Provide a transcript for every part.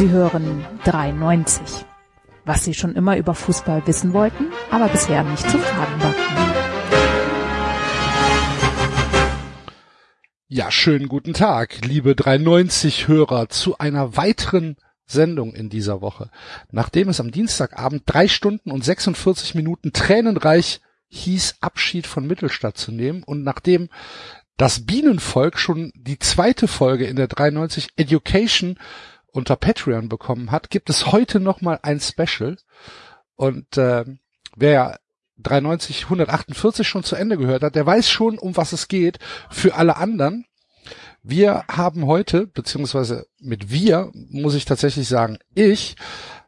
Sie hören 93. Was Sie schon immer über Fußball wissen wollten, aber bisher nicht zu fragen war. Ja, schönen guten Tag, liebe 390-Hörer, zu einer weiteren Sendung in dieser Woche. Nachdem es am Dienstagabend drei Stunden und 46 Minuten tränenreich hieß, Abschied von Mittelstadt zu nehmen und nachdem das Bienenvolk schon die zweite Folge in der 93 Education unter Patreon bekommen hat, gibt es heute nochmal ein Special. Und äh, wer 93 148 schon zu Ende gehört hat, der weiß schon, um was es geht. Für alle anderen, wir haben heute, beziehungsweise mit wir, muss ich tatsächlich sagen, ich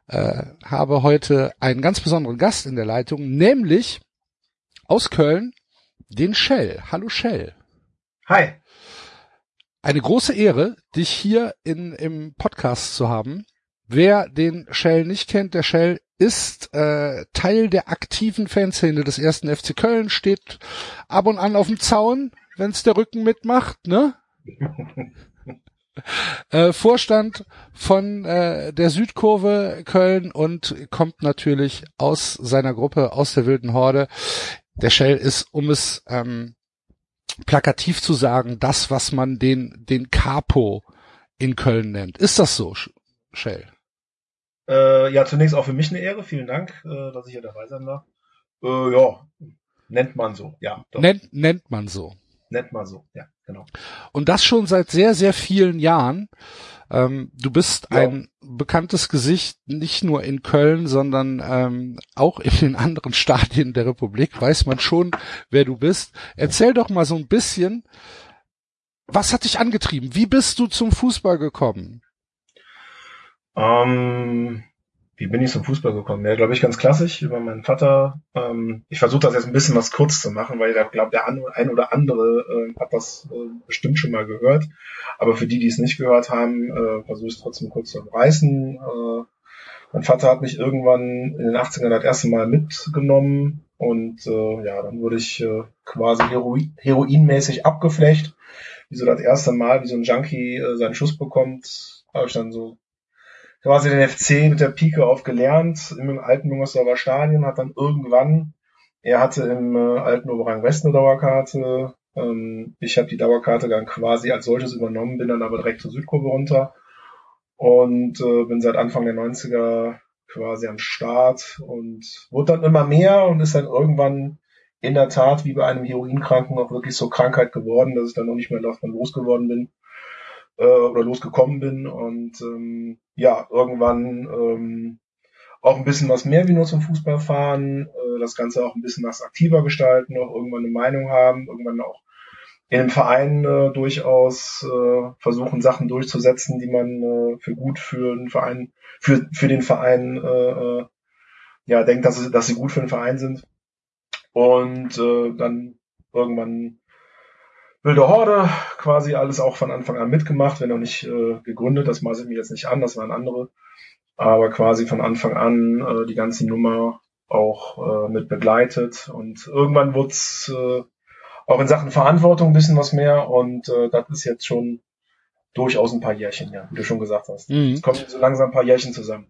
äh, habe heute einen ganz besonderen Gast in der Leitung, nämlich aus Köln, den Shell. Hallo Shell. Hi. Eine große Ehre, dich hier in, im Podcast zu haben. Wer den Shell nicht kennt, der Shell ist äh, Teil der aktiven Fanszene des ersten FC Köln, steht ab und an auf dem Zaun, wenn's der Rücken mitmacht, ne? äh, Vorstand von äh, der Südkurve Köln und kommt natürlich aus seiner Gruppe, aus der wilden Horde. Der Shell ist, um es ähm, plakativ zu sagen, das, was man den, den Capo in Köln nennt. Ist das so, Shell? Äh, ja, zunächst auch für mich eine Ehre. Vielen Dank, äh, dass ich hier dabei sein darf. Äh, ja, nennt man so, ja. Doch. Nennt, nennt man so. Nennt man so, ja, genau. Und das schon seit sehr, sehr vielen Jahren. Ähm, du bist ja. ein bekanntes Gesicht, nicht nur in Köln, sondern ähm, auch in den anderen Stadien der Republik. Weiß man schon, wer du bist. Erzähl doch mal so ein bisschen, was hat dich angetrieben? Wie bist du zum Fußball gekommen? Ähm, wie bin ich zum Fußball gekommen? Ja, glaube ich, ganz klassisch über meinen Vater. Ähm, ich versuche das jetzt ein bisschen was kurz zu machen, weil ich glaube, der ein oder andere äh, hat das äh, bestimmt schon mal gehört. Aber für die, die es nicht gehört haben, äh, versuche ich es trotzdem kurz zu umreißen. Äh, mein Vater hat mich irgendwann in den 80ern das erste Mal mitgenommen und äh, ja, dann wurde ich äh, quasi Heroin, heroinmäßig abgeflecht. Wie so das erste Mal, wie so ein Junkie äh, seinen Schuss bekommt, habe ich dann so quasi den FC mit der Pike auf gelernt im alten Müngersdorfer Stadion, hat dann irgendwann, er hatte im äh, alten Oberrang West eine Dauerkarte, ähm, ich habe die Dauerkarte dann quasi als solches übernommen, bin dann aber direkt zur Südkurve runter und äh, bin seit Anfang der 90er quasi am Start und wurde dann immer mehr und ist dann irgendwann in der Tat wie bei einem Heroinkranken auch wirklich so Krankheit geworden, dass ich dann noch nicht mehr davon losgeworden bin äh, oder losgekommen bin und ähm, ja, irgendwann ähm, auch ein bisschen was mehr wie nur zum Fußball fahren, äh, das Ganze auch ein bisschen was aktiver gestalten, auch irgendwann eine Meinung haben, irgendwann auch in einem Verein äh, durchaus äh, versuchen, Sachen durchzusetzen, die man äh, für gut für den Verein, für, für den Verein äh, äh, ja denkt, dass sie, dass sie gut für den Verein sind. Und äh, dann irgendwann wilde Horde, quasi alles auch von Anfang an mitgemacht, wenn auch nicht äh, gegründet, das maße ich mir jetzt nicht an, das waren andere, aber quasi von Anfang an äh, die ganze Nummer auch äh, mit begleitet und irgendwann wurde es äh, auch in Sachen Verantwortung ein bisschen was mehr und äh, das ist jetzt schon durchaus ein paar Jährchen, ja, wie du schon gesagt hast. Mhm. Es kommen so langsam ein paar Jährchen zusammen.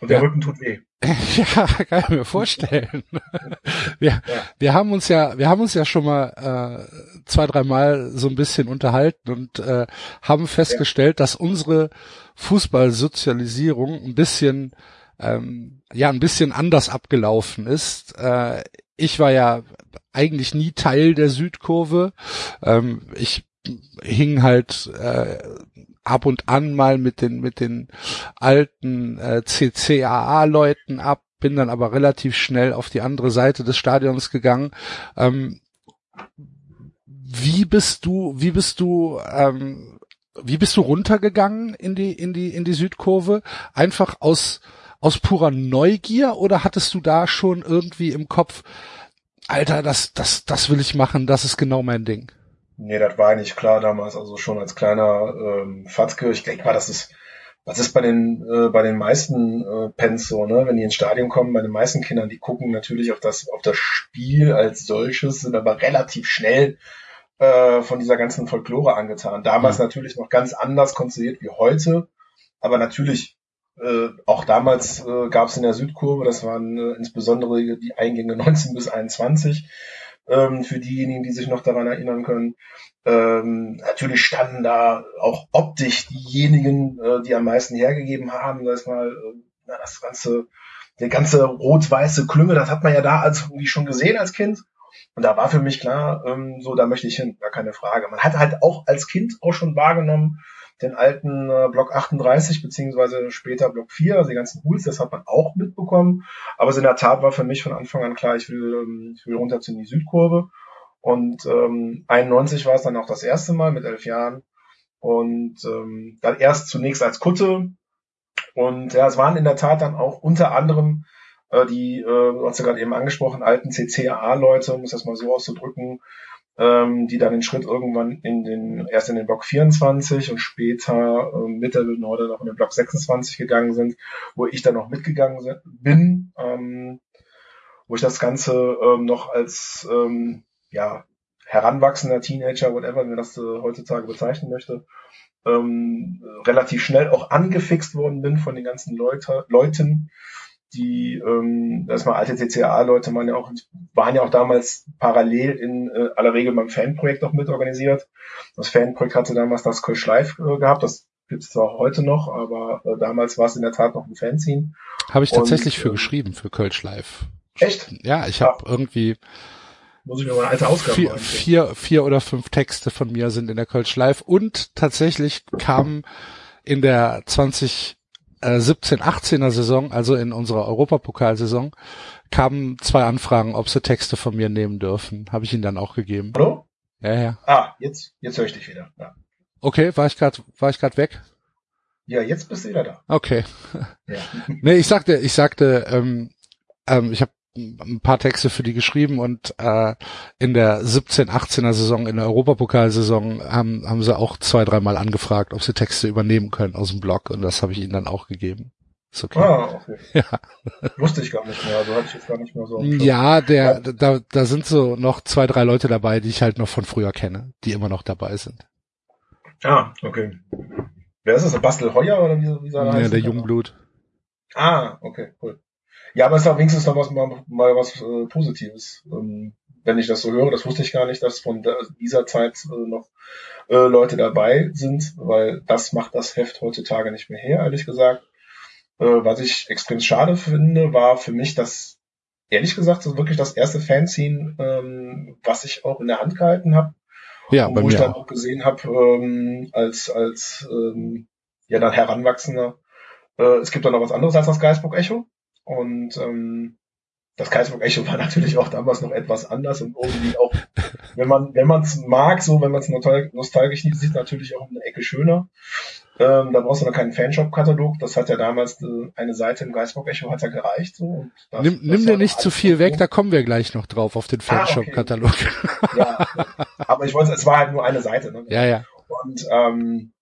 Und der ja. Rücken tut weh. ja, kann ich mir vorstellen. wir, ja. wir haben uns ja, wir haben uns ja schon mal äh, zwei, dreimal so ein bisschen unterhalten und äh, haben festgestellt, ja. dass unsere Fußballsozialisierung ein bisschen, ähm, ja, ein bisschen anders abgelaufen ist. Äh, ich war ja eigentlich nie Teil der Südkurve. Ähm, ich hing halt äh, ab und an mal mit den mit den alten äh, CCAA-Leuten ab, bin dann aber relativ schnell auf die andere Seite des Stadions gegangen. Ähm, wie bist du, wie bist du, ähm, wie bist du runtergegangen in die in die in die Südkurve? Einfach aus aus purer Neugier oder hattest du da schon irgendwie im Kopf, Alter, das das das will ich machen, das ist genau mein Ding? Nee, das war eigentlich klar damals, also schon als kleiner ähm, Fatzke. Ich denke mal, das ist, was ist bei den, äh, bei den meisten äh, Pens so, ne? Wenn die ins Stadion kommen, bei den meisten Kindern, die gucken natürlich auf das, auf das Spiel als solches, sind aber relativ schnell äh, von dieser ganzen Folklore angetan. Damals mhm. natürlich noch ganz anders konstruiert wie heute, aber natürlich äh, auch damals äh, gab es in der Südkurve, das waren äh, insbesondere die Eingänge 19 bis 21, ähm, für diejenigen, die sich noch daran erinnern können. Ähm, natürlich standen da auch optisch diejenigen, äh, die am meisten hergegeben haben, sag ich mal, äh, das ganze, der ganze rot-weiße Klüngel, das hat man ja da als irgendwie schon gesehen als Kind. Und da war für mich klar, ähm, so, da möchte ich hin, gar keine Frage. Man hat halt auch als Kind auch schon wahrgenommen, den alten äh, Block 38 beziehungsweise später Block 4, also die ganzen Hools, das hat man auch mitbekommen. Aber es in der Tat war für mich von Anfang an klar, ich will, ähm, ich will runter zu die Südkurve. Und ähm, 91 war es dann auch das erste Mal mit elf Jahren. Und ähm, dann erst zunächst als Kutte. Und ja, es waren in der Tat dann auch unter anderem äh, die, äh, du hast ja gerade eben angesprochen, alten CCAA-Leute, um es das mal so auszudrücken, ähm, die dann den Schritt irgendwann in den, erst in den Block 24 und später äh, mit der Norde noch in den Block 26 gegangen sind, wo ich dann noch mitgegangen bin, ähm, wo ich das Ganze ähm, noch als ähm, ja, heranwachsender Teenager, whatever man das äh, heutzutage bezeichnen möchte, ähm, relativ schnell auch angefixt worden bin von den ganzen Leute, Leuten, die ähm, erstmal alte CCA-Leute waren ja auch waren ja auch damals parallel in äh, aller Regel beim Fanprojekt auch mitorganisiert. Das Fanprojekt hatte damals das Kölsch Live äh, gehabt, das gibt es zwar heute noch, aber äh, damals war es in der Tat noch ein Fanzine. Habe ich tatsächlich Und, für äh, geschrieben, für Kölsch Live. Echt? Ja, ich habe irgendwie muss ich mir mal alte Ausgabe vier, vier, vier oder fünf Texte von mir sind in der Kölsch Live und tatsächlich kamen in der 20 äh, 17, 18er Saison, also in unserer Europapokalsaison, kamen zwei Anfragen, ob sie Texte von mir nehmen dürfen. Habe ich ihnen dann auch gegeben. Hallo? Ja, ja. Ah, jetzt, jetzt höre ich dich wieder. Ja. Okay, war ich gerade, war ich gerade weg? Ja, jetzt bist du wieder da. Okay. Ja. nee, ich sagte, ich sagte, ähm, ähm, ich habe ein paar Texte für die geschrieben und äh, in der 17, 18er Saison, in der Europapokalsaison haben, haben sie auch zwei, dreimal angefragt, ob sie Texte übernehmen können aus dem Blog und das habe ich ihnen dann auch gegeben. Ist okay. Ah, okay. Ja. Wusste ich gar nicht mehr, also hatte ich jetzt gar nicht mehr so. Ja, der, ja. da, da sind so noch zwei, drei Leute dabei, die ich halt noch von früher kenne, die immer noch dabei sind. Ah, okay. Wer ist das? Bastel Heuer oder wie, wie soll er Ja, der Jungblut. Ah, okay, cool. Ja, aber es ist auch wenigstens noch was, mal, mal was äh, Positives. Ähm, wenn ich das so höre, das wusste ich gar nicht, dass von der, dieser Zeit äh, noch äh, Leute dabei sind, weil das macht das Heft heutzutage nicht mehr her, ehrlich gesagt. Äh, was ich extrem schade finde, war für mich das, ehrlich gesagt, so wirklich das erste Fanzine, ähm, was ich auch in der Hand gehalten habe. Ja, wo ich dann auch gesehen habe, ähm, als, als ähm, ja dann Heranwachsender, äh, es gibt dann noch was anderes als das Geistbock Echo. Und ähm, das Geisburg Echo war natürlich auch damals noch etwas anders und irgendwie auch, wenn man wenn man es mag, so wenn man es nostalgisch sieht, natürlich auch eine Ecke schöner. Ähm, da brauchst du noch keinen Fanshop-Katalog. Das hat ja damals äh, eine Seite im Geisburg Echo hat ja gereicht. So. Das, nimm nimm dir nicht zu viel weg, da kommen wir gleich noch drauf auf den Fanshop-Katalog. Ah, okay. ja, aber ich wollte, es war halt nur eine Seite. Ne? Ja, ja. Und ähm,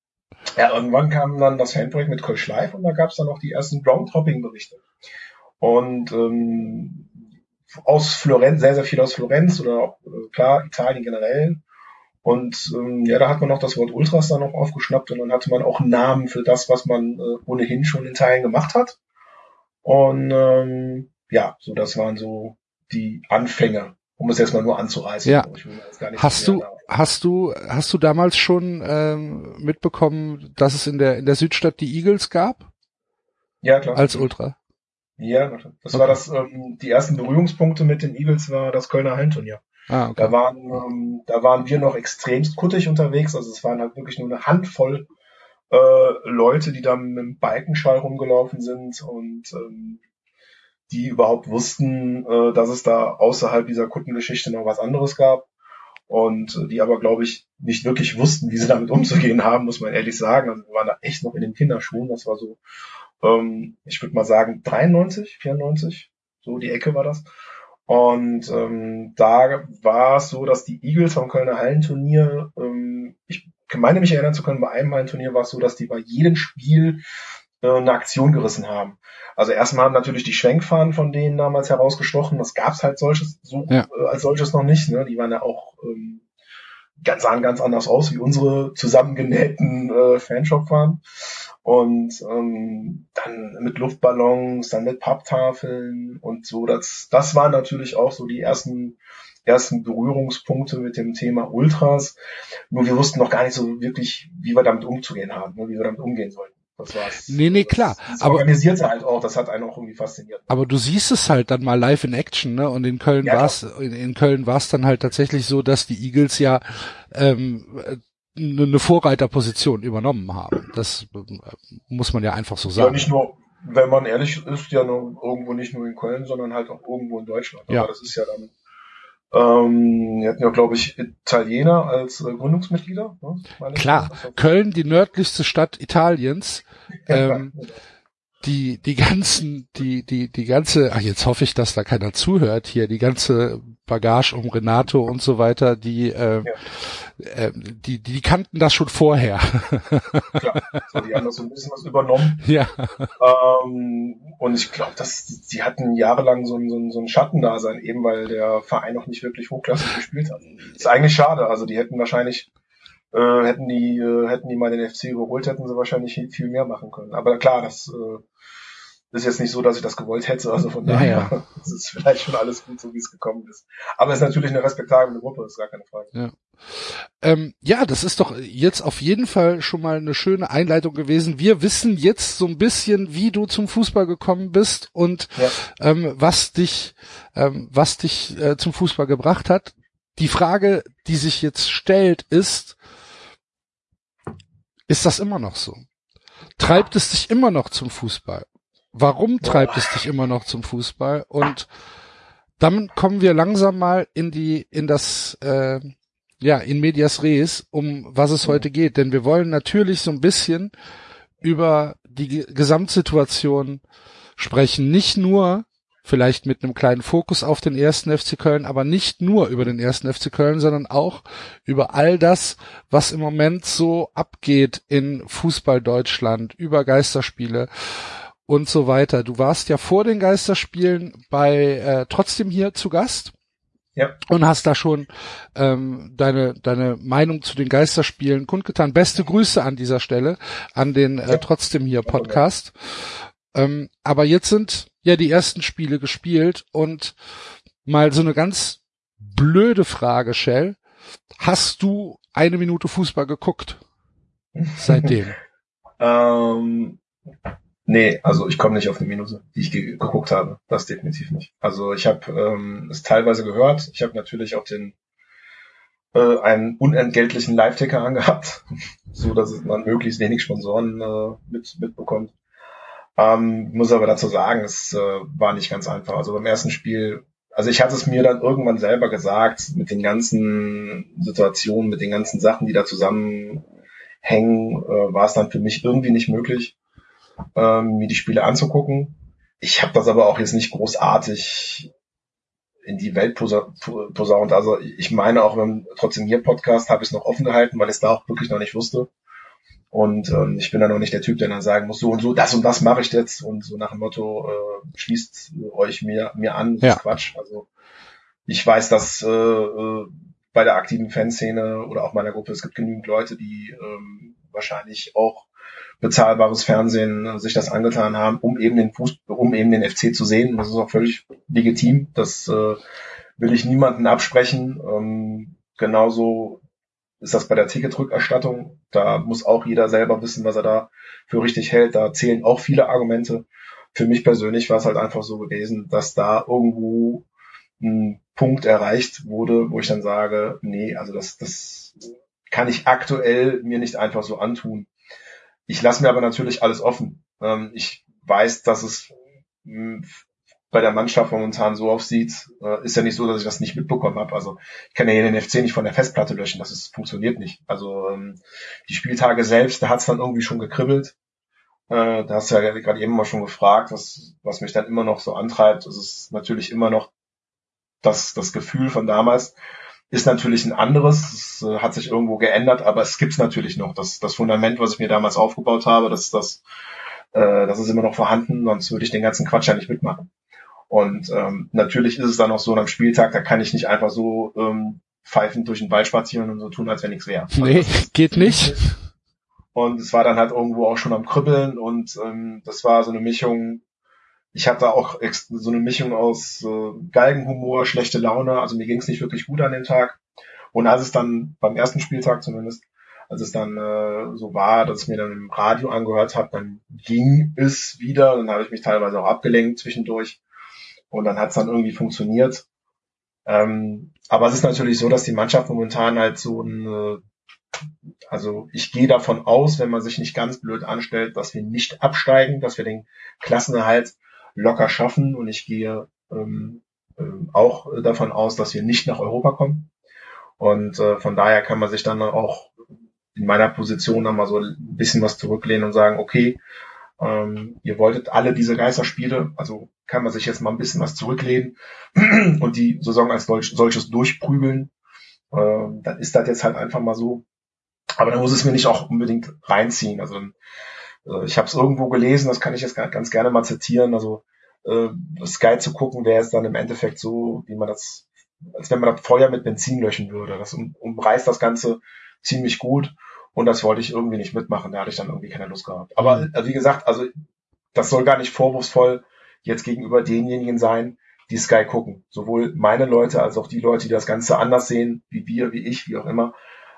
ja, irgendwann kam dann das Fanprojekt mit Kölsch Live und da gab es dann noch die ersten Groundhopping-Berichte. Und ähm, aus Florenz, sehr, sehr viel aus Florenz oder auch, äh, klar, Italien generell. Und ähm, ja, da hat man noch das Wort Ultras dann noch aufgeschnappt und dann hatte man auch einen Namen für das, was man äh, ohnehin schon in Teilen gemacht hat. Und ähm, ja, so das waren so die Anfänge, um es jetzt mal nur anzureißen. Ja. hast du, hast du, hast du damals schon ähm, mitbekommen, dass es in der in der Südstadt die Eagles gab? Ja, klar. Als Ultra. Ja, das okay. war das, ähm, die ersten Berührungspunkte mit den Eagles war das Kölner Hallenturnier. Ah, okay. Da waren, ähm, da waren wir noch extremst kuttig unterwegs, also es waren halt wirklich nur eine Handvoll äh, Leute, die da mit dem Balkenschall rumgelaufen sind und ähm, die überhaupt wussten, äh, dass es da außerhalb dieser Kuttengeschichte noch was anderes gab und äh, die aber, glaube ich, nicht wirklich wussten, wie sie damit umzugehen haben, muss man ehrlich sagen. Also wir waren da echt noch in den Kinderschuhen. Das war so ähm, ich würde mal sagen 93, 94, so die Ecke war das. Und ähm, da war es so, dass die Eagles vom Kölner Hallenturnier, ähm, ich meine mich erinnern zu können, bei einem Hallenturnier war es so, dass die bei jedem Spiel äh, eine Aktion gerissen haben. Also erstmal haben natürlich die Schwenkfahnen von denen damals herausgestochen. Das gab's halt solches so ja. äh, als solches noch nicht. Ne? Die waren ja auch ähm, ganz, sahen ganz anders aus wie unsere zusammengenähten äh, Fanshop-Fahnen. Und ähm, dann mit Luftballons, dann mit Papptafeln und so. Das, das waren natürlich auch so die ersten ersten Berührungspunkte mit dem Thema Ultras. Nur wir wussten noch gar nicht so wirklich, wie wir damit umzugehen haben, ne, wie wir damit umgehen sollten. Das war's. Nee, nee, klar. Das, das aber organisierte halt auch, das hat einen auch irgendwie fasziniert. Aber du siehst es halt dann mal live in Action, ne? Und in Köln ja, war's, in, in, Köln war's dann halt tatsächlich so, dass die Eagles ja ähm, eine Vorreiterposition übernommen haben. Das äh, muss man ja einfach so sagen. Ja, nicht nur, wenn man ehrlich ist, ja nur irgendwo nicht nur in Köln, sondern halt auch irgendwo in Deutschland. Ja. Aber das ist ja dann ähm, wir hatten ja, glaube ich, Italiener als äh, Gründungsmitglieder. Ne? Klar, Köln, die nördlichste Stadt Italiens. Ähm, die, die ganzen, die, die, die ganze, ach jetzt hoffe ich, dass da keiner zuhört hier, die ganze Bagage um Renato und so weiter, die, äh, ja. äh, die, die kannten das schon vorher. Klar, so, die haben das so ein bisschen was übernommen. Ja. Ähm, und ich glaube, dass die hatten jahrelang so ein, so, ein, so ein Schattendasein, eben weil der Verein noch nicht wirklich hochklassig gespielt hat. ist eigentlich schade. Also die hätten wahrscheinlich äh, hätten die äh, hätten die mal den FC überholt, hätten sie wahrscheinlich viel mehr machen können. Aber klar, das äh, ist jetzt nicht so, dass ich das gewollt hätte. Also von daher ja, ja. ist es vielleicht schon alles gut, so wie es gekommen ist. Aber es ist natürlich eine respektable Gruppe, ist gar keine Frage. Ja. Ähm, ja, das ist doch jetzt auf jeden Fall schon mal eine schöne Einleitung gewesen. Wir wissen jetzt so ein bisschen, wie du zum Fußball gekommen bist und ja. ähm, was dich, ähm, was dich äh, zum Fußball gebracht hat. Die Frage, die sich jetzt stellt, ist, ist das immer noch so? Treibt es dich immer noch zum Fußball? Warum treibt es dich immer noch zum Fußball? Und dann kommen wir langsam mal in die, in das, äh, ja, in medias res, um was es heute geht. Denn wir wollen natürlich so ein bisschen über die Gesamtsituation sprechen. Nicht nur vielleicht mit einem kleinen Fokus auf den ersten FC Köln, aber nicht nur über den ersten FC Köln, sondern auch über all das, was im Moment so abgeht in Fußball Deutschland, über Geisterspiele und so weiter. Du warst ja vor den Geisterspielen bei äh, trotzdem hier zu Gast. Ja. Und hast da schon ähm, deine, deine Meinung zu den Geisterspielen kundgetan. Beste Grüße an dieser Stelle an den äh, trotzdem hier Podcast. Ähm, aber jetzt sind ja die ersten Spiele gespielt und mal so eine ganz blöde Frage, Shell. Hast du eine Minute Fußball geguckt? Seitdem? ähm, nee, also ich komme nicht auf eine Minute, die ich ge geguckt habe. Das definitiv nicht. Also ich habe ähm, es teilweise gehört. Ich habe natürlich auch den äh, einen unentgeltlichen Live-Ticker angehabt, so dass man möglichst wenig Sponsoren äh, mit, mitbekommt. Ähm, muss aber dazu sagen, es äh, war nicht ganz einfach. Also beim ersten Spiel, also ich hatte es mir dann irgendwann selber gesagt, mit den ganzen Situationen, mit den ganzen Sachen, die da zusammenhängen, äh, war es dann für mich irgendwie nicht möglich, ähm, mir die Spiele anzugucken. Ich habe das aber auch jetzt nicht großartig in die Welt posaunt. Also ich meine auch beim trotzdem hier Podcast habe ich es noch offen gehalten, weil ich es da auch wirklich noch nicht wusste. Und ähm, ich bin da noch nicht der Typ, der dann sagen muss, so und so, das und das mache ich jetzt und so nach dem Motto, äh, schließt euch mir, mir an, das ja. ist Quatsch. Also ich weiß, dass äh, äh, bei der aktiven Fanszene oder auch meiner Gruppe, es gibt genügend Leute, die ähm, wahrscheinlich auch bezahlbares Fernsehen äh, sich das angetan haben, um eben den Fuß, um eben den FC zu sehen. Das ist auch völlig legitim. Das äh, will ich niemanden absprechen. Ähm, genauso ist das bei der Ticketrückerstattung. Da muss auch jeder selber wissen, was er da für richtig hält. Da zählen auch viele Argumente. Für mich persönlich war es halt einfach so gewesen, dass da irgendwo ein Punkt erreicht wurde, wo ich dann sage, nee, also das, das kann ich aktuell mir nicht einfach so antun. Ich lasse mir aber natürlich alles offen. Ähm, ich weiß, dass es bei der Mannschaft momentan so aussieht, äh, ist ja nicht so, dass ich das nicht mitbekommen habe. Also ich kann ja hier den FC nicht von der Festplatte löschen, das ist, funktioniert nicht. Also ähm, die Spieltage selbst, da hat's dann irgendwie schon gekribbelt. Äh, da hast du ja gerade eben mal schon gefragt, was, was mich dann immer noch so antreibt. Das ist natürlich immer noch das, das Gefühl von damals. Ist natürlich ein anderes, es äh, hat sich irgendwo geändert, aber es gibt's natürlich noch. Das, das Fundament, was ich mir damals aufgebaut habe, das, das, äh, das ist immer noch vorhanden, sonst würde ich den ganzen Quatsch ja nicht mitmachen. Und ähm, natürlich ist es dann auch so am Spieltag, da kann ich nicht einfach so ähm, pfeifend durch den Wald spazieren und so tun, als wenn nichts wäre. Nee, geht nicht. Und es war dann halt irgendwo auch schon am Kribbeln und ähm, das war so eine Mischung, ich hatte auch so eine Mischung aus äh, Galgenhumor, schlechte Laune, also mir ging es nicht wirklich gut an dem Tag. Und als es dann beim ersten Spieltag zumindest, als es dann äh, so war, dass ich mir dann im Radio angehört habe, dann ging es wieder. Dann habe ich mich teilweise auch abgelenkt zwischendurch. Und dann hat es dann irgendwie funktioniert. Ähm, aber es ist natürlich so, dass die Mannschaft momentan halt so ein, also ich gehe davon aus, wenn man sich nicht ganz blöd anstellt, dass wir nicht absteigen, dass wir den Klassenerhalt locker schaffen. Und ich gehe ähm, äh, auch davon aus, dass wir nicht nach Europa kommen. Und äh, von daher kann man sich dann auch in meiner Position dann mal so ein bisschen was zurücklehnen und sagen, okay, ähm, ihr wolltet alle diese Geisterspiele, also kann man sich jetzt mal ein bisschen was zurücklehnen und die Saison als solch, solches durchprügeln. Ähm, dann ist das jetzt halt einfach mal so. Aber dann muss es mir nicht auch unbedingt reinziehen. Also äh, ich habe es irgendwo gelesen, das kann ich jetzt ganz gerne mal zitieren. Also äh, Sky zu gucken, wäre es dann im Endeffekt so, wie man das, als wenn man das Feuer mit Benzin löschen würde. Das um, umreißt das Ganze ziemlich gut. Und das wollte ich irgendwie nicht mitmachen. Da hatte ich dann irgendwie keine Lust gehabt. Aber äh, wie gesagt, also das soll gar nicht vorwurfsvoll jetzt gegenüber denjenigen sein, die Sky gucken. Sowohl meine Leute als auch die Leute, die das Ganze anders sehen, wie wir, wie ich, wie auch immer.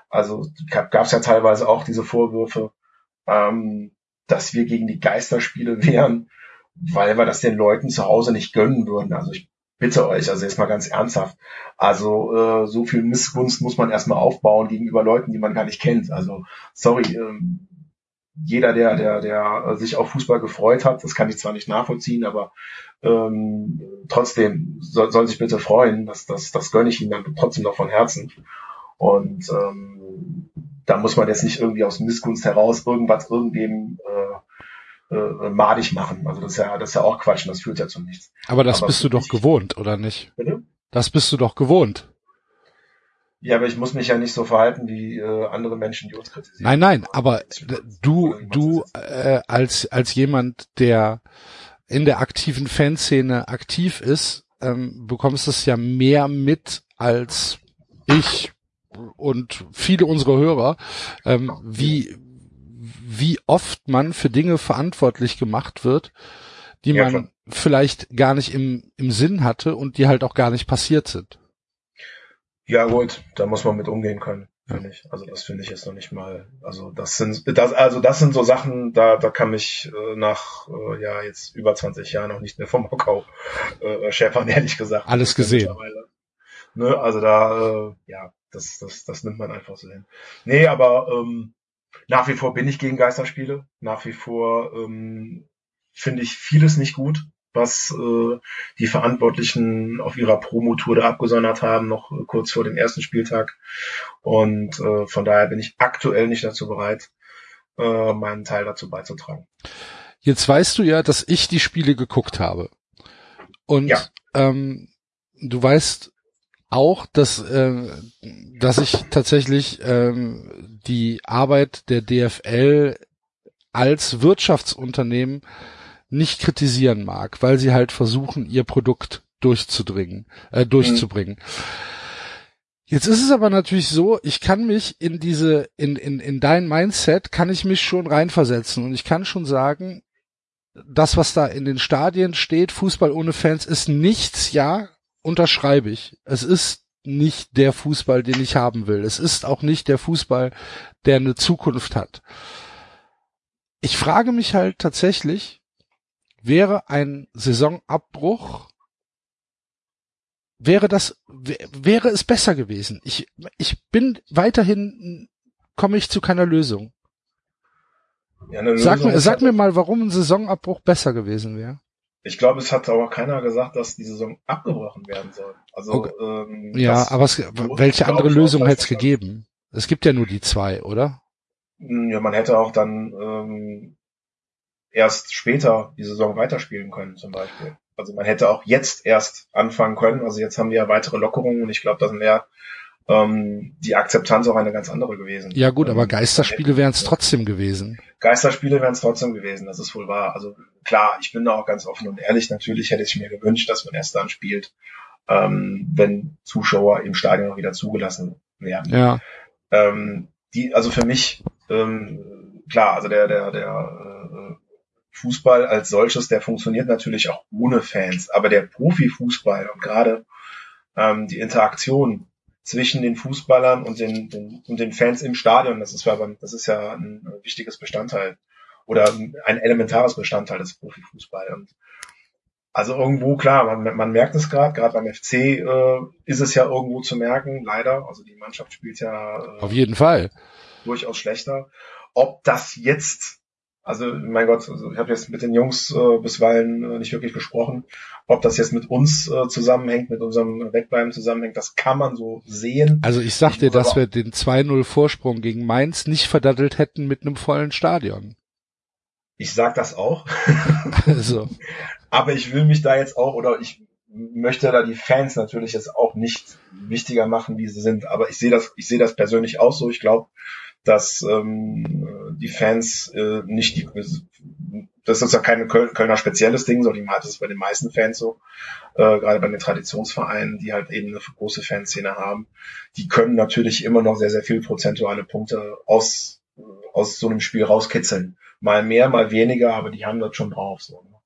Also gab es ja teilweise auch diese Vorwürfe, ähm, dass wir gegen die Geisterspiele wären, weil wir das den Leuten zu Hause nicht gönnen würden. Also ich bitte euch, also jetzt mal ganz ernsthaft. Also äh, so viel Missgunst muss man erstmal aufbauen gegenüber Leuten, die man gar nicht kennt. Also sorry, ähm, jeder, der, der, der sich auf Fußball gefreut hat, das kann ich zwar nicht nachvollziehen, aber ähm, trotzdem soll, soll sich bitte freuen, dass das, das gönne ich ihm dann trotzdem noch von Herzen. Und ähm, da muss man jetzt nicht irgendwie aus Missgunst heraus irgendwas irgendwem äh, äh, madig machen. Also das ist ja, das ist ja auch Quatsch und das führt ja zu nichts. Aber das Aber bist du doch gewohnt, oder nicht? Bitte? Das bist du doch gewohnt. Ja, aber ich muss mich ja nicht so verhalten wie äh, andere Menschen, die uns kritisieren. Nein, nein, aber du, du äh, als als jemand, der in der aktiven Fanszene aktiv ist, ähm, bekommst es ja mehr mit als ich und viele unserer Hörer, ähm, wie wie oft man für Dinge verantwortlich gemacht wird, die ja, man klar. vielleicht gar nicht im im Sinn hatte und die halt auch gar nicht passiert sind. Ja gut, da muss man mit umgehen können, finde ich. Also das finde ich jetzt noch nicht mal. Also das sind das also das sind so Sachen, da da kann mich äh, nach äh, ja jetzt über 20 Jahren noch nicht mehr vom Hock auf äh, schäfern, ehrlich gesagt. Alles gesehen. Ne, also da äh, ja, das das das nimmt man einfach so hin. Nee, aber ähm, nach wie vor bin ich gegen Geisterspiele. Nach wie vor ähm, finde ich vieles nicht gut was äh, die Verantwortlichen auf ihrer Promotour da abgesondert haben, noch äh, kurz vor dem ersten Spieltag. Und äh, von daher bin ich aktuell nicht dazu bereit, äh, meinen Teil dazu beizutragen. Jetzt weißt du ja, dass ich die Spiele geguckt habe. Und ja. ähm, du weißt auch, dass, äh, dass ich tatsächlich ähm, die Arbeit der DFL als Wirtschaftsunternehmen nicht kritisieren mag, weil sie halt versuchen, ihr Produkt durchzudringen, äh, durchzubringen. Jetzt ist es aber natürlich so, ich kann mich in diese, in, in, in dein Mindset kann ich mich schon reinversetzen und ich kann schon sagen, das, was da in den Stadien steht, Fußball ohne Fans, ist nichts, ja, unterschreibe ich. Es ist nicht der Fußball, den ich haben will. Es ist auch nicht der Fußball, der eine Zukunft hat. Ich frage mich halt tatsächlich, wäre ein Saisonabbruch, wäre das, wäre es besser gewesen. Ich, ich bin weiterhin, komme ich zu keiner Lösung. Ja, sag mir, sag mir mal, warum ein Saisonabbruch besser gewesen wäre. Ich glaube, es hat aber keiner gesagt, dass die Saison abgebrochen werden soll. Also okay. ähm, ja, aber es, welche andere Lösung hätte es gegeben? Es gibt ja nur die zwei, oder? Ja, man hätte auch dann ähm, erst später die Saison weiterspielen können, zum Beispiel. Also man hätte auch jetzt erst anfangen können. Also jetzt haben wir ja weitere Lockerungen und ich glaube, da wäre ähm, die Akzeptanz auch eine ganz andere gewesen. Ja gut, aber ähm, Geisterspiele wären es trotzdem gewesen. Geisterspiele wären es trotzdem gewesen, das ist wohl wahr. Also klar, ich bin da auch ganz offen und ehrlich. Natürlich hätte ich mir gewünscht, dass man erst dann spielt, ähm, wenn Zuschauer im Stadion noch wieder zugelassen werden. Ja. Ähm, die, also für mich ähm, klar, also der, der, der äh, Fußball als solches, der funktioniert natürlich auch ohne Fans, aber der Profifußball und gerade ähm, die Interaktion zwischen den Fußballern und den, den, und den Fans im Stadion, das ist, das ist ja ein wichtiges Bestandteil oder ein elementares Bestandteil des Profifußballs. Und also irgendwo, klar, man, man merkt es gerade, gerade beim FC äh, ist es ja irgendwo zu merken, leider. Also die Mannschaft spielt ja äh, auf jeden Fall durchaus schlechter. Ob das jetzt, also mein Gott, also ich habe jetzt mit den Jungs äh, bisweilen äh, nicht wirklich gesprochen, ob das jetzt mit uns äh, zusammenhängt, mit unserem Wegbleiben zusammenhängt, das kann man so sehen. Also ich sag dir, dass wir den 2-0 Vorsprung gegen Mainz nicht verdattelt hätten mit einem vollen Stadion. Ich sag das auch. also. Aber ich will mich da jetzt auch, oder ich möchte da die Fans natürlich jetzt auch nicht wichtiger machen, wie sie sind. Aber ich sehe das, ich sehe das persönlich auch so. Ich glaube, dass ähm, die Fans äh, nicht die, das ist ja kein Kölner spezielles Ding, sondern das ist bei den meisten Fans so, äh, gerade bei den Traditionsvereinen, die halt eben eine große Fanszene haben, die können natürlich immer noch sehr, sehr viel prozentuale Punkte aus, aus so einem Spiel rauskitzeln mal mehr, mal weniger, aber die haben das schon drauf. So. Ne?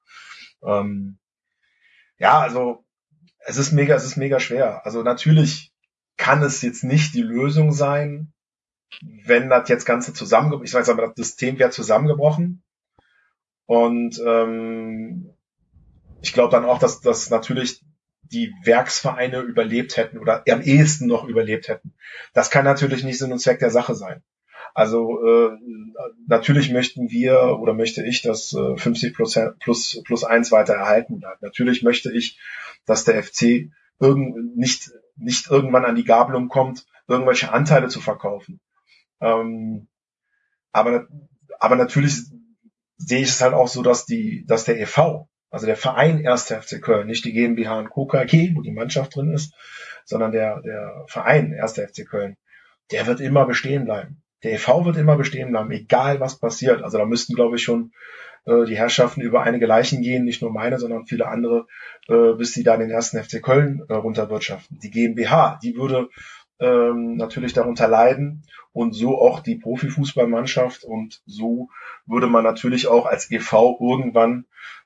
Ähm, ja, also es ist mega, es ist mega schwer. Also natürlich kann es jetzt nicht die Lösung sein, wenn das jetzt Ganze zusammengebrochen, ich weiß aber, das System wäre zusammengebrochen. Und ähm, ich glaube dann auch, dass, dass natürlich die Werksvereine überlebt hätten oder am ehesten noch überlebt hätten. Das kann natürlich nicht Sinn und Zweck der Sache sein. Also äh, natürlich möchten wir oder möchte ich, dass äh, 50 Prozent plus plus eins weiter erhalten bleibt. Natürlich möchte ich, dass der FC irgend, nicht nicht irgendwann an die Gabelung kommt, irgendwelche Anteile zu verkaufen. Ähm, aber aber natürlich sehe ich es halt auch so, dass die dass der EV also der Verein 1. FC Köln, nicht die GmbH und Co. KG, wo die Mannschaft drin ist, sondern der, der Verein 1. FC Köln, der wird immer bestehen bleiben der EV wird immer bestehen bleiben, egal was passiert. Also da müssten, glaube ich, schon äh, die Herrschaften über einige Leichen gehen, nicht nur meine, sondern viele andere, äh, bis sie da den ersten FC Köln äh, runterwirtschaften. Die GmbH, die würde ähm, natürlich darunter leiden und so auch die Profifußballmannschaft und so würde man natürlich auch als EV irgendwann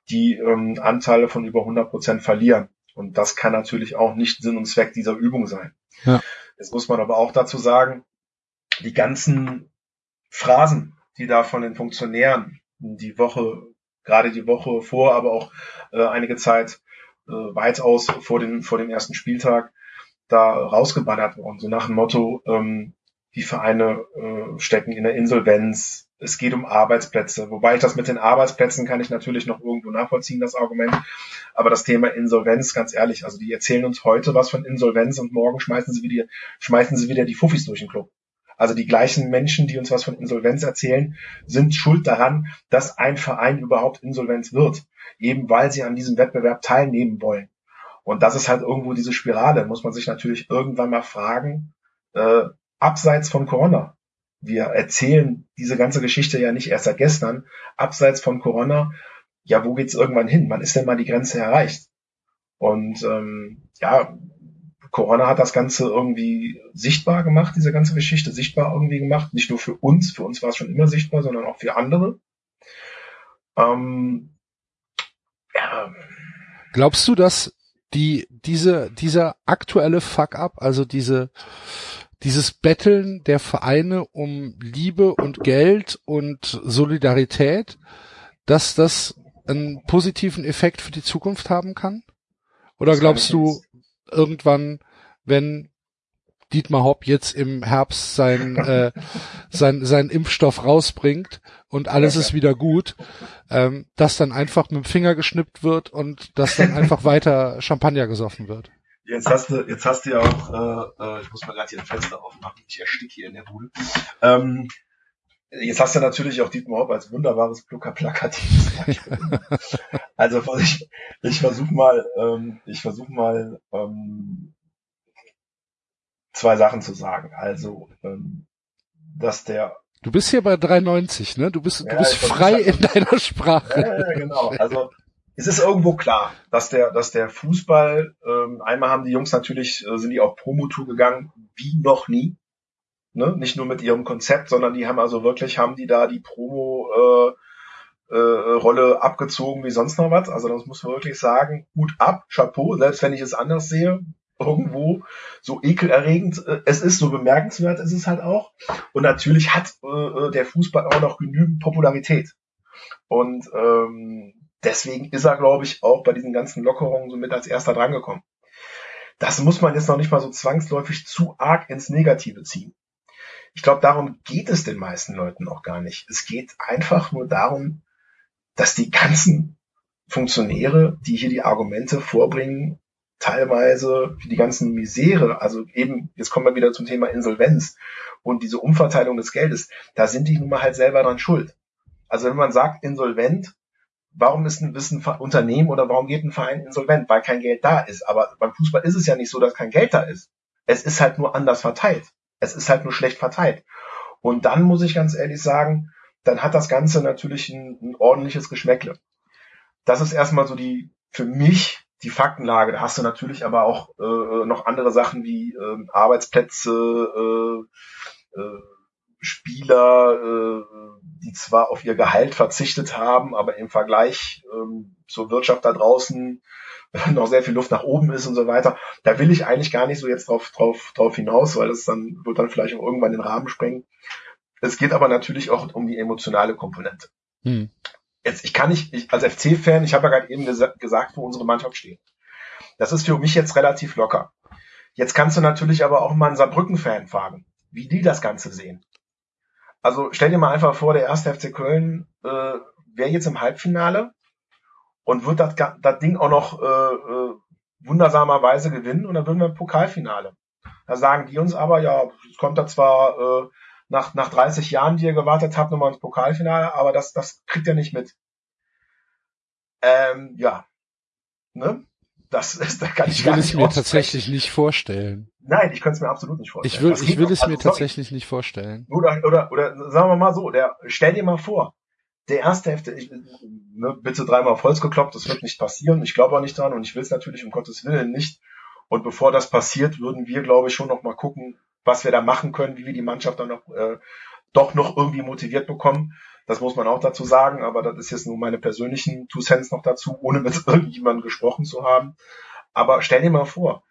die ähm, Anteile von über 100 Prozent verlieren. Und das kann natürlich auch nicht Sinn und Zweck dieser Übung sein. Ja. Jetzt muss man aber auch dazu sagen, die ganzen Phrasen, die da von den Funktionären die Woche, gerade die Woche vor, aber auch äh, einige Zeit äh, weitaus vor, den, vor dem ersten Spieltag da rausgeballert worden. So nach dem Motto, ähm, die Vereine äh, stecken in der Insolvenz, es geht um Arbeitsplätze. Wobei ich das mit den Arbeitsplätzen kann ich natürlich noch irgendwo nachvollziehen, das Argument. Aber das Thema Insolvenz, ganz ehrlich, also die erzählen uns heute was von Insolvenz und morgen schmeißen sie wieder, schmeißen sie wieder die Fuffis durch den Club. Also die gleichen Menschen, die uns was von Insolvenz erzählen, sind schuld daran, dass ein Verein überhaupt Insolvenz wird. Eben weil sie an diesem Wettbewerb teilnehmen wollen. Und das ist halt irgendwo diese Spirale, muss man sich natürlich irgendwann mal fragen, äh, abseits von Corona. Wir erzählen diese ganze Geschichte ja nicht erst seit gestern. Abseits von Corona, ja, wo geht's irgendwann hin? Wann ist denn mal die Grenze erreicht? Und ähm, ja, Corona hat das Ganze irgendwie sichtbar gemacht, diese ganze Geschichte sichtbar irgendwie gemacht. Nicht nur für uns, für uns war es schon immer sichtbar, sondern auch für andere. Ähm, ja. Glaubst du, dass die, diese, dieser aktuelle Fuck-up, also diese, dieses Betteln der Vereine um Liebe und Geld und Solidarität, dass das einen positiven Effekt für die Zukunft haben kann? Oder glaubst du, irgendwann, wenn Dietmar Hopp jetzt im Herbst sein, äh, sein, sein Impfstoff rausbringt und alles ist wieder gut, ähm, dass dann einfach mit dem Finger geschnippt wird und dass dann einfach weiter Champagner gesoffen wird. Jetzt hast du, jetzt hast du ja auch, äh, äh ich muss mal gerade hier ein Fenster aufmachen, ich ersticke hier in der Bude. Ähm, Jetzt hast du natürlich auch Dietmar Hopp als wunderbares plakatives Also ich, ich versuche mal, ähm, ich versuche mal ähm, zwei Sachen zu sagen. Also, ähm, dass der Du bist hier bei 3,90, ne? Du bist, ja, du bist frei in deiner Sprache. Ja, ja, genau. Also es ist irgendwo klar, dass der, dass der Fußball, ähm, einmal haben die Jungs natürlich, äh, sind die auf Promotour gegangen, wie noch nie. Ne? Nicht nur mit ihrem Konzept, sondern die haben also wirklich, haben die da die Promo äh, äh, Rolle abgezogen wie sonst noch was. Also das muss man wirklich sagen, Hut ab, Chapeau, selbst wenn ich es anders sehe, irgendwo so ekelerregend äh, es ist, so bemerkenswert ist es halt auch. Und natürlich hat äh, äh, der Fußball auch noch genügend Popularität. Und ähm, deswegen ist er, glaube ich, auch bei diesen ganzen Lockerungen so mit als erster drangekommen. Das muss man jetzt noch nicht mal so zwangsläufig zu arg ins Negative ziehen. Ich glaube, darum geht es den meisten Leuten auch gar nicht. Es geht einfach nur darum, dass die ganzen Funktionäre, die hier die Argumente vorbringen, teilweise für die ganzen Misere, also eben, jetzt kommen wir wieder zum Thema Insolvenz und diese Umverteilung des Geldes, da sind die nun mal halt selber dran schuld. Also wenn man sagt insolvent, warum ist ein, ist ein Unternehmen oder warum geht ein Verein insolvent? Weil kein Geld da ist. Aber beim Fußball ist es ja nicht so, dass kein Geld da ist. Es ist halt nur anders verteilt. Es ist halt nur schlecht verteilt. Und dann muss ich ganz ehrlich sagen, dann hat das Ganze natürlich ein, ein ordentliches Geschmäckle. Das ist erstmal so die, für mich die Faktenlage. Da hast du natürlich aber auch äh, noch andere Sachen wie äh, Arbeitsplätze, äh, äh, Spieler, äh, die zwar auf ihr Gehalt verzichtet haben, aber im Vergleich ähm, zur Wirtschaft da draußen noch sehr viel Luft nach oben ist und so weiter. Da will ich eigentlich gar nicht so jetzt drauf, drauf, drauf hinaus, weil das dann wird dann vielleicht auch irgendwann den Rahmen sprengen. Es geht aber natürlich auch um die emotionale Komponente. Hm. Jetzt, ich kann nicht, ich, als FC-Fan, ich habe ja gerade eben gesa gesagt, wo unsere Mannschaft steht. Das ist für mich jetzt relativ locker. Jetzt kannst du natürlich aber auch mal einen Saarbrücken-Fan fragen, wie die das Ganze sehen. Also stell dir mal einfach vor, der erste FC Köln äh, wäre jetzt im Halbfinale und wird das, das Ding auch noch äh, äh, wundersamerweise gewinnen und dann würden wir im Pokalfinale. Da sagen die uns aber, ja, es kommt da zwar äh, nach, nach 30 Jahren, die ihr gewartet habt, nochmal ins Pokalfinale, aber das, das kriegt ihr nicht mit. Ähm, ja. Ne? Das ist, da kann ich, ich will es mir tatsächlich nicht vorstellen. Nein, ich könnte es mir absolut nicht vorstellen. Ich will, ich will es also, mir sorry. tatsächlich nicht vorstellen. Oder, oder, oder sagen wir mal so, der, stell dir mal vor, der erste Hälfte, ich, ne, bitte dreimal auf Holz gekloppt, das wird nicht passieren. Ich glaube auch nicht dran und ich will es natürlich um Gottes Willen nicht. Und bevor das passiert, würden wir, glaube ich, schon noch mal gucken, was wir da machen können, wie wir die Mannschaft dann noch äh, doch noch irgendwie motiviert bekommen. Das muss man auch dazu sagen, aber das ist jetzt nur meine persönlichen Two Cents noch dazu, ohne mit irgendjemandem gesprochen zu haben. Aber stell dir mal vor,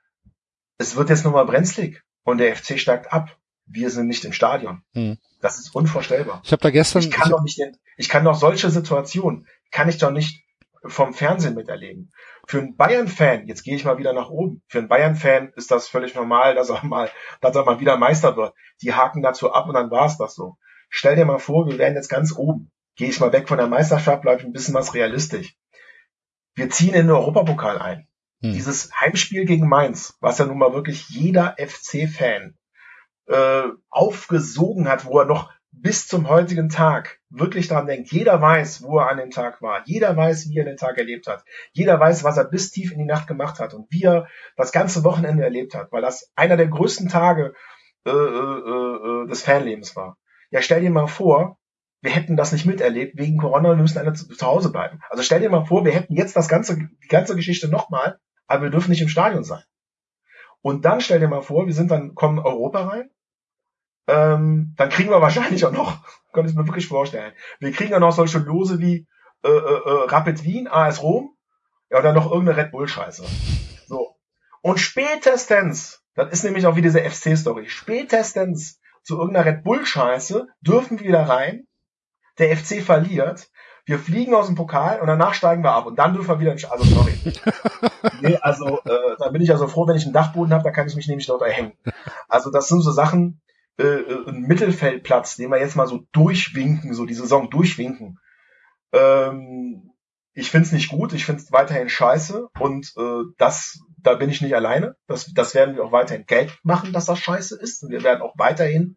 es wird jetzt nochmal brenzlig und der FC steigt ab. Wir sind nicht im Stadion. Hm. Das ist unvorstellbar. Ich habe da gestern. Ich kann ich, doch nicht, ich kann doch solche Situationen, kann ich doch nicht vom Fernsehen miterleben. Für einen Bayern-Fan, jetzt gehe ich mal wieder nach oben, für einen Bayern-Fan ist das völlig normal, dass er mal, dass er mal wieder Meister wird. Die haken dazu ab und dann war es das so. Stell dir mal vor, wir wären jetzt ganz oben. Gehe ich mal weg von der Meisterschaft, bleibe ein bisschen was realistisch. Wir ziehen in den Europapokal ein. Hm. Dieses Heimspiel gegen Mainz, was ja nun mal wirklich jeder FC-Fan äh, aufgesogen hat, wo er noch bis zum heutigen Tag wirklich daran denkt. Jeder weiß, wo er an dem Tag war. Jeder weiß, wie er den Tag erlebt hat. Jeder weiß, was er bis tief in die Nacht gemacht hat und wie er das ganze Wochenende erlebt hat, weil das einer der größten Tage äh, äh, äh, des Fanlebens war. Ja, stell dir mal vor, wir hätten das nicht miterlebt wegen Corona, wir müssen alle zu, zu Hause bleiben. Also stell dir mal vor, wir hätten jetzt das ganze, die ganze Geschichte nochmal, aber wir dürfen nicht im Stadion sein. Und dann stell dir mal vor, wir sind dann, kommen Europa rein, ähm, dann kriegen wir wahrscheinlich auch noch, kann ich mir wirklich vorstellen, wir kriegen dann noch solche Lose wie äh, äh, äh Rapid Wien, AS Rom, ja, oder noch irgendeine Red Bull Scheiße. So. Und spätestens, das ist nämlich auch wie diese FC-Story, spätestens zu irgendeiner Red Bull Scheiße dürfen wir wieder rein, der FC verliert, wir fliegen aus dem Pokal und danach steigen wir ab und dann dürfen wir wieder, also sorry. nee, also äh, da bin ich also froh, wenn ich einen Dachboden habe, da kann ich mich nämlich dort erhängen. Also das sind so Sachen, äh, äh, ein Mittelfeldplatz, den wir jetzt mal so durchwinken, so die Saison durchwinken. Ähm, ich find's nicht gut, ich find's weiterhin scheiße und äh, das, da bin ich nicht alleine. Das, das werden wir auch weiterhin Geld machen, dass das scheiße ist. Und wir werden auch weiterhin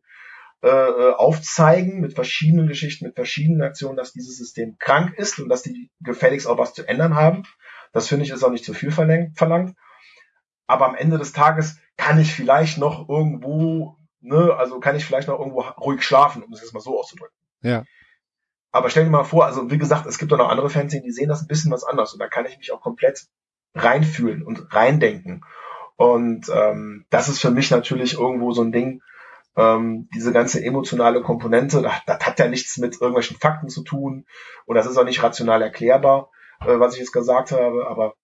äh, äh, aufzeigen mit verschiedenen Geschichten, mit verschiedenen Aktionen, dass dieses System krank ist und dass die gefälligst auch was zu ändern haben. Das finde ich ist auch nicht zu viel verlangt. Aber am Ende des Tages kann ich vielleicht noch irgendwo, ne, also kann ich vielleicht noch irgendwo ruhig schlafen, um es jetzt mal so auszudrücken. Ja. Aber stell dir mal vor, also wie gesagt, es gibt auch noch andere Fernsehen, die sehen das ein bisschen was anders und da kann ich mich auch komplett reinfühlen und reindenken. Und ähm, das ist für mich natürlich irgendwo so ein Ding, Ähm, diese ganze emotionale Komponente, das, das hat ja nichts mit irgendwelchen Fakten zu tun und das ist auch nicht rational erklärbar, äh, was ich jetzt gesagt habe, aber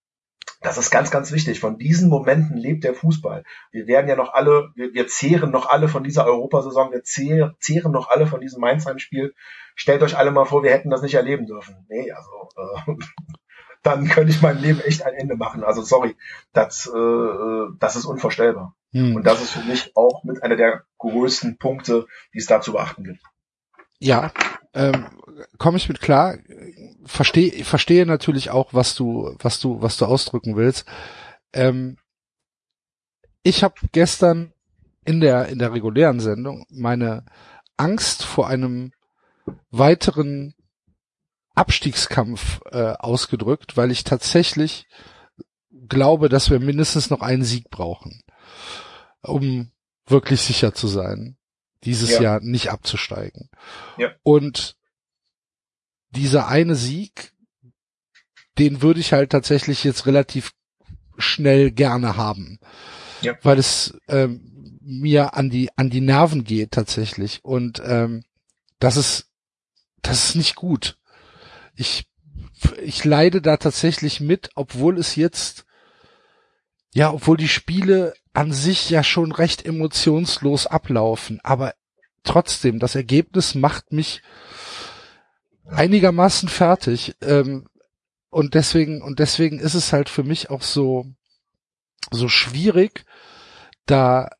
das ist ganz, ganz wichtig. Von diesen Momenten lebt der Fußball. Wir werden ja noch alle, wir, wir zehren noch alle von dieser Europasaison, wir zehren, zehren noch alle von diesem Mainz-Spiel. Stellt euch alle mal vor, wir hätten das nicht erleben dürfen. Nee, also äh, dann könnte ich mein Leben echt ein Ende machen. Also sorry, das, äh, das ist unvorstellbar. Hm. Und das ist für mich auch mit einer der größten Punkte, die es da zu beachten gibt. Ja, ähm, komme ich mit klar. Verstehe verstehe natürlich auch, was du was du was du ausdrücken willst. Ähm, ich habe gestern in der in der regulären Sendung meine Angst vor einem weiteren Abstiegskampf äh, ausgedrückt, weil ich tatsächlich glaube, dass wir mindestens noch einen Sieg brauchen, um wirklich sicher zu sein, dieses ja. Jahr nicht abzusteigen. Ja. Und dieser eine Sieg, den würde ich halt tatsächlich jetzt relativ schnell gerne haben, ja. weil es ähm, mir an die an die Nerven geht tatsächlich und ähm, das ist das ist nicht gut ich, ich leide da tatsächlich mit, obwohl es jetzt, ja, obwohl die Spiele an sich ja schon recht emotionslos ablaufen, aber trotzdem, das Ergebnis macht mich einigermaßen fertig. Ähm, und deswegen, und deswegen ist es halt für mich auch so, so schwierig, da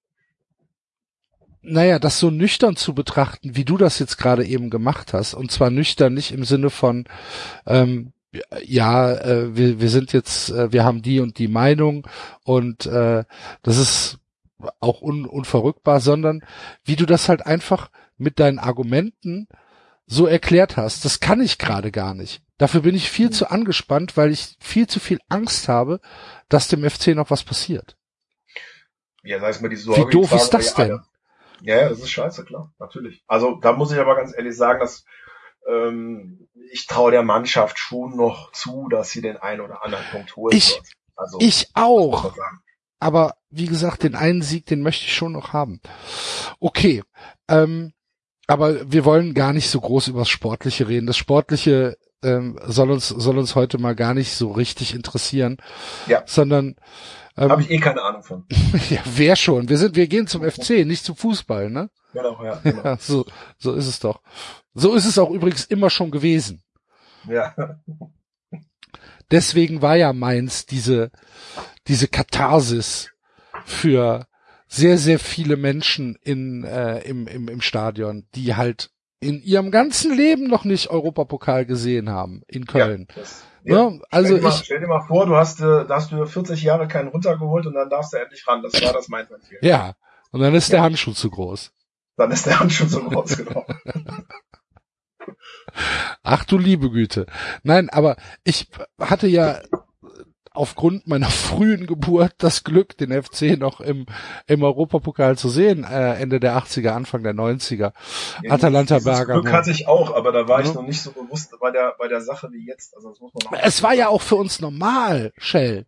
naja, das so nüchtern zu betrachten, wie du das jetzt gerade eben gemacht hast, und zwar nüchtern nicht im Sinne von, ähm, ja, äh, wir, wir sind jetzt, äh, wir haben die und die Meinung und äh, das ist auch un, unverrückbar, sondern wie du das halt einfach mit deinen Argumenten so erklärt hast. Das kann ich gerade gar nicht. Dafür bin ich viel mhm. zu angespannt, weil ich viel zu viel Angst habe, dass dem FC noch was passiert. Ja, sag ich mal, die Sorge, Wie doof ist das denn? Ja, ja, das ist scheiße, klar, natürlich. Also da muss ich aber ganz ehrlich sagen, dass ähm, ich traue der Mannschaft schon noch zu, dass sie den einen oder anderen Punkt holen ich, wird. Also, ich auch. Aber wie gesagt, den einen Sieg, den möchte ich schon noch haben. Okay. Ähm, aber wir wollen gar nicht so groß über das Sportliche reden. Das Sportliche ähm, soll uns soll uns heute mal gar nicht so richtig interessieren, ja. sondern ähm, Habe ich eh keine Ahnung von. ja, wer schon? Wir sind, wir gehen zum FC, nicht zum Fußball, ne? Genau, ja. Genau. ja so, so ist es doch. So ist es auch übrigens immer schon gewesen. Ja. Deswegen war ja Mainz diese, diese Katharsis für sehr, sehr viele Menschen in, äh, im, im, im Stadion, die halt in ihrem ganzen Leben noch nicht Europapokal gesehen haben in Köln. Ja, das, ja, ja, also stell dir, mal, ich, stell dir mal vor, du hast, äh, da hast du 40 Jahre keinen runtergeholt und dann darfst du endlich ran. Das war das mein Ziel. Ja, und dann ist ja. der Handschuh zu groß. Dann ist der Handschuh zu groß, genau. Ach du liebe Güte. Nein, aber ich hatte ja aufgrund meiner frühen Geburt das Glück, den FC noch im, im Europapokal zu sehen, äh, Ende der 80er, Anfang der 90er. Ja, Atalanta Bergamo. Glück hatte ich auch, aber da war ja. ich noch nicht so bewusst bei der, bei der Sache wie jetzt. Also das muss man auch es war ja auch für uns normal, Shell.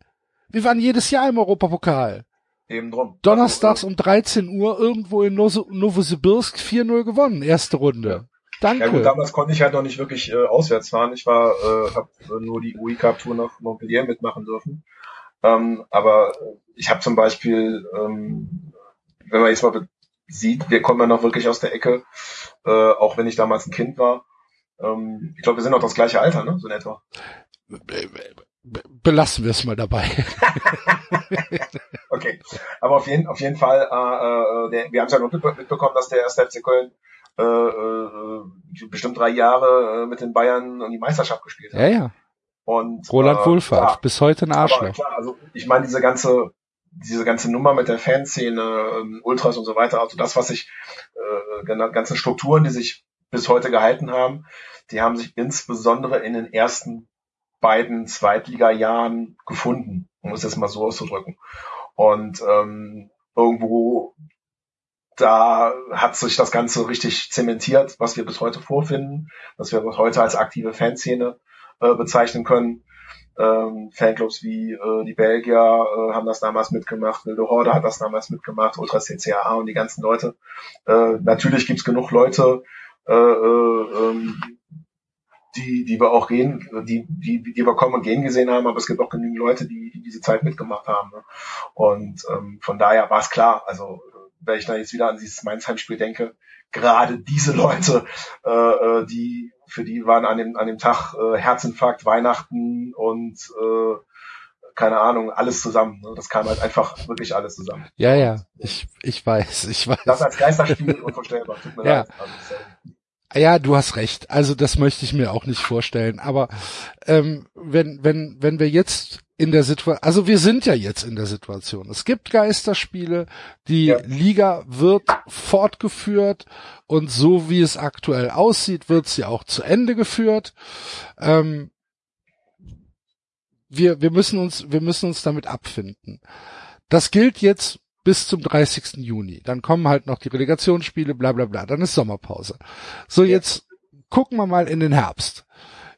Wir waren jedes Jahr im Europapokal. Eben drum. Donnerstags um 13 Uhr irgendwo in Novosibirsk 4-0 gewonnen, erste Runde. Ja. Danke. Ja gut, damals konnte ich halt noch nicht wirklich äh, auswärts fahren. Ich war, äh, habe äh, nur die UI Cup Tour nach Montpellier mitmachen dürfen. Ähm, aber ich habe zum Beispiel, ähm, wenn man jetzt mal sieht, wir kommen ja noch wirklich aus der Ecke, äh, auch wenn ich damals ein Kind war. Ähm, ich glaube, wir sind noch das gleiche Alter, ne? So in etwa. Belassen wir es mal dabei. okay, aber auf jeden, auf jeden Fall, äh, äh, der, wir haben es ja noch mitbekommen, dass der erste FC Köln äh, äh, bestimmt drei Jahre äh, mit den Bayern um die Meisterschaft gespielt hat. Ja, ja. Und, Roland äh, Wohlfahrt, ja, bis heute ein Arschloch. Klar, also ich meine, diese ganze, diese ganze Nummer mit der Fanszene, ähm, Ultras und so weiter, also das, was sich, äh, ganzen Strukturen, die sich bis heute gehalten haben, die haben sich insbesondere in den ersten beiden Zweitliga-Jahren gefunden, um es jetzt mal so auszudrücken. Und ähm, irgendwo da hat sich das Ganze richtig zementiert, was wir bis heute vorfinden, was wir bis heute als aktive Fanszene äh, bezeichnen können. Ähm, Fanclubs wie äh, die Belgier äh, haben das damals mitgemacht, Wilde Horde hat das damals mitgemacht, Ultra CCAA und die ganzen Leute. Äh, natürlich gibt's genug Leute, äh, äh, ähm, die, die wir auch gehen, die, die, die wir kommen und gehen gesehen haben, aber es gibt auch genügend Leute, die, die diese Zeit mitgemacht haben. Ne? Und ähm, von daher war es klar, also wenn ich da jetzt wieder an dieses Mainz-Heimspiel denke, gerade diese Leute, äh, äh, die für die waren an dem an dem Tag äh, Herzinfarkt, Weihnachten und äh, keine Ahnung, alles zusammen. Ne? Das kam halt einfach wirklich alles zusammen. Ja, ja, ich, ich weiß, ich weiß. Das als Geisterspiel unvorstellbar. Tut mir ja. leid. Also, ja, du hast recht. Also das möchte ich mir auch nicht vorstellen. Aber ähm, wenn wenn wenn wir jetzt in der Situation, also wir sind ja jetzt in der Situation. Es gibt Geisterspiele, die ja. Liga wird fortgeführt und so wie es aktuell aussieht, wird sie auch zu Ende geführt. Ähm, wir wir müssen uns wir müssen uns damit abfinden. Das gilt jetzt bis zum 30. Juni. Dann kommen halt noch die Relegationsspiele, bla bla bla. Dann ist Sommerpause. So, jetzt gucken wir mal in den Herbst.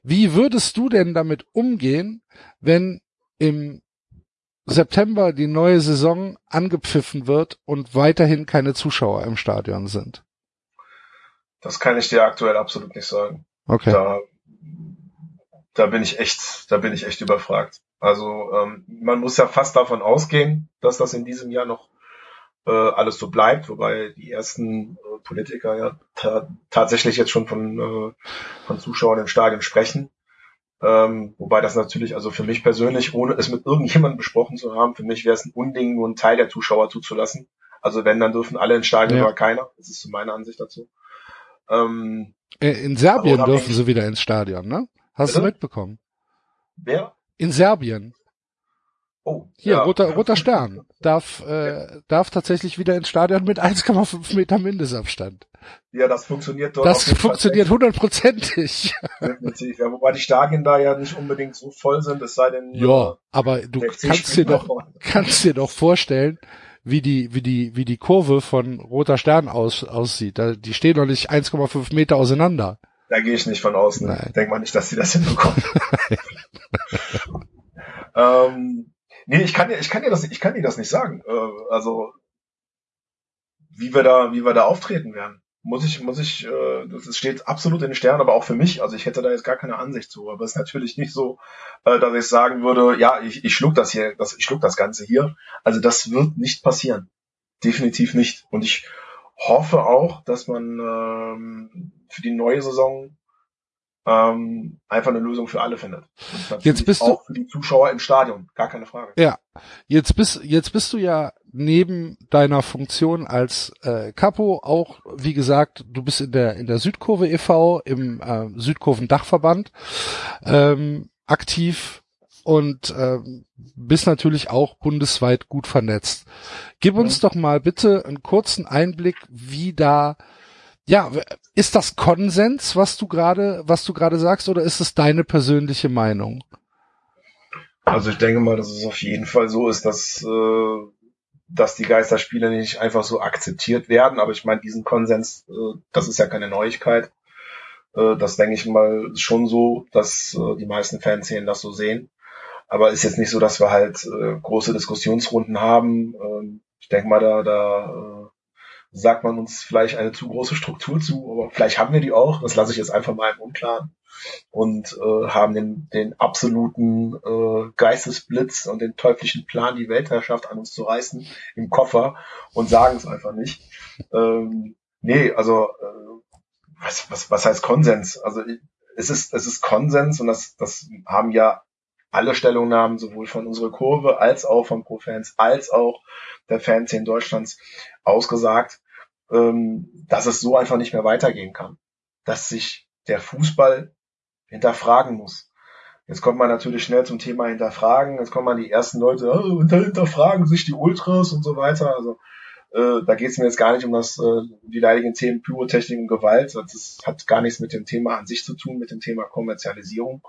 Wie würdest du denn damit umgehen, wenn im September die neue Saison angepfiffen wird und weiterhin keine Zuschauer im Stadion sind? Das kann ich dir aktuell absolut nicht sagen. Okay. Da, da bin ich echt, da bin ich echt überfragt. Also ähm, man muss ja fast davon ausgehen, dass das in diesem Jahr noch äh, alles so bleibt, wobei die ersten äh, Politiker ja ta tatsächlich jetzt schon von, äh, von Zuschauern im Stadion sprechen. Ähm, wobei das natürlich, also für mich persönlich, ohne es mit irgendjemandem besprochen zu haben, für mich wäre es ein Unding, nur einen Teil der Zuschauer zuzulassen. Also wenn, dann dürfen alle ins Stadion, ja. aber keiner. Das ist so meine Ansicht dazu. Ähm, äh, in Serbien dürfen sie wieder ins Stadion, ne? Hast Bitte? du mitbekommen? Wer? In Serbien. Oh, Hier, ja. roter, roter Stern darf, äh, darf tatsächlich wieder ins Stadion mit 1,5 Meter Mindestabstand. Ja, das funktioniert dort. Das funktioniert hundertprozentig. Ja, wobei die Stadien da ja nicht unbedingt so voll sind, es sei denn. Ja, äh, aber du kannst dir doch, kannst dir doch vorstellen, wie die, wie die, wie die Kurve von roter Stern aus, aussieht. Die stehen doch nicht 1,5 Meter auseinander. Da gehe ich nicht von aus. Ne? Denk mal nicht, dass sie das hinbekommen. ähm, Nee, ich kann dir, ich kann dir das, ich kann dir das nicht sagen. Äh, also wie wir da, wie wir da auftreten werden, muss ich, muss ich, äh, das steht absolut in den Sternen, aber auch für mich. Also ich hätte da jetzt gar keine Ansicht zu. Aber es ist natürlich nicht so, äh, dass ich sagen würde, ja, ich, ich schluck das hier, das, ich schluck das Ganze hier. Also das wird nicht passieren, definitiv nicht. Und ich hoffe auch, dass man ähm, für die neue Saison ähm, einfach eine Lösung für alle findet. Jetzt bist auch du für die Zuschauer im Stadion, gar keine Frage. Ja, jetzt bist jetzt bist du ja neben deiner Funktion als äh, Capo auch, wie gesagt, du bist in der in der Südkurve e.V. im äh, Südkurven Dachverband ähm, aktiv und ähm, bist natürlich auch bundesweit gut vernetzt. Gib uns ja. doch mal bitte einen kurzen Einblick, wie da ja, ist das Konsens, was du gerade, was du gerade sagst, oder ist es deine persönliche Meinung? Also ich denke mal, dass es auf jeden Fall so ist, dass, äh, dass die Geisterspiele nicht einfach so akzeptiert werden. Aber ich meine, diesen Konsens, äh, das ist ja keine Neuigkeit. Äh, das denke ich mal schon so, dass die meisten Fanszenen das so sehen. Aber ist jetzt nicht so, dass wir halt große Diskussionsrunden haben. Ähm, ich denke mal, da, da sagt man uns vielleicht eine zu große Struktur zu, aber vielleicht haben wir die auch, das lasse ich jetzt einfach mal im Unklaren und äh, haben den, den absoluten äh, Geistesblitz und den teuflischen Plan, die Weltherrschaft an uns zu reißen, im Koffer und sagen es einfach nicht. Ähm, nee, also äh, was, was, was heißt Konsens? Also es ist, es ist Konsens und das, das haben ja alle Stellungnahmen sowohl von unserer Kurve als auch von Pro-Fans als auch der Fanszene Deutschlands ausgesagt, ähm, dass es so einfach nicht mehr weitergehen kann. Dass sich der Fußball hinterfragen muss. Jetzt kommt man natürlich schnell zum Thema hinterfragen. Jetzt kommen man die ersten Leute, oh, hinterfragen sich die Ultras und so weiter. Also äh, da geht es mir jetzt gar nicht um das äh, die leidigen Themen Pyrotechnik und Gewalt. Das hat gar nichts mit dem Thema an sich zu tun, mit dem Thema Kommerzialisierung.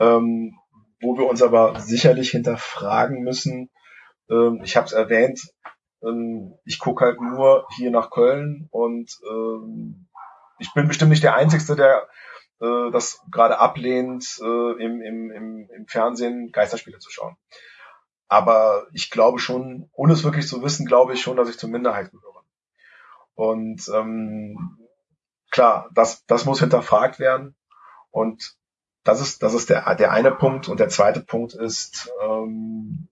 Ähm, wo wir uns aber sicherlich hinterfragen müssen. Ähm, ich habe es erwähnt, ähm, ich gucke halt nur hier nach Köln und ähm, ich bin bestimmt nicht der Einzige, der äh, das gerade ablehnt, äh, im, im, im, im Fernsehen Geisterspiele zu schauen. Aber ich glaube schon, ohne es wirklich zu wissen, glaube ich schon, dass ich zur Minderheit gehöre. Und ähm, klar, das, das muss hinterfragt werden. Und das ist, das ist der, der eine Punkt. Und der zweite Punkt ist, ähm,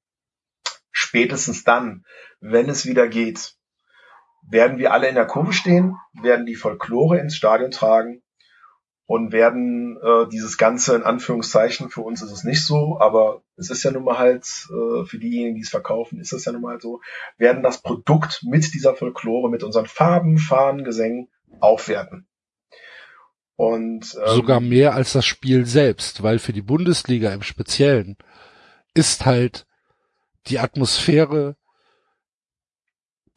spätestens dann, wenn es wieder geht, werden wir alle in der Kurve stehen, werden die Folklore ins Stadion tragen und werden äh, dieses Ganze in Anführungszeichen, für uns ist es nicht so, aber es ist ja nun mal halt, äh, für diejenigen, die es verkaufen, ist es ja nun mal halt so, werden das Produkt mit dieser Folklore, mit unseren Farben, Fahnen, Gesängen aufwerten. Und ähm, sogar mehr als das Spiel selbst, weil für die Bundesliga im Speziellen ist halt die Atmosphäre,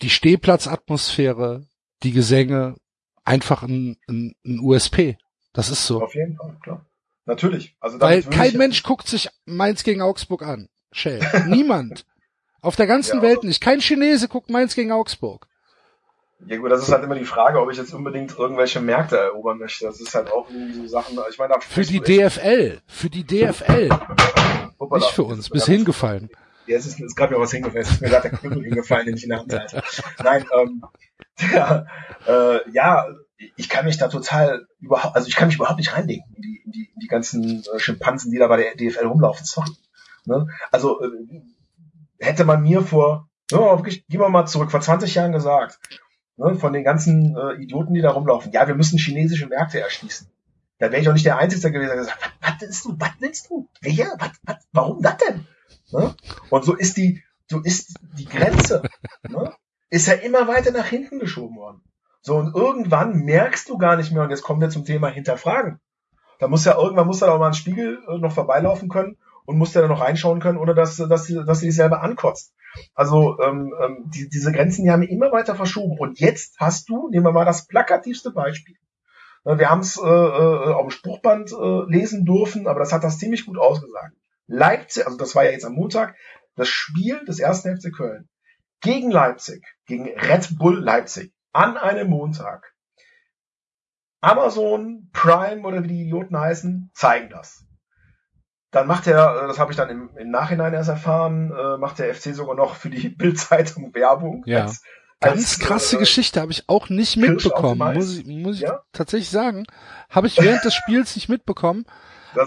die Stehplatzatmosphäre, die Gesänge einfach ein, ein, ein USP. Das ist so. Auf jeden Fall, klar. Natürlich. Also Weil kein Mensch guckt sich Mainz gegen Augsburg an. Shell. Niemand. Auf der ganzen ja, Welt nicht. Kein Chinese guckt Mainz gegen Augsburg. Ja gut, das ist halt immer die Frage, ob ich jetzt unbedingt irgendwelche Märkte erobern möchte. Das ist halt auch irgendwie so Sachen. Ich meine, für die DFL, für die DFL, Hoppala, nicht für uns. Bis hingefallen. Ja, es ist, ist gerade mir was hingefallen. Es mir gerade der Knüppel hingefallen, den ich in der Hand halte. Nein, ähm, ja, äh, ja, ich kann mich da total überhaupt, also ich kann mich überhaupt nicht reinlegen in die, in die, in die ganzen äh, Schimpansen, die da bei der DFL rumlaufen. Sorry. Ne? Also äh, hätte man mir vor, wirklich, gehen wir mal zurück, vor 20 Jahren gesagt, ne, von den ganzen äh, Idioten, die da rumlaufen, ja, wir müssen chinesische Märkte erschließen. Da wäre ich auch nicht der Einzige gewesen, der gesagt was, was willst du, was willst du? Wer? Was, was, warum das denn? Ne? Und so ist die, so ist die Grenze, ne? ist ja immer weiter nach hinten geschoben worden. So, und irgendwann merkst du gar nicht mehr, und jetzt kommen wir zum Thema Hinterfragen. Da muss ja irgendwann muss da auch mal ein Spiegel äh, noch vorbeilaufen können und muss da noch reinschauen können, ohne dass, dass, dass, sie dich selber ankotzt. Also ähm, ähm, die, diese Grenzen, die haben immer weiter verschoben. Und jetzt hast du, nehmen wir mal das plakativste Beispiel. Wir haben es äh, äh, auf dem Spruchband äh, lesen dürfen, aber das hat das ziemlich gut ausgesagt. Leipzig, also das war ja jetzt am Montag, das Spiel des ersten FC Köln gegen Leipzig, gegen Red Bull Leipzig an einem Montag. Amazon, Prime oder wie die Idioten heißen, zeigen das. Dann macht er, äh, das habe ich dann im, im, Nachhinein erst erfahren, äh, macht der FC sogar noch für die Bildzeitung Werbung. Ja. Als, Ganz als, krasse äh, Geschichte habe ich auch nicht mitbekommen, muss ich, muss ich ja? tatsächlich sagen. Habe ich während des Spiels nicht mitbekommen.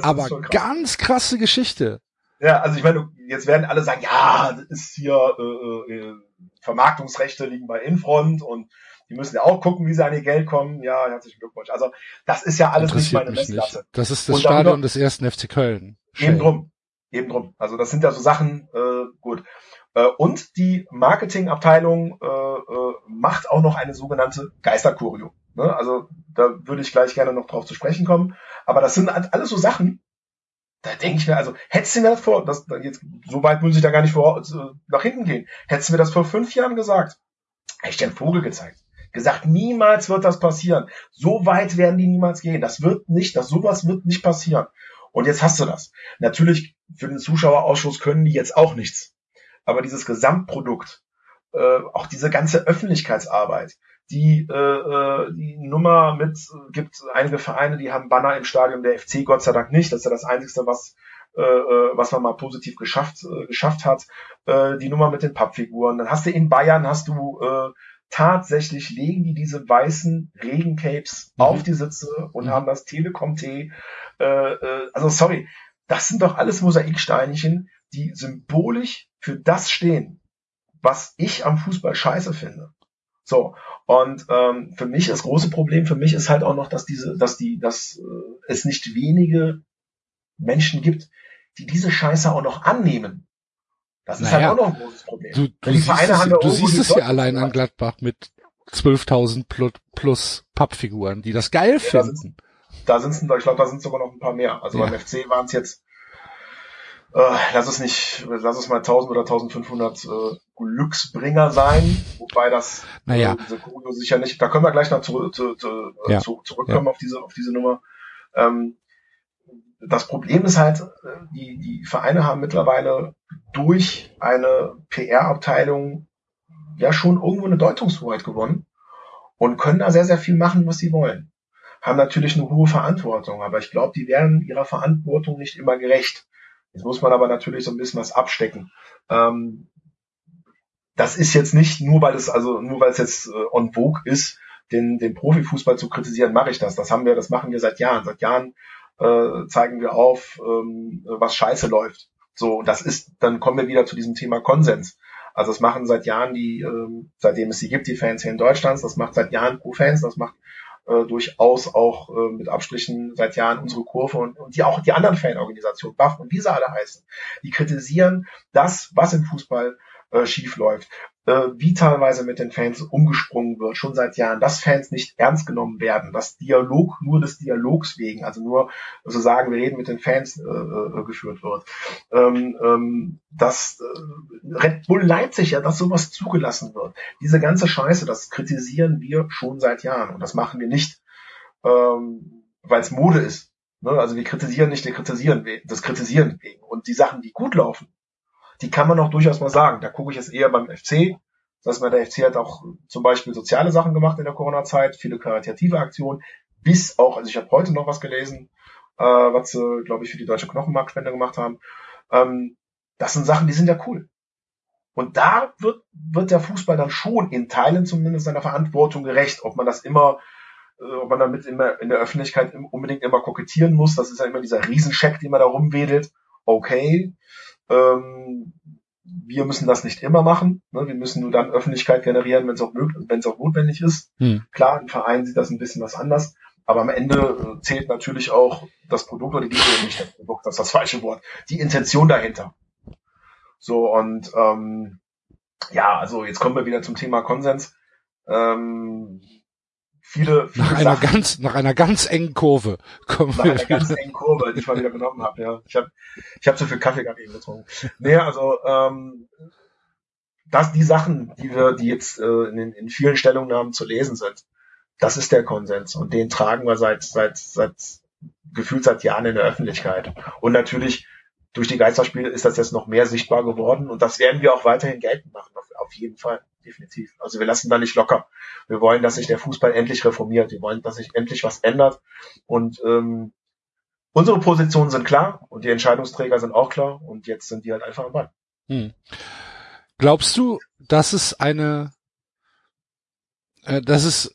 Aber krass. ganz krasse Geschichte. Ja, also ich meine, jetzt werden alle sagen, ja, das ist hier äh, äh, Vermarktungsrechte liegen bei Infront und die müssen ja auch gucken, wie sie an ihr Geld kommen. Ja, herzlichen Glückwunsch. Also das ist ja alles nicht meine. Nicht. Das ist das und Stadion des ersten FC Köln. Eben drum. Eben drum. Also das sind ja so Sachen, äh, gut. Äh, und die Marketingabteilung äh, äh, macht auch noch eine sogenannte Geisterkurio. Ne? Also da würde ich gleich gerne noch drauf zu sprechen kommen. Aber das sind halt alles so Sachen, da denke ich mir, also hättest du mir das vor, das, jetzt, so weit muss ich da gar nicht vor, äh, nach hinten gehen, hättest du mir das vor fünf Jahren gesagt, hätte ich dir einen Vogel gezeigt gesagt, niemals wird das passieren. So weit werden die niemals gehen. Das wird nicht, das sowas wird nicht passieren. Und jetzt hast du das. Natürlich für den Zuschauerausschuss können die jetzt auch nichts. Aber dieses Gesamtprodukt, äh, auch diese ganze Öffentlichkeitsarbeit, die, äh, äh die Nummer mit, gibt einige Vereine, die haben Banner im Stadion, der FC Gott sei Dank nicht. Das ist ja das Einzige, was äh, äh, was man mal positiv geschafft äh, geschafft hat. Äh, die Nummer mit den Pappfiguren. Dann hast du in Bayern hast du äh, tatsächlich legen die diese weißen Regencapes mhm. auf die Sitze und mhm. haben das Telekom-T. Äh, äh, also sorry, das sind doch alles Mosaiksteinchen, die symbolisch für das stehen, was ich am Fußball scheiße finde. So und ähm, für mich das große Problem für mich ist halt auch noch, dass diese, dass die, dass äh, es nicht wenige Menschen gibt, die diese Scheiße auch noch annehmen. Das ist naja, halt auch noch ein großes Problem. Du, du siehst, es, du siehst es ja allein an Gladbach mit 12.000 plus, plus Pappfiguren, die das geil ja, finden. Da sind es, ich glaube, da sind sogar noch ein paar mehr. Also ja. beim FC waren es jetzt, äh, lass es nicht, lass es mal 1000 oder 1500 äh, Glücksbringer sein, wobei das naja. äh, Kurio sicher nicht. Da können wir gleich noch zu, zu, zu, ja. zu zurückkommen auf diese auf diese Nummer. Ähm, das Problem ist halt, äh, die, die Vereine haben mittlerweile durch eine PR-Abteilung ja schon irgendwo eine Deutungshoheit gewonnen und können da sehr, sehr viel machen, was sie wollen. haben natürlich eine hohe Verantwortung, aber ich glaube, die werden ihrer Verantwortung nicht immer gerecht. Jetzt muss man aber natürlich so ein bisschen was abstecken. Ähm, das ist jetzt nicht nur, weil es also nur weil es jetzt äh, on vogue ist, den, den Profifußball zu kritisieren, mache ich das. Das haben wir, das machen wir seit Jahren. Seit Jahren äh, zeigen wir auf, ähm, was scheiße läuft. So, das ist, dann kommen wir wieder zu diesem Thema Konsens. Also das machen seit Jahren die, ähm, seitdem es sie gibt, die Fans hier in Deutschland, das macht seit Jahren Pro-Fans, das macht äh, durchaus auch äh, mit Abstrichen seit Jahren unsere Kurve und, und die auch die anderen Fanorganisationen, BAF und wie sie alle heißen, die kritisieren das, was im Fußball äh, schief läuft, wie teilweise mit den Fans umgesprungen wird, schon seit Jahren, dass Fans nicht ernst genommen werden, dass Dialog nur des Dialogs wegen, also nur sozusagen, wir reden mit den Fans äh, äh, geführt wird. Ähm, ähm, dass äh, Red Bull Leipzig ja, dass sowas zugelassen wird. Diese ganze Scheiße, das kritisieren wir schon seit Jahren und das machen wir nicht, ähm, weil es Mode ist. Ne? Also wir kritisieren nicht, wir kritisieren das Kritisieren wegen. Und die Sachen, die gut laufen, die kann man auch durchaus mal sagen. Da gucke ich jetzt eher beim FC. Das heißt, der FC hat auch zum Beispiel soziale Sachen gemacht in der Corona-Zeit, viele karitative Aktionen, bis auch, also ich habe heute noch was gelesen, äh, was sie, glaube ich, für die Deutsche Knochenmarkspende gemacht haben. Ähm, das sind Sachen, die sind ja cool. Und da wird, wird der Fußball dann schon in Teilen zumindest seiner Verantwortung gerecht. Ob man das immer, äh, ob man damit immer in der Öffentlichkeit unbedingt immer kokettieren muss, das ist ja immer dieser Riesencheck, den man da rumwedelt. Okay. Ähm, wir müssen das nicht immer machen. Ne? Wir müssen nur dann Öffentlichkeit generieren, wenn es auch möglich, wenn es auch notwendig ist. Hm. Klar, im Verein sieht das ein bisschen was anders. Aber am Ende äh, zählt natürlich auch das Produkt oder die nicht das Produkt, das ist das falsche Wort, die Intention dahinter. So und ähm, ja, also jetzt kommen wir wieder zum Thema Konsens. Ähm, viele, viele nach einer Sachen, ganz nach einer ganz engen Kurve kommen nach wir einer ganz engen Kurve, die ich mal wieder genommen habe. Ja, ich habe ich habe zu viel Kaffee gerade eben getrunken. Nee, also ähm, dass die Sachen, die wir, die jetzt äh, in, in vielen Stellungnahmen zu lesen sind, das ist der Konsens und den tragen wir seit seit seit gefühlt seit Jahren in der Öffentlichkeit. Und natürlich durch die Geisterspiele ist das jetzt noch mehr sichtbar geworden und das werden wir auch weiterhin geltend machen, auf, auf jeden Fall definitiv. Also wir lassen da nicht locker. Wir wollen, dass sich der Fußball endlich reformiert. Wir wollen, dass sich endlich was ändert. Und ähm, unsere Positionen sind klar und die Entscheidungsträger sind auch klar und jetzt sind die halt einfach am Ball. Hm. Glaubst du, dass es eine, äh, dass es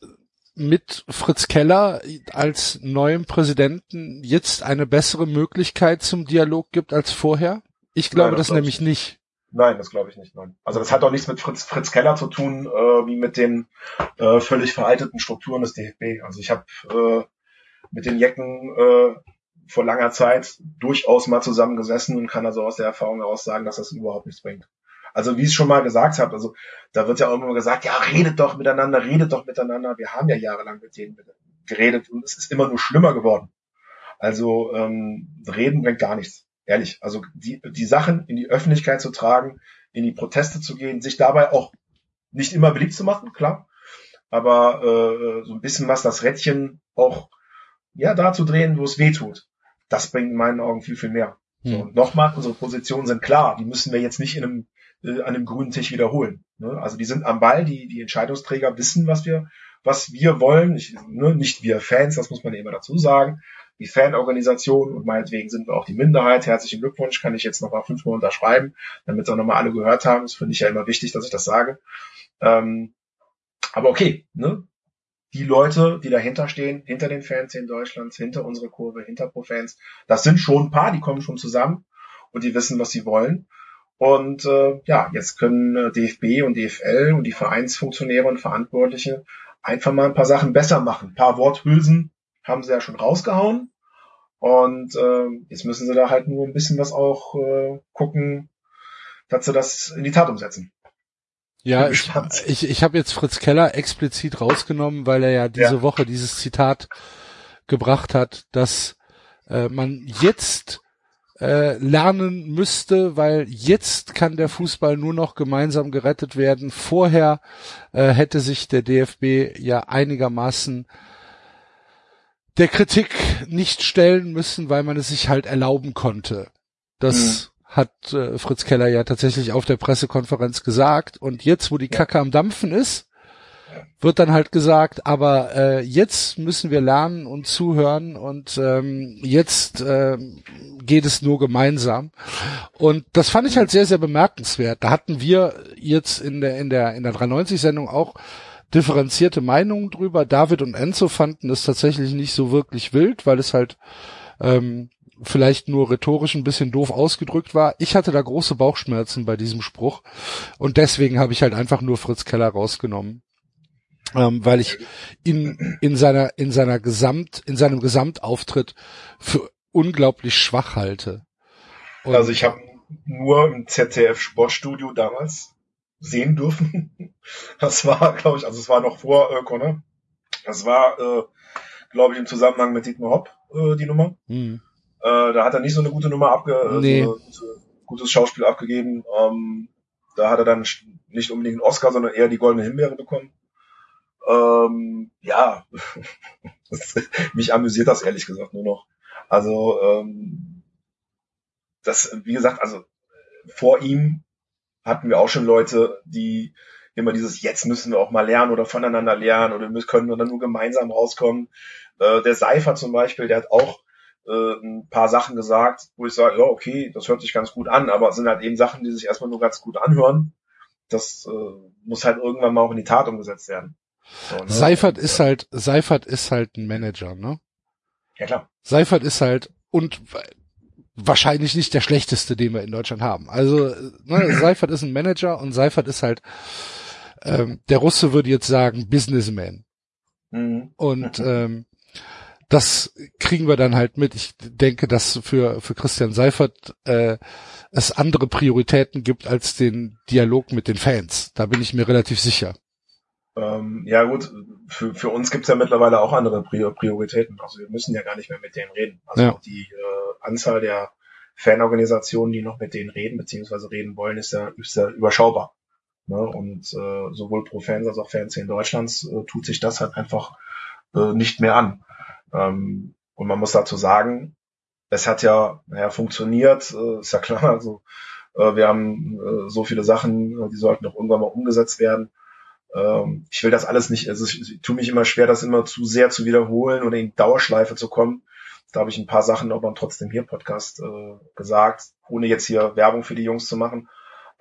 mit Fritz Keller als neuem Präsidenten jetzt eine bessere Möglichkeit zum Dialog gibt als vorher? Ich glaube Nein, das, das nämlich nicht. Nein, das glaube ich nicht. Nein. Also das hat auch nichts mit Fritz, Fritz Keller zu tun, äh, wie mit den äh, völlig veralteten Strukturen des DFB. Also ich habe äh, mit den Jecken äh, vor langer Zeit durchaus mal zusammengesessen und kann also aus der Erfahrung heraus sagen, dass das überhaupt nichts bringt. Also wie ich es schon mal gesagt habe, also da wird ja auch immer gesagt, ja, redet doch miteinander, redet doch miteinander. Wir haben ja jahrelang mit denen geredet und es ist immer nur schlimmer geworden. Also ähm, reden bringt gar nichts. Ehrlich, also die, die Sachen in die Öffentlichkeit zu tragen, in die Proteste zu gehen, sich dabei auch nicht immer beliebt zu machen, klar, aber äh, so ein bisschen was das Rädchen auch ja da zu drehen, wo es weh tut, das bringt in meinen Augen viel, viel mehr. Hm. So, und nochmal, unsere Positionen sind klar, die müssen wir jetzt nicht in einem, äh, an einem grünen Tisch wiederholen. Ne? Also die sind am Ball, die, die Entscheidungsträger wissen, was wir, was wir wollen, ich, ne? nicht wir Fans, das muss man immer dazu sagen, die Fanorganisation und meinetwegen sind wir auch die Minderheit. Herzlichen Glückwunsch, kann ich jetzt nochmal fünfmal unterschreiben, damit auch nochmal alle gehört haben. Das finde ich ja immer wichtig, dass ich das sage. Ähm, aber okay, ne? Die Leute, die dahinter stehen, hinter den Fans in Deutschland, hinter unserer Kurve, hinter Pro-Fans, das sind schon ein paar, die kommen schon zusammen und die wissen, was sie wollen. Und äh, ja, jetzt können äh, DFB und DFL und die Vereinsfunktionäre und Verantwortliche einfach mal ein paar Sachen besser machen. Ein paar Worthülsen haben sie ja schon rausgehauen. Und äh, jetzt müssen sie da halt nur ein bisschen was auch äh, gucken, dass sie das in die Tat umsetzen. Ja, ich, ich, ich habe jetzt Fritz Keller explizit rausgenommen, weil er ja diese ja. Woche dieses Zitat gebracht hat, dass äh, man jetzt äh, lernen müsste, weil jetzt kann der Fußball nur noch gemeinsam gerettet werden. Vorher äh, hätte sich der DFB ja einigermaßen der Kritik nicht stellen müssen, weil man es sich halt erlauben konnte. Das mhm. hat äh, Fritz Keller ja tatsächlich auf der Pressekonferenz gesagt. Und jetzt, wo die Kacke am Dampfen ist, wird dann halt gesagt, aber äh, jetzt müssen wir lernen und zuhören und ähm, jetzt äh, geht es nur gemeinsam. Und das fand ich halt sehr, sehr bemerkenswert. Da hatten wir jetzt in der, in der, in der 390-Sendung auch differenzierte Meinungen drüber. David und Enzo fanden es tatsächlich nicht so wirklich wild, weil es halt ähm, vielleicht nur rhetorisch ein bisschen doof ausgedrückt war. Ich hatte da große Bauchschmerzen bei diesem Spruch und deswegen habe ich halt einfach nur Fritz Keller rausgenommen. Ähm, weil ich in, in seiner, in seiner Gesamt, in seinem Gesamtauftritt für unglaublich schwach halte. Und also ich habe nur im ZDF Sportstudio damals sehen dürfen. Das war, glaube ich, also es war noch vor äh, Connor. Das war, äh, glaube ich, im Zusammenhang mit Dietmar Hopp äh, die Nummer. Hm. Äh, da hat er nicht so eine gute Nummer abge, äh, nee. so ein gutes Schauspiel abgegeben. Ähm, da hat er dann nicht unbedingt einen Oscar, sondern eher die goldene Himbeere bekommen. Ähm, ja, mich amüsiert das ehrlich gesagt nur noch. Also ähm, das, wie gesagt, also vor ihm hatten wir auch schon Leute, die immer dieses jetzt müssen wir auch mal lernen oder voneinander lernen oder wir können dann nur gemeinsam rauskommen. Äh, der Seifer zum Beispiel, der hat auch äh, ein paar Sachen gesagt, wo ich sage, ja, okay, das hört sich ganz gut an, aber es sind halt eben Sachen, die sich erstmal nur ganz gut anhören. Das äh, muss halt irgendwann mal auch in die Tat umgesetzt werden. So, ne? Seifert ist halt, Seifert ist halt ein Manager, ne? Ja, klar. Seifert ist halt, und wahrscheinlich nicht der schlechteste, den wir in Deutschland haben. Also, ne, Seifert ist ein Manager und Seifert ist halt, ähm, der Russe würde jetzt sagen, Businessman. Mhm. Und ähm, das kriegen wir dann halt mit. Ich denke, dass für, für Christian Seifert äh, es andere Prioritäten gibt als den Dialog mit den Fans. Da bin ich mir relativ sicher. Ähm, ja gut, für, für uns gibt's ja mittlerweile auch andere Prioritäten. Also wir müssen ja gar nicht mehr mit denen reden. Also ja. die äh, Anzahl der Fanorganisationen, die noch mit denen reden, beziehungsweise reden wollen, ist ja, ist ja überschaubar. Ne? Und äh, sowohl pro Fans als auch Fernsehen Deutschlands äh, tut sich das halt einfach äh, nicht mehr an. Ähm, und man muss dazu sagen, es hat ja, naja, funktioniert, äh, ist ja klar, also äh, wir haben äh, so viele Sachen, die sollten auch irgendwann mal umgesetzt werden. Ähm, ich will das alles nicht, also ich, tue mich immer schwer, das immer zu sehr zu wiederholen oder in Dauerschleife zu kommen. Da habe ich ein paar Sachen aber trotzdem hier Podcast äh, gesagt, ohne jetzt hier Werbung für die Jungs zu machen.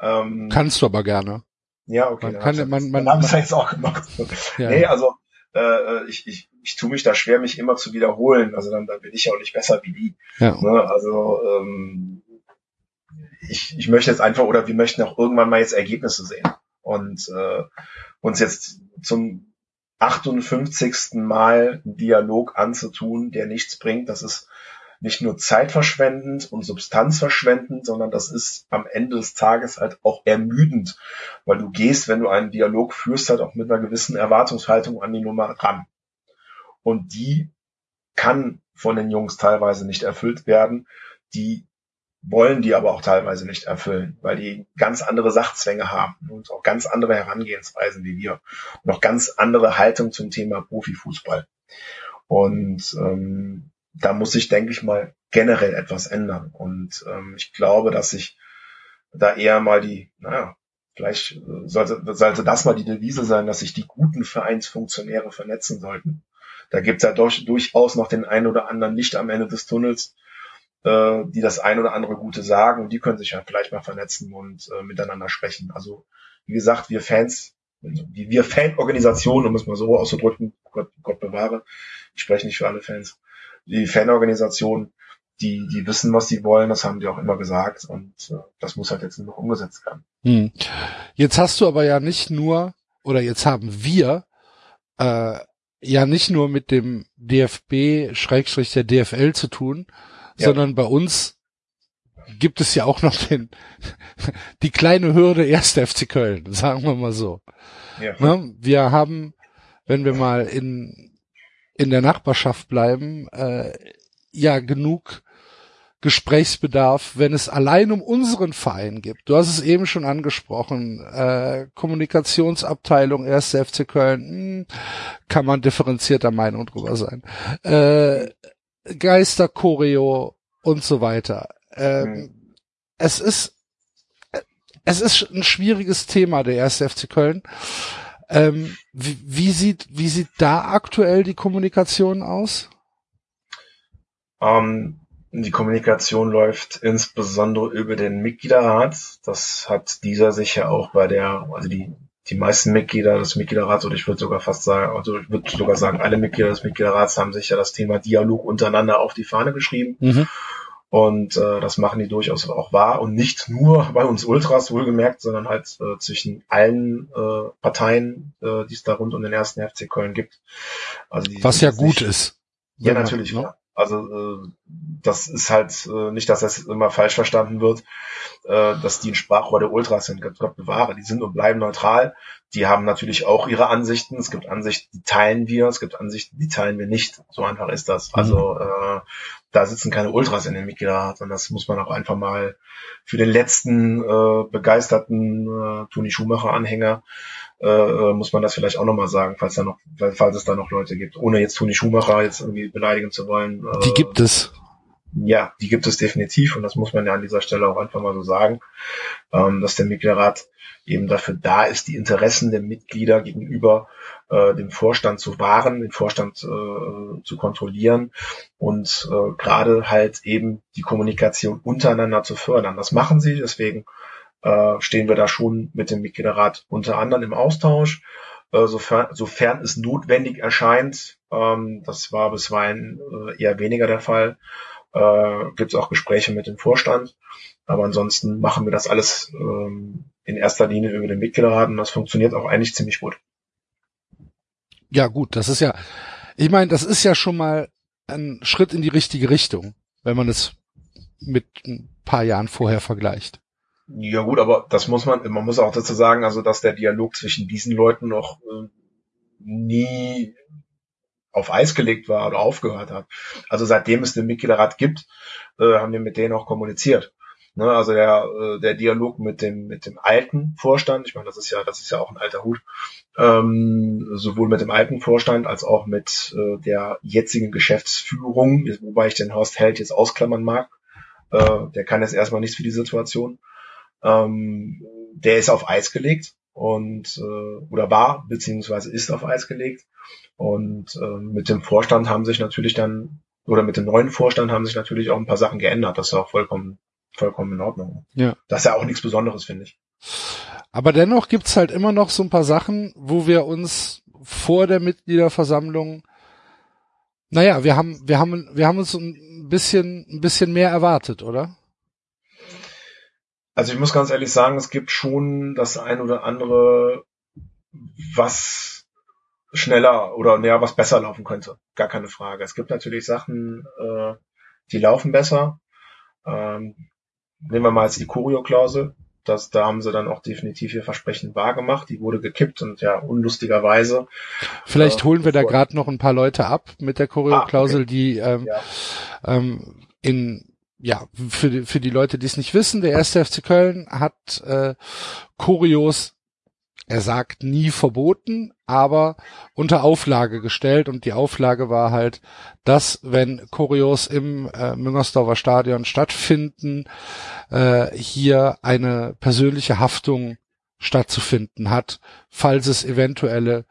Ähm, Kannst du aber gerne. Ja, okay. Man kann, man, man, man, man, jetzt auch gemacht. Ja. Nee, also äh, ich, ich, ich tue mich da schwer, mich immer zu wiederholen. Also dann, dann bin ich ja auch nicht besser wie die. Ja. Ne? Also ähm, ich, ich möchte jetzt einfach oder wir möchten auch irgendwann mal jetzt Ergebnisse sehen. Und äh, uns jetzt zum 58. Mal Dialog anzutun, der nichts bringt, das ist nicht nur zeitverschwendend und substanzverschwendend, sondern das ist am Ende des Tages halt auch ermüdend, weil du gehst, wenn du einen Dialog führst, halt auch mit einer gewissen Erwartungshaltung an die Nummer ran. Und die kann von den Jungs teilweise nicht erfüllt werden. Die wollen die aber auch teilweise nicht erfüllen, weil die ganz andere Sachzwänge haben und auch ganz andere Herangehensweisen wie wir. Noch ganz andere Haltung zum Thema Profifußball. Und ähm, da muss sich, denke ich mal, generell etwas ändern. Und ähm, ich glaube, dass sich da eher mal die, naja, vielleicht sollte, sollte das mal die Devise sein, dass sich die guten Vereinsfunktionäre vernetzen sollten. Da gibt's ja durch, durchaus noch den einen oder anderen Licht am Ende des Tunnels, äh, die das ein oder andere Gute sagen und die können sich ja vielleicht mal vernetzen und äh, miteinander sprechen. Also wie gesagt, wir Fans, die wir Fanorganisationen, um es mal so auszudrücken, Gott, Gott bewahre, ich spreche nicht für alle Fans, die Fanorganisationen, die, die wissen, was sie wollen, das haben die auch immer gesagt und äh, das muss halt jetzt nur noch umgesetzt werden. Hm. Jetzt hast du aber ja nicht nur, oder jetzt haben wir äh, ja nicht nur mit dem DFB Schrägstrich der DFL zu tun, ja. sondern bei uns gibt es ja auch noch den, die kleine Hürde 1. FC Köln, sagen wir mal so. Ja. Ne? Wir haben, wenn wir mal in, in der Nachbarschaft bleiben, äh, ja genug Gesprächsbedarf, wenn es allein um unseren Verein gibt. Du hast es eben schon angesprochen, äh, Kommunikationsabteilung 1. FC Köln, mh, hm, kann man differenzierter Meinung drüber sein. Äh, Geister, Choreo und so weiter. Ähm, mhm. Es ist, es ist ein schwieriges Thema, der erste FC Köln. Ähm, wie, wie, sieht, wie sieht da aktuell die Kommunikation aus? Ähm, die Kommunikation läuft insbesondere über den Mitgliederrat. Das hat dieser sich ja auch bei der, also die, die meisten Mitglieder des Mitgliederrats, oder ich würde sogar fast sagen, also ich würde sogar sagen, alle Mitglieder des Mitgliederrats haben sich ja das Thema Dialog untereinander auf die Fahne geschrieben. Mhm. Und äh, das machen die durchaus auch wahr. Und nicht nur bei uns Ultras wohlgemerkt, sondern halt äh, zwischen allen äh, Parteien, äh, die es da rund um den ersten FC Köln gibt. Also die, Was ja gut ist. Ja, natürlich. Ne? Also äh, das ist halt äh, nicht, dass das immer falsch verstanden wird, äh, dass die ein Sprachrohr der Ultras sind. Gott bewahre, die sind und bleiben neutral. Die haben natürlich auch ihre Ansichten. Es gibt Ansichten, die teilen wir. Es gibt Ansichten, die teilen wir nicht. So einfach ist das. Mhm. Also äh, da sitzen keine Ultras in dem Mitgliederrat und das muss man auch einfach mal für den letzten äh, begeisterten äh, Toni Schumacher-Anhänger äh, muss man das vielleicht auch nochmal sagen, falls da noch, falls es da noch Leute gibt, ohne jetzt Toni Schumacher jetzt irgendwie beleidigen zu wollen. Äh, die gibt es. Ja, die gibt es definitiv und das muss man ja an dieser Stelle auch einfach mal so sagen, ähm, dass der Mitgliederrat eben dafür da ist, die Interessen der Mitglieder gegenüber äh, dem Vorstand zu wahren, den Vorstand äh, zu kontrollieren und äh, gerade halt eben die Kommunikation untereinander zu fördern. Das machen sie, deswegen äh, stehen wir da schon mit dem Mitgliederrat unter anderem im Austausch, äh, sofern, sofern es notwendig erscheint. Ähm, das war bisweilen äh, eher weniger der Fall. Äh, Gibt es auch Gespräche mit dem Vorstand. Aber ansonsten machen wir das alles ähm, in erster Linie über den Mitgliederrat und das funktioniert auch eigentlich ziemlich gut. Ja gut, das ist ja, ich meine, das ist ja schon mal ein Schritt in die richtige Richtung, wenn man es mit ein paar Jahren vorher vergleicht. Ja gut, aber das muss man, man muss auch dazu sagen, also dass der Dialog zwischen diesen Leuten noch äh, nie auf Eis gelegt war oder aufgehört hat. Also seitdem es den Mitgliederrat gibt, äh, haben wir mit denen auch kommuniziert. Ne, also der, äh, der Dialog mit dem, mit dem alten Vorstand, ich meine, das ist ja, das ist ja auch ein alter Hut, ähm, sowohl mit dem alten Vorstand als auch mit äh, der jetzigen Geschäftsführung, wobei ich den Horst Held jetzt ausklammern mag. Äh, der kann jetzt erstmal nichts für die Situation. Ähm, der ist auf Eis gelegt und äh, oder war beziehungsweise ist auf Eis gelegt. Und äh, mit dem Vorstand haben sich natürlich dann oder mit dem neuen Vorstand haben sich natürlich auch ein paar Sachen geändert. Das ist auch vollkommen vollkommen in Ordnung. Ja. Das ist ja auch nichts Besonderes, finde ich. Aber dennoch gibt's halt immer noch so ein paar Sachen, wo wir uns vor der Mitgliederversammlung, naja, wir haben, wir haben, wir haben uns ein bisschen, ein bisschen mehr erwartet, oder? Also ich muss ganz ehrlich sagen, es gibt schon das ein oder andere, was schneller oder näher was besser laufen könnte. Gar keine Frage. Es gibt natürlich Sachen, äh, die laufen besser. Ähm, nehmen wir mal jetzt die Curio-Klausel. Das, da haben sie dann auch definitiv ihr Versprechen wahrgemacht. Die wurde gekippt und ja, unlustigerweise. Vielleicht äh, holen wir da gerade noch ein paar Leute ab mit der Curio-Klausel, ah, okay. die ähm, ja. ähm, in ja, für die, für die Leute, die es nicht wissen, der erste FC Köln hat äh, Kurios, er sagt nie verboten, aber unter Auflage gestellt. Und die Auflage war halt, dass wenn Kurios im äh, Müngersdorfer Stadion stattfinden, äh, hier eine persönliche Haftung stattzufinden hat, falls es eventuelle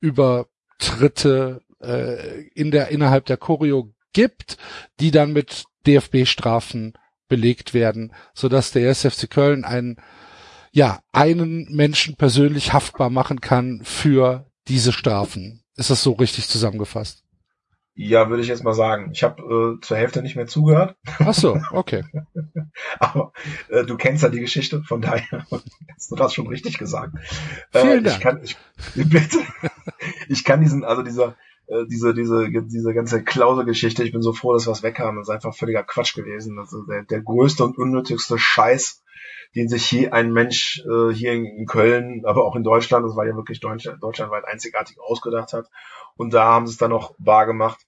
Übertritte äh, in der innerhalb der Choreo gibt, die dann mit DFB-Strafen belegt werden, so dass der SFC Köln einen, ja, einen Menschen persönlich haftbar machen kann für diese Strafen. Ist das so richtig zusammengefasst? Ja, würde ich jetzt mal sagen. Ich habe äh, zur Hälfte nicht mehr zugehört. Ach so, okay. Aber äh, du kennst ja die Geschichte, von daher hast du das schon richtig gesagt. Vielen äh, ich Kann, ich, bitte, ich kann diesen, also dieser äh, diese, diese, diese ganze Klauselgeschichte, ich bin so froh, dass wir es weg haben. Das ist einfach völliger Quatsch gewesen. Also der, der größte und unnötigste Scheiß, den sich hier ein Mensch äh, hier in, in Köln, aber auch in Deutschland, das war ja wirklich Deutschland, deutschlandweit einzigartig ausgedacht hat. Und da haben sie es dann noch wahr gemacht,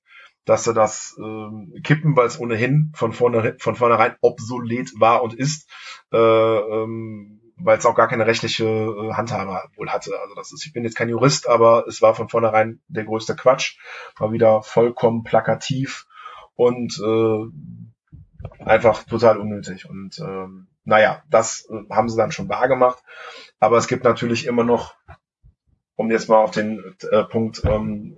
dass sie das äh, kippen, weil es ohnehin von vorne von vornherein obsolet war und ist. Äh, ähm, weil es auch gar keine rechtliche äh, Handhabe wohl hatte. Also das ist, ich bin jetzt kein Jurist, aber es war von vornherein der größte Quatsch, war wieder vollkommen plakativ und äh, einfach total unnötig. Und ähm, naja, das äh, haben sie dann schon wahr gemacht. Aber es gibt natürlich immer noch um jetzt mal auf den äh, Punkt ähm,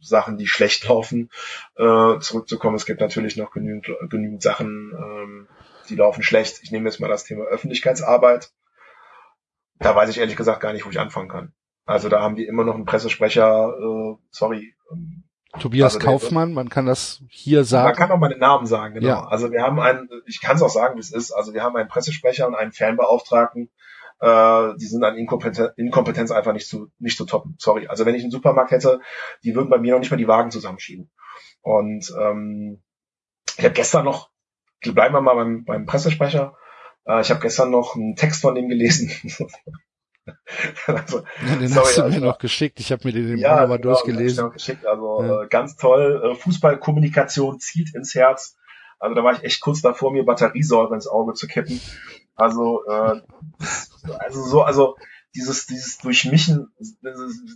Sachen, die schlecht laufen, äh, zurückzukommen. Es gibt natürlich noch genügend, genügend Sachen, ähm, die laufen schlecht. Ich nehme jetzt mal das Thema Öffentlichkeitsarbeit. Da weiß ich ehrlich gesagt gar nicht, wo ich anfangen kann. Also da haben die immer noch einen Pressesprecher, äh, sorry. Ähm, Tobias also Kaufmann, man kann das hier sagen. Man kann auch mal den Namen sagen, genau. Ja. Also wir haben einen, ich kann es auch sagen, wie es ist. Also wir haben einen Pressesprecher und einen Fanbeauftragten, äh, die sind an Inkompetenz, Inkompetenz einfach nicht zu, nicht zu toppen. Sorry. Also wenn ich einen Supermarkt hätte, die würden bei mir noch nicht mal die Wagen zusammenschieben. Und ähm, ich habe gestern noch, bleiben wir mal beim, beim Pressesprecher, äh, ich habe gestern noch einen Text von dem gelesen. also, ja, den sorry, hast du also, mir noch geschickt. Ich habe mir den ja, mal genau, durchgelesen. Geschickt. Also ja. äh, ganz toll. Äh, Fußballkommunikation zieht ins Herz. Also da war ich echt kurz davor, mir Batteriesäure ins Auge zu kippen. Also, äh, also so, also dieses, dieses Durchmischen,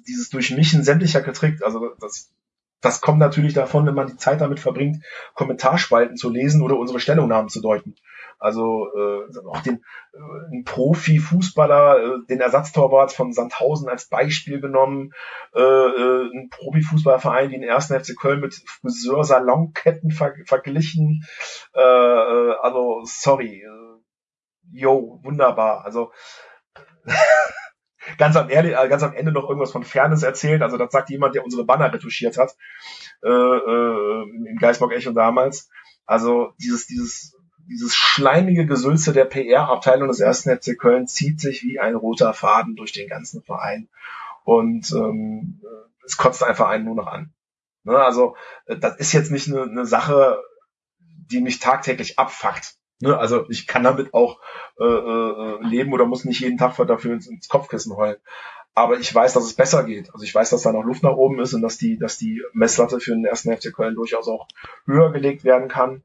dieses Durchmischen sämtlicher Getrickt, also das, das kommt natürlich davon, wenn man die Zeit damit verbringt, Kommentarspalten zu lesen oder unsere Stellungnahmen zu deuten. Also äh, auch den äh, ein Profi-Fußballer, äh, den Ersatztorwart von Sandhausen als Beispiel genommen, äh, äh, ein Profi-Fußballverein wie den ersten FC Köln mit Friseur-Salonketten ver verglichen. Äh, äh, also sorry, äh, yo, wunderbar. Also ganz am, ehrlich, äh, ganz am Ende noch irgendwas von Fairness erzählt. Also das sagt jemand, der unsere Banner retuschiert hat äh, äh, im Geisbock Echo damals. Also dieses dieses dieses schleimige Gesülze der PR-Abteilung des ersten FC Köln zieht sich wie ein roter Faden durch den ganzen Verein. Und ähm, es kotzt einfach einen nur noch an. Ne, also äh, das ist jetzt nicht eine, eine Sache, die mich tagtäglich abfuckt. Ne, also ich kann damit auch äh, äh, leben oder muss nicht jeden Tag dafür ins, ins Kopfkissen heulen. Aber ich weiß, dass es besser geht. Also ich weiß, dass da noch Luft nach oben ist und dass die, dass die Messlatte für den ersten FC Köln durchaus auch höher gelegt werden kann.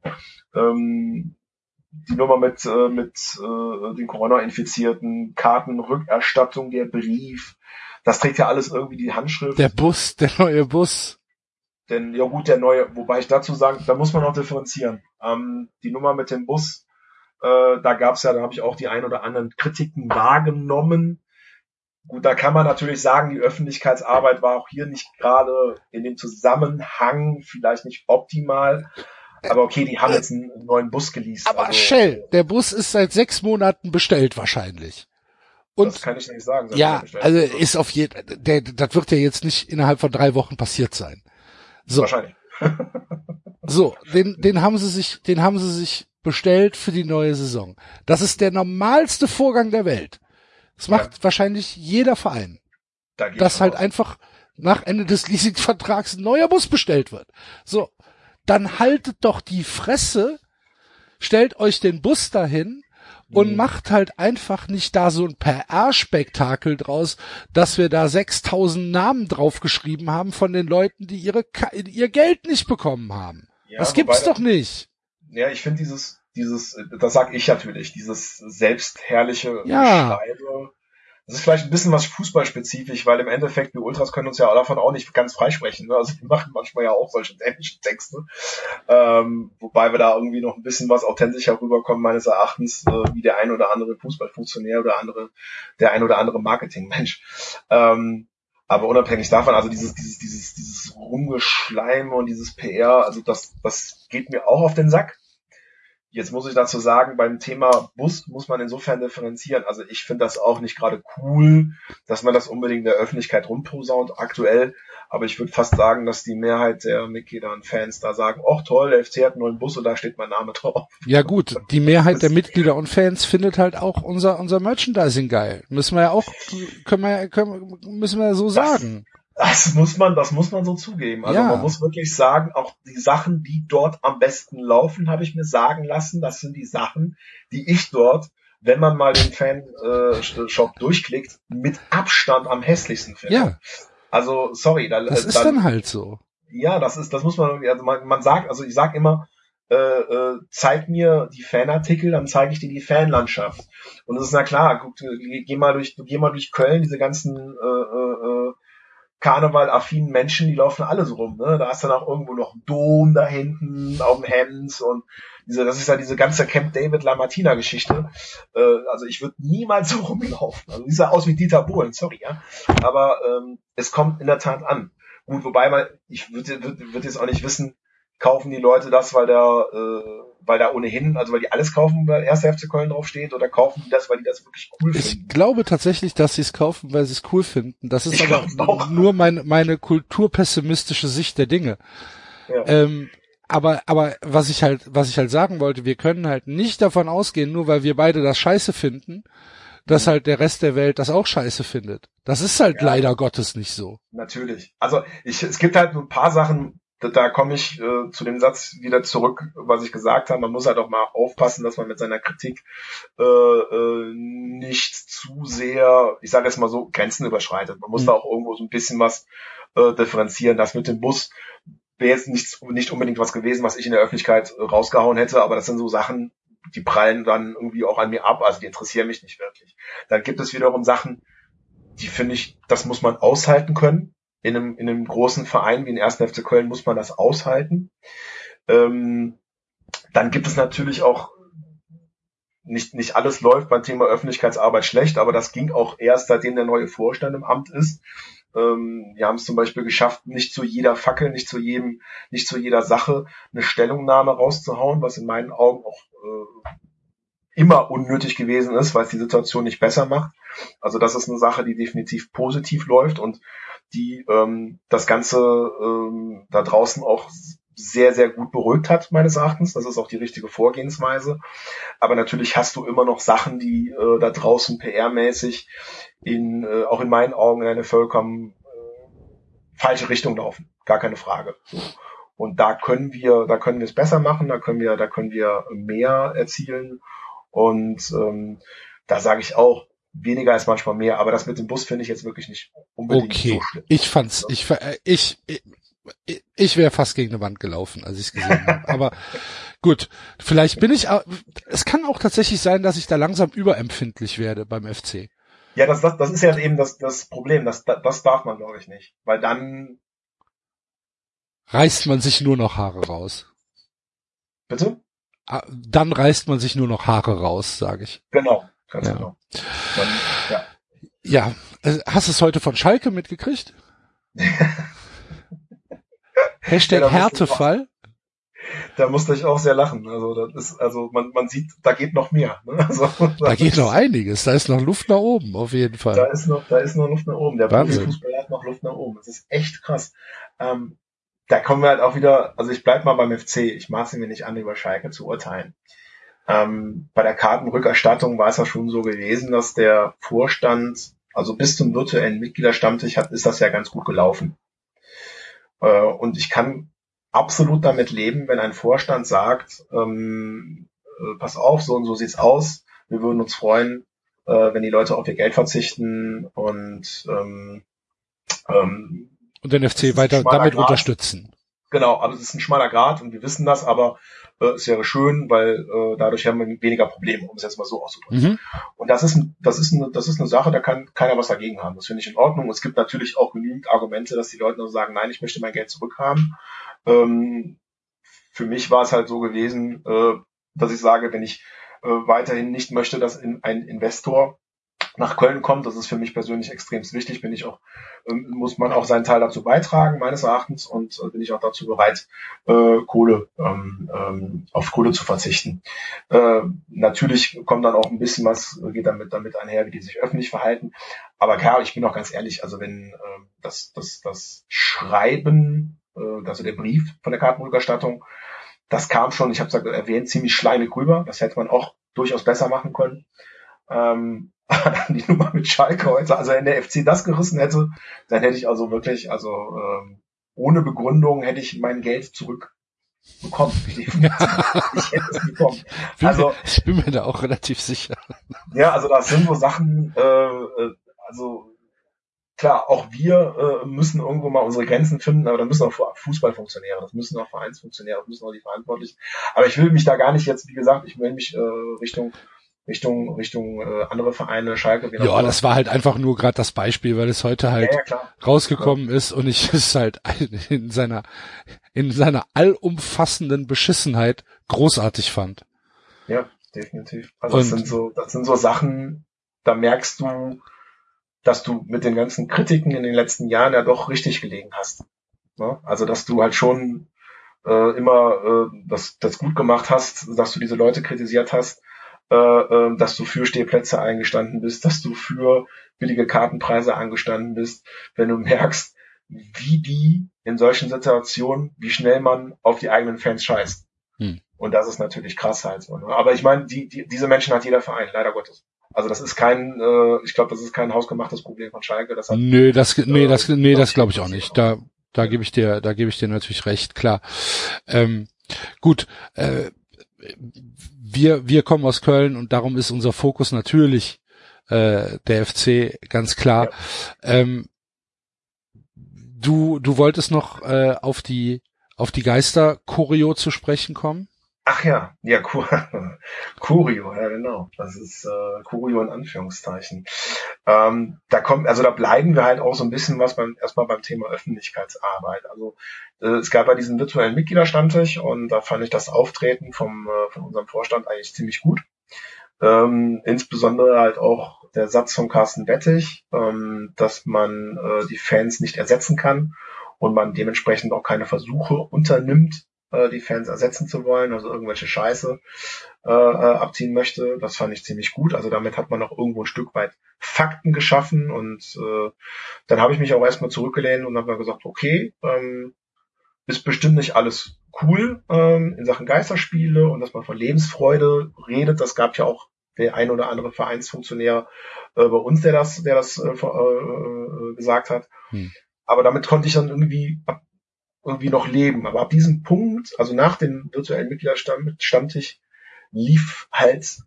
Ähm, die Nummer mit, äh, mit äh, den Corona-Infizierten, Kartenrückerstattung, der Brief, das trägt ja alles irgendwie die Handschrift. Der Bus, der neue Bus. Denn, ja gut, der neue, wobei ich dazu sagen, da muss man auch differenzieren. Ähm, die Nummer mit dem Bus, äh, da gab's ja, da habe ich auch die ein oder anderen Kritiken wahrgenommen. Gut, da kann man natürlich sagen, die Öffentlichkeitsarbeit war auch hier nicht gerade in dem Zusammenhang vielleicht nicht optimal. Aber okay, die haben jetzt einen neuen Bus geleast. Aber also, Shell, der Bus ist seit sechs Monaten bestellt wahrscheinlich. Und das kann ich nicht sagen. Ja, also ist auf jeden, der, das wird ja jetzt nicht innerhalb von drei Wochen passiert sein. So. Wahrscheinlich. so, den, den haben sie sich, den haben sie sich bestellt für die neue Saison. Das ist der normalste Vorgang der Welt. Das macht ja. wahrscheinlich jeder Verein. Da dass halt aus. einfach nach Ende des Leasingvertrags ein neuer Bus bestellt wird. So. Dann haltet doch die Fresse, stellt euch den Bus dahin und mhm. macht halt einfach nicht da so ein PR-Spektakel draus, dass wir da 6000 Namen draufgeschrieben haben von den Leuten, die ihre, ihr Geld nicht bekommen haben. Ja, das gibt's doch nicht. Ja, ich finde dieses, dieses, das sag ich natürlich, dieses selbstherrliche ja. Schreibe, das ist vielleicht ein bisschen was fußballspezifisch, weil im Endeffekt, wir Ultras können uns ja davon auch nicht ganz freisprechen. Ne? Also wir machen manchmal ja auch solche dämlichen Texte. Ähm, wobei wir da irgendwie noch ein bisschen was authentischer rüberkommen, meines Erachtens, äh, wie der ein oder andere Fußballfunktionär oder andere, der ein oder andere Marketingmensch. Ähm, aber unabhängig davon, also dieses, dieses, dieses, dieses Rumgeschleime und dieses PR, also das, das geht mir auch auf den Sack. Jetzt muss ich dazu sagen, beim Thema Bus muss man insofern differenzieren. Also ich finde das auch nicht gerade cool, dass man das unbedingt der Öffentlichkeit rumposaunt aktuell. Aber ich würde fast sagen, dass die Mehrheit der Mitglieder und Fans da sagen, ach toll, der FC hat einen neuen Bus und da steht mein Name drauf. Ja gut, die Mehrheit der Mitglieder und Fans findet halt auch unser, unser Merchandising geil. Müssen wir ja auch, können wir, können, müssen wir ja so sagen. Das muss man, das muss man so zugeben. Also ja. man muss wirklich sagen, auch die Sachen, die dort am besten laufen, habe ich mir sagen lassen, das sind die Sachen, die ich dort, wenn man mal den Fan-Shop äh, durchklickt, mit Abstand am hässlichsten finde. Ja. Also sorry, da, das ist dann, dann halt so. Ja, das ist, das muss man, also man, man sagt, also ich sag immer, äh, äh, zeig mir die Fanartikel, dann zeige ich dir die Fanlandschaft. Und es ist na klar, guck, geh mal durch, geh mal durch Köln, diese ganzen äh, äh, äh Karneval-affinen Menschen, die laufen alle so rum. Ne? Da hast du dann auch irgendwo noch einen Dom da hinten auf dem Hemd und diese, das ist ja diese ganze Camp David Lamartina Geschichte. Äh, also ich würde niemals so rumlaufen. Also sieht ja aus wie Dieter Bohlen, sorry, ja. Aber ähm, es kommt in der Tat an. Gut, wobei man, ich würde würd, würd jetzt auch nicht wissen, kaufen die Leute das, weil da, äh, weil da ohnehin, also weil die alles kaufen, weil 1. FC Köln draufsteht, oder kaufen die das, weil die das wirklich cool Ich finden? glaube tatsächlich, dass sie es kaufen, weil sie es cool finden. Das ist Ich aber auch. nur mein, meine kulturpessimistische Sicht der Dinge. Ja. Ähm, aber, aber was ich halt, was ich halt sagen wollte, wir können halt nicht davon ausgehen, nur weil wir beide das scheiße finden, dass halt der Rest der Welt das auch scheiße findet. Das ist halt Ja. leider Gottes nicht so. Natürlich. Also ich, es gibt halt ein paar Sachen, da, da komme ich äh, zu dem Satz wieder zurück, was ich gesagt habe. Man muss halt auch mal aufpassen, dass man mit seiner Kritik äh, äh, nicht zu sehr, ich sage jetzt mal so, Grenzen überschreitet. Man muss Mhm. da auch irgendwo so ein bisschen was äh, differenzieren. Das mit dem Bus wäre jetzt nicht, nicht unbedingt was gewesen, was ich in der Öffentlichkeit äh, rausgehauen hätte, aber das sind so Sachen, die prallen dann irgendwie auch an mir ab, also die interessieren mich nicht wirklich. Dann gibt es wiederum Sachen, die finde ich, das muss man aushalten können. In einem, in einem großen Verein wie den 1. FC Köln muss man das aushalten. Ähm, dann gibt es natürlich auch nicht, nicht alles läuft beim Thema Öffentlichkeitsarbeit schlecht, aber das ging auch erst, seitdem der neue Vorstand im Amt ist. Ähm, wir haben es zum Beispiel geschafft, nicht zu jeder Fackel, nicht zu jedem, nicht zu jeder Sache eine Stellungnahme rauszuhauen, was in meinen Augen auch äh, immer unnötig gewesen ist, weil es die Situation nicht besser macht. Also das ist eine Sache, die definitiv positiv läuft und die ähm, das Ganze ähm, da draußen auch sehr, sehr gut beruhigt hat, meines Erachtens. Das ist auch die richtige Vorgehensweise. Aber natürlich hast du immer noch Sachen, die äh, da draußen PR-mäßig in, äh, auch in meinen Augen in eine vollkommen äh, falsche Richtung laufen. Gar keine Frage. So. Und da können wir, da können wir es besser machen, da können wir, da können wir mehr erzielen. Und ähm, da sage ich auch, weniger ist manchmal mehr, aber das mit dem Bus finde ich jetzt wirklich nicht unbedingt Okay. so schlimm. Ich fand's, ich, äh, ich, ich, ich wäre fast gegen eine Wand gelaufen, als ich es gesehen habe. Aber gut, vielleicht bin ich, es kann auch tatsächlich sein, dass ich da langsam überempfindlich werde beim FC. Ja, das, das, das ist ja eben das, das Problem. Das, das darf man, glaube ich, nicht. Weil dann, Reißt man sich nur noch Haare raus. bitte? Ah, Dann reißt man sich nur noch Haare raus, sage ich. Genau, ganz Ja. genau. Man, ja. Ja, äh, hast du es heute von Schalke mitgekriegt? Hashtag Ja, da Härtefall. Da musste ich auch sehr lachen. Also das ist, also man, man sieht, da geht noch mehr. Ne? Also, Da geht noch einiges. Da ist noch Luft nach oben, auf jeden Da Fall. ist noch, da ist noch Luft nach oben. Der. Fußball hat noch Luft nach oben. Das ist echt krass. Ähm, da kommen wir halt auch wieder, also ich bleib mal beim FC. Ich maße mir nicht an, über Schalke zu urteilen. Ähm, bei der Kartenrückerstattung war es ja schon so gewesen, dass der Vorstand, also bis zum virtuellen Mitgliederstammtisch hat, ist das ja ganz gut gelaufen. Äh, und ich kann absolut damit leben, wenn ein Vorstand sagt, ähm, äh, pass auf, so und so sieht's aus. Wir würden uns freuen, äh, wenn die Leute auf ihr Geld verzichten und ähm, ähm, Und den FC weiter damit Grat. unterstützen. genau, aber es ist ein schmaler Grad und wir wissen das, aber es wäre schön, weil äh, dadurch haben wir weniger Probleme, um es jetzt mal so auszudrücken. Mhm. Und das ist, das ist, eine, das ist eine Sache, da kann keiner was dagegen haben. Das finde ich in Ordnung. Es gibt natürlich auch genügend Argumente, dass die Leute nur sagen, nein, ich möchte mein Geld zurückhaben. Ähm, für mich war es halt so gewesen, äh, dass ich sage, wenn ich äh, weiterhin nicht möchte, dass in, ein Investor nach Köln kommt, das ist für mich persönlich extrem wichtig, bin ich auch, ähm, muss man auch seinen Teil dazu beitragen, meines Erachtens, und äh, bin ich auch dazu bereit, äh, Kohle, ähm, ähm, auf Kohle zu verzichten. Äh, natürlich kommt dann auch ein bisschen was, äh, geht damit, damit einher, wie die sich öffentlich verhalten. Aber klar, ich bin auch ganz ehrlich, also wenn äh, das, das, das Schreiben, äh, also der Brief von der Kartenrückerstattung, das kam schon, ich habe es erwähnt, ziemlich schleimig rüber. Das hätte man auch durchaus besser machen können. Ähm, die Nummer mit Schalke heute, also wenn der FC das gerissen hätte, dann hätte ich also wirklich, also ähm, ohne Begründung hätte ich mein Geld zurück bekommen. ich hätte es bekommen. Bin Also- mir, ich bin mir da auch relativ sicher. Ja, also das sind so Sachen, äh, äh, also klar, auch wir äh, müssen irgendwo mal unsere Grenzen finden, aber da müssen auch Fußballfunktionäre, das müssen auch Vereinsfunktionäre, das müssen auch die Verantwortlichen. Aber ich will mich da gar nicht jetzt, wie gesagt, ich will mich äh, Richtung Richtung Richtung äh, andere Vereine, Schalke. Wie ja, das war halt einfach nur gerade das Beispiel, weil es heute halt ja, ja, rausgekommen ja. ist und ich es halt in seiner in seiner allumfassenden Beschissenheit großartig fand. Ja, definitiv. Also das sind so das sind so Sachen, da merkst du, dass du mit den ganzen Kritiken in den letzten Jahren ja doch richtig gelegen hast. Ne? Also dass du halt schon äh, immer äh, das, das gut gemacht hast, dass du diese Leute kritisiert hast, äh, äh, dass du für Stehplätze eingestanden bist, dass du für billige Kartenpreise angestanden bist, wenn du merkst, wie die in solchen Situationen, wie schnell man auf die eigenen Fans scheißt. Hm. Und das ist natürlich krass halt so. Ne? Aber ich meine, die, die, diese Menschen hat jeder Verein, leider Gottes. Also das ist kein, äh, ich glaube, das ist kein hausgemachtes Problem von Schalke. Das hat, nö, das, nee, das, nee, das glaube ich auch nicht. Da, da gebe ich dir, da gebe ich dir natürlich recht, klar. Ähm, gut, äh, wir, wir kommen aus Köln und darum ist unser Fokus natürlich äh, der FC, ganz klar. Ja. Ähm, du, du wolltest noch äh, auf die auf die Geister Choreo zu sprechen kommen? Ach ja, ja, Curio, ja genau. Das ist äh, Curio in Anführungszeichen. Ähm, da kommt, also da bleiben wir halt auch so ein bisschen was beim erstmal beim Thema Öffentlichkeitsarbeit. Also äh, es gab ja diesen virtuellen Mitgliederstammtisch und da fand ich das Auftreten vom äh, von unserem Vorstand eigentlich ziemlich gut. Ähm, insbesondere halt auch der Satz von Carsten Wettig, ähm, dass man äh, die Fans nicht ersetzen kann und man dementsprechend auch keine Versuche unternimmt, äh, die Fans ersetzen zu wollen, also irgendwelche Scheiße äh, äh, abziehen möchte. Das fand ich ziemlich gut. Also damit hat man auch irgendwo ein Stück weit Fakten geschaffen und äh, dann habe ich mich auch erstmal zurückgelehnt und habe gesagt, okay, ähm, ist bestimmt nicht alles cool ähm, in Sachen Geisterspiele und dass man von Lebensfreude redet. Das gab ja auch der ein oder andere Vereinsfunktionär äh, bei uns, der das, der das äh, äh, gesagt hat. Hm. Aber damit konnte ich dann irgendwie ab irgendwie noch leben. Aber ab diesem Punkt, also nach dem virtuellen Mitgliederstammtisch, lief halt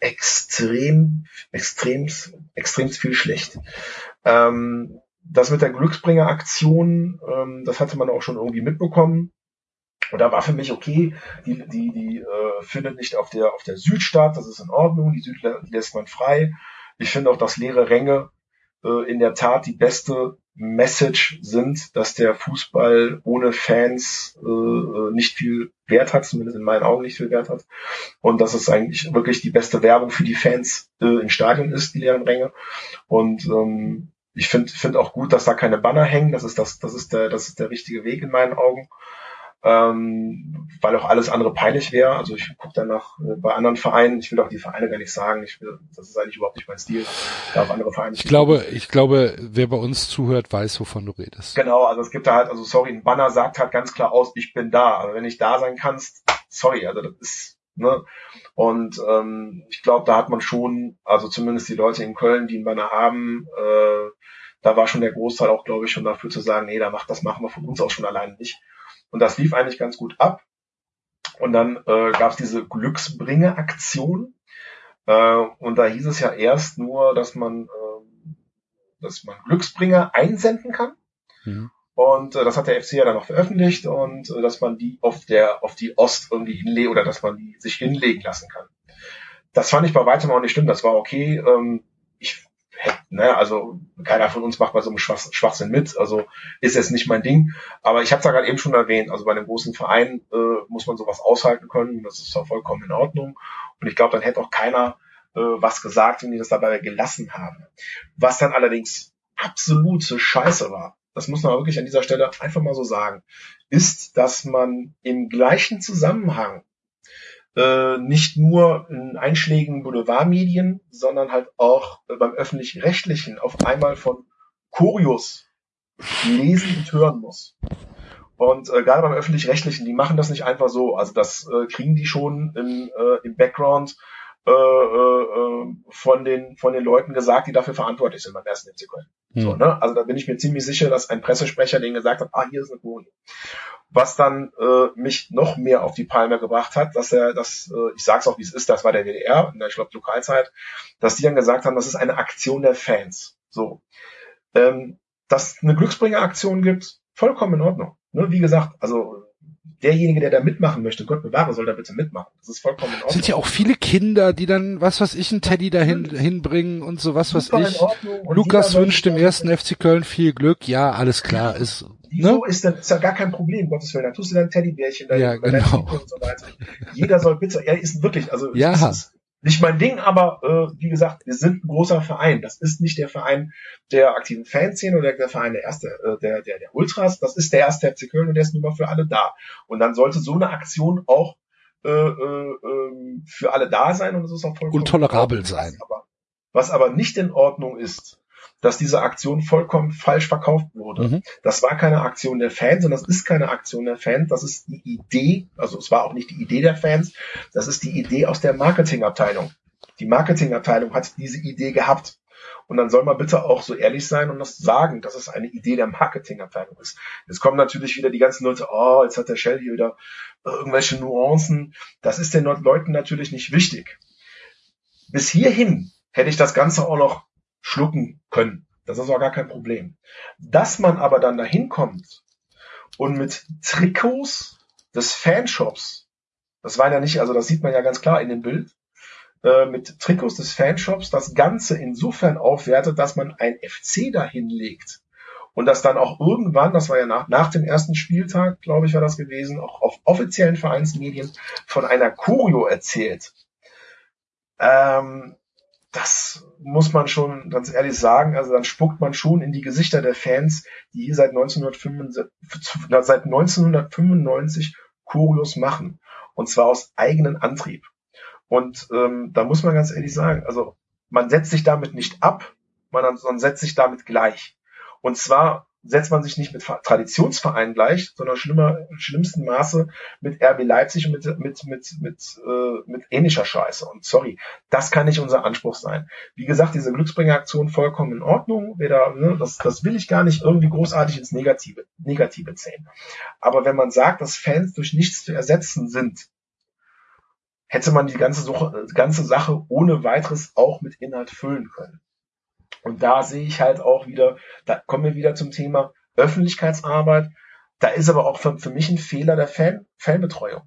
extrem, extrem, extrem viel schlecht. Ähm, das mit der Glücksbringer-Aktion, ähm, das hatte man auch schon irgendwie mitbekommen. Und da war für mich okay, die, die, die äh, findet nicht auf der, auf der Süd statt, das ist in Ordnung, die Süd lässt man frei. Ich finde auch, dass leere Ränge äh, in der Tat die beste Message sind, dass der Fußball ohne Fans äh, äh, nicht viel Wert hat, zumindest in meinen Augen nicht viel Wert hat. Und dass es eigentlich wirklich die beste Werbung für die Fans äh, im Stadion ist, die leeren Ränge. Und ähm, ich finde find auch gut, dass da keine Banner hängen. Das ist das, das ist der, das ist der richtige Weg in meinen Augen ähm, weil auch alles andere peinlich wäre. Also ich gucke danach äh, bei anderen Vereinen, ich will auch die Vereine gar nicht sagen, ich will, das ist eigentlich überhaupt nicht mein Stil. Da andere Vereine. Ich glaube, ich glaube, wer bei uns zuhört, weiß, wovon du redest. Genau, also es gibt da halt, also sorry, ein Banner sagt halt ganz klar aus, ich bin da. Aber wenn ich da sein kannst, sorry, also das ist, ne? Und ähm, ich glaube, da hat man schon, also zumindest die Leute in Köln, die einen Banner haben, äh, da war schon der Großteil auch, glaube ich, schon dafür zu sagen, nee, da macht das machen wir von uns aus schon alleine nicht. Und das lief eigentlich ganz gut ab. Und dann äh, gab es diese Glücksbringer-Aktion. Äh, und da hieß es ja erst nur, dass man, äh, dass man Glücksbringer einsenden kann. Mhm. Und äh, das hat der FC ja dann noch veröffentlicht und äh, dass man die auf der auf die Ost irgendwie hinlegen oder dass man die sich hinlegen lassen kann. Das fand ich bei weitem auch nicht schlimm. Das war okay. Ähm, ne, also keiner von uns macht bei so einem Schwach, Schwachsinn mit, also ist es nicht mein Ding. Aber ich habe es ja gerade eben schon erwähnt, also bei einem großen Verein äh, muss man sowas aushalten können, das ist auch vollkommen in Ordnung. Und ich glaube, dann hätte auch keiner äh, was gesagt, wenn die das dabei gelassen haben. Was dann allerdings absolute Scheiße war, das muss man wirklich an dieser Stelle einfach mal so sagen, ist, dass man im gleichen Zusammenhang äh, nicht nur in einschlägigen Boulevardmedien, sondern halt auch äh, beim öffentlich-rechtlichen auf einmal von Kurios lesen und hören muss. Und äh, gerade beim öffentlich-rechtlichen, die machen das nicht einfach so. Also das äh, kriegen die schon im, äh, im Background äh, äh, von den von den Leuten gesagt, die dafür verantwortlich sind beim ersten FC Köln. Hm. So, ne? Also da bin ich mir ziemlich sicher, dass ein Pressesprecher denen gesagt hat, ah, hier ist eine Kohle. Was dann äh, mich noch mehr auf die Palme gebracht hat, dass er, das, äh, ich sag's auch wie es ist, das war der WDR, in der ich glaube Lokalzeit, dass die dann gesagt haben, das ist eine Aktion der Fans. So. Ähm, dass eine Glücksbringer-Aktion gibt, vollkommen in Ordnung. Ne? Wie gesagt, also derjenige, der da mitmachen möchte, Gott bewahre, soll da bitte mitmachen. Das ist vollkommen in Ordnung. Sind ja auch viele Kinder, die dann, was was ich, ein Teddy dahin hinbringen und so was was ich. Lukas wünscht dem ersten FC Köln viel Glück. Ja, alles klar, ist ne? ist dann ist ja gar kein Problem, Gottes Willen. Dann tust du dein Teddybärchen da ja, genau. und so weiter. Jeder soll bitte, er ist wirklich, also ja. ist nicht mein Ding, aber äh, wie gesagt, wir sind ein großer Verein. Das ist nicht der Verein der aktiven Fanszene oder der Verein der erste, äh, der, der, der Ultras. Das ist der erste FC Köln und der ist nun mal für alle da. Und dann sollte so eine Aktion auch äh, äh, ähm, für alle da sein und es ist auch vollkommen und tolerabel sein. Aber, was aber nicht in Ordnung ist, dass diese Aktion vollkommen falsch verkauft wurde. Mhm. Das war keine Aktion der Fans und das ist keine Aktion der Fans. Das ist die Idee, also es war auch nicht die Idee der Fans, das ist die Idee aus der Marketingabteilung. Die Marketingabteilung hat diese Idee gehabt. Und dann soll man bitte auch so ehrlich sein und das sagen, dass es eine Idee der Marketingabteilung ist. Jetzt kommen natürlich wieder die ganzen Leute, oh, jetzt hat der Shell hier wieder irgendwelche Nuancen. Das ist den Leuten natürlich nicht wichtig. Bis hierhin hätte ich das Ganze auch noch schlucken können. Das ist auch gar kein Problem. Dass man aber dann dahin kommt und mit Trikots des Fanshops, das war ja nicht, also das sieht man ja ganz klar in dem Bild, äh, mit Trikots des Fanshops das Ganze insofern aufwertet, dass man ein FC dahin legt und das dann auch irgendwann, das war ja nach, nach dem ersten Spieltag, glaube ich, war das gewesen, auch auf offiziellen Vereinsmedien von einer Kurio erzählt. Ähm, das muss man schon ganz ehrlich sagen. Also dann spuckt man schon in die Gesichter der Fans, die seit 1995, seit 1995 Kurios machen. Und zwar aus eigenem Antrieb. Und ähm, da muss man ganz ehrlich sagen, also man setzt sich damit nicht ab, man, man setzt sich damit gleich. Und zwar setzt man sich nicht mit Traditionsvereinen gleich, sondern schlimmer, im schlimmsten Maße mit RB Leipzig und mit, mit, mit, mit, äh, mit ähnlicher Scheiße. Und sorry, das kann nicht unser Anspruch sein. Wie gesagt, diese Glücksbringeraktion vollkommen in Ordnung. Weder, ne, das, das will ich gar nicht irgendwie großartig ins Negative, Negative zählen. Aber wenn man sagt, dass Fans durch nichts zu ersetzen sind, hätte man die ganze, Suche, ganze Sache ohne weiteres auch mit Inhalt füllen können. Und da sehe ich halt auch wieder, da kommen wir wieder zum Thema Öffentlichkeitsarbeit. Da ist aber auch für, für mich ein Fehler der Fan, Fanbetreuung.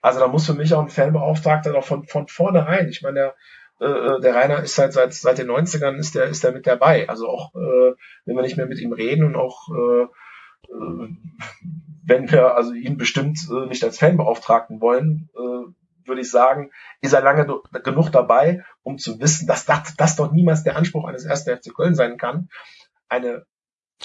Also da muss für mich auch ein Fanbeauftragter noch von, von vornherein. Ich meine, der, äh, der Rainer ist seit, seit, seit den 90ern ist der, ist der mit dabei. Also auch, äh, wenn wir nicht mehr mit ihm reden und auch, äh, äh wenn wir also ihn bestimmt äh, nicht als Fanbeauftragten wollen, äh, würde ich sagen, ist er lange genug dabei, um zu wissen, dass das, das doch niemals der Anspruch eines ersten FC Köln sein kann. Eine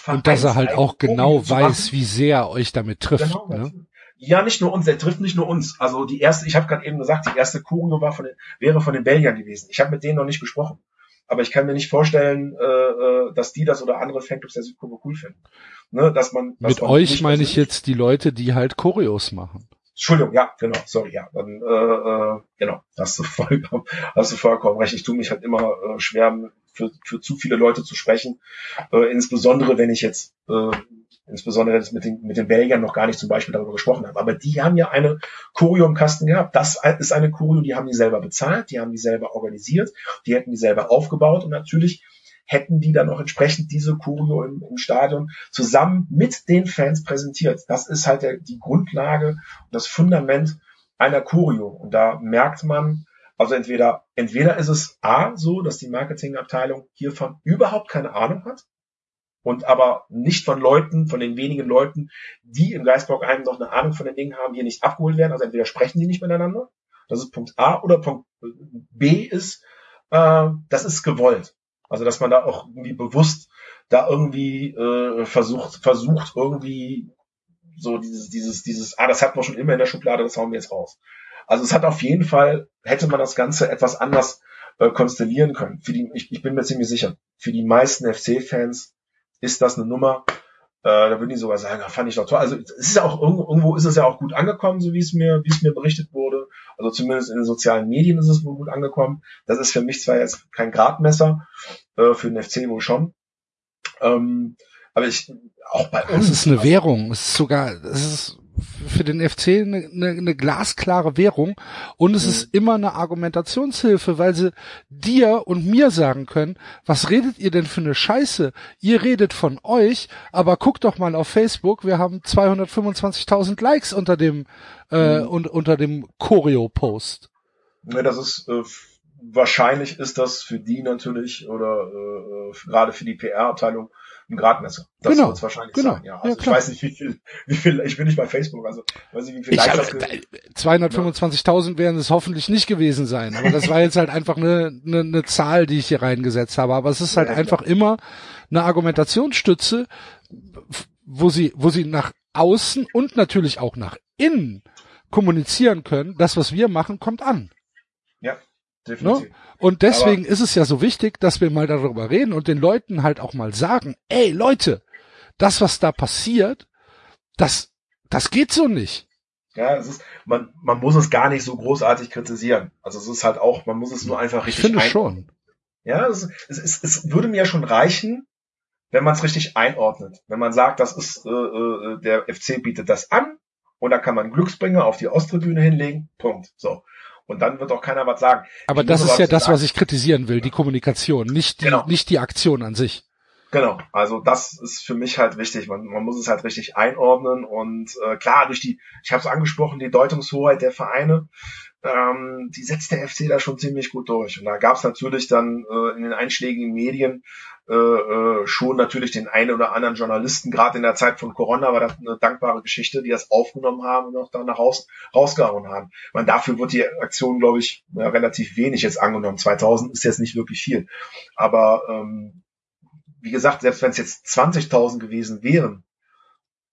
und dass er halt auch genau weiß, wie sehr euch damit trifft. Genau, ne? Ja, nicht nur uns, der trifft nicht nur uns. Also die erste, ich habe gerade eben gesagt, die erste Kurio war von den, wäre von den Belgiern gewesen. Ich habe mit denen noch nicht gesprochen. Aber ich kann mir nicht vorstellen, äh, äh dass die das oder andere Fanclubs der Südkurve cool finden. Ne, dass man, dass mit man euch meine ich jetzt die Leute, die halt Choreos machen. Entschuldigung, ja, genau, sorry, ja, dann, äh, äh, genau, hast du vollkommen, hast du vollkommen recht. Ich tue mich halt immer äh, schwer, für, für zu viele Leute zu sprechen, äh, insbesondere wenn ich jetzt, äh, insbesondere jetzt mit den, mit den Belgiern noch gar nicht zum Beispiel darüber gesprochen habe. Aber die haben ja eine Choreo im Kasten gehabt. Das ist eine Choreo, die haben die selber bezahlt, die haben die selber organisiert, die hätten die selber aufgebaut und natürlich hätten die dann auch entsprechend diese Choreo im, im Stadion zusammen mit den Fans präsentiert. Das ist halt der, die Grundlage und das Fundament einer Choreo. Und da merkt man, also entweder, entweder ist es A so, dass die Marketingabteilung hiervon überhaupt keine Ahnung hat und aber nicht von Leuten, von den wenigen Leuten, die im Geistbock-Heim noch eine Ahnung von den Dingen haben, hier nicht abgeholt werden. Also entweder sprechen die nicht miteinander, das ist Punkt A, oder Punkt B ist, äh, das ist gewollt. Also dass man da auch irgendwie bewusst da irgendwie äh, versucht, versucht irgendwie so dieses, dieses, dieses, ah, das hat man schon immer in der Schublade, das hauen wir jetzt raus. Also es hat auf jeden Fall, hätte man das Ganze etwas anders äh, konstellieren können. Für die, ich, ich bin mir ziemlich sicher, für die meisten FC-Fans ist das eine Nummer, äh, da würden die sogar sagen, fand ich doch toll. Also es ist ja auch irgendwo ist es ja auch gut angekommen, so wie es mir, wie es mir berichtet wurde. Also zumindest in den sozialen Medien ist es wohl gut angekommen. Das ist für mich zwar jetzt kein Gradmesser, äh, für den FC wohl schon. Ähm, aber ich auch bei uns. Es ist eine Währung. Es ist sogar, es ist für den FC eine, eine, eine glasklare Währung und es mhm. ist immer eine Argumentationshilfe, weil sie dir und mir sagen können, was redet ihr denn für eine Scheiße? Ihr redet von euch, aber guckt doch mal auf Facebook, wir haben 225.000 Likes unter dem äh, mhm. und unter dem Choreo-Post. Ja, das ist äh, wahrscheinlich ist das für die natürlich oder äh, äh gerade für die PR-Abteilung ein Gradmesser. Das genau, wird wahrscheinlich genau. sein. Ja, also ja, ich weiß nicht, wie viel, wie viel, ich bin nicht bei Facebook, also weiß nicht, wie viel ich Likes hab, 225.000 werden es hoffentlich nicht gewesen sein, aber das war jetzt halt einfach eine, eine, eine Zahl, die ich hier reingesetzt habe. Aber es ist halt ja, einfach klar. immer eine Argumentationsstütze, wo sie, wo sie nach außen und natürlich auch nach innen kommunizieren können. Das, was wir machen, kommt an. Ja, definitiv. Ne? Und deswegen Aber ist es ja so wichtig, dass wir mal darüber reden und den Leuten halt auch mal sagen, ey Leute, das, was da passiert, das, das geht so nicht. Ja, es ist, man, man muss es gar nicht so großartig kritisieren. Also es ist halt auch, man muss es nur einfach richtig. Ich finde schon. Ja, es, es, es, es würde mir schon reichen, wenn man es richtig einordnet. Wenn man sagt, das ist, äh, äh, der FC bietet das an und da kann man Glücksbringer auf die Osttribüne hinlegen. Punkt. So. Und dann wird auch keiner was sagen. Aber ich das ist ja das, sagen. was ich kritisieren will, die Kommunikation, nicht die, genau. nicht die Aktion an sich. Genau, also das ist für mich halt wichtig. Man, man muss es halt richtig einordnen und äh, klar durch die, ich habe es angesprochen, die Deutungshoheit der Vereine, ähm, die setzt der FC da schon ziemlich gut durch. Und da gab es natürlich dann äh, in den einschlägigen Medien äh, äh, schon natürlich den einen oder anderen Journalisten, gerade in der Zeit von Corona war das eine dankbare Geschichte, die das aufgenommen haben und auch dann nach raus, rausgehauen haben. Man dafür wird die Aktion, glaube ich, ja, relativ wenig jetzt angenommen. 2000 ist jetzt nicht wirklich viel. Aber ähm, wie gesagt, selbst wenn es jetzt 20.000 gewesen wären,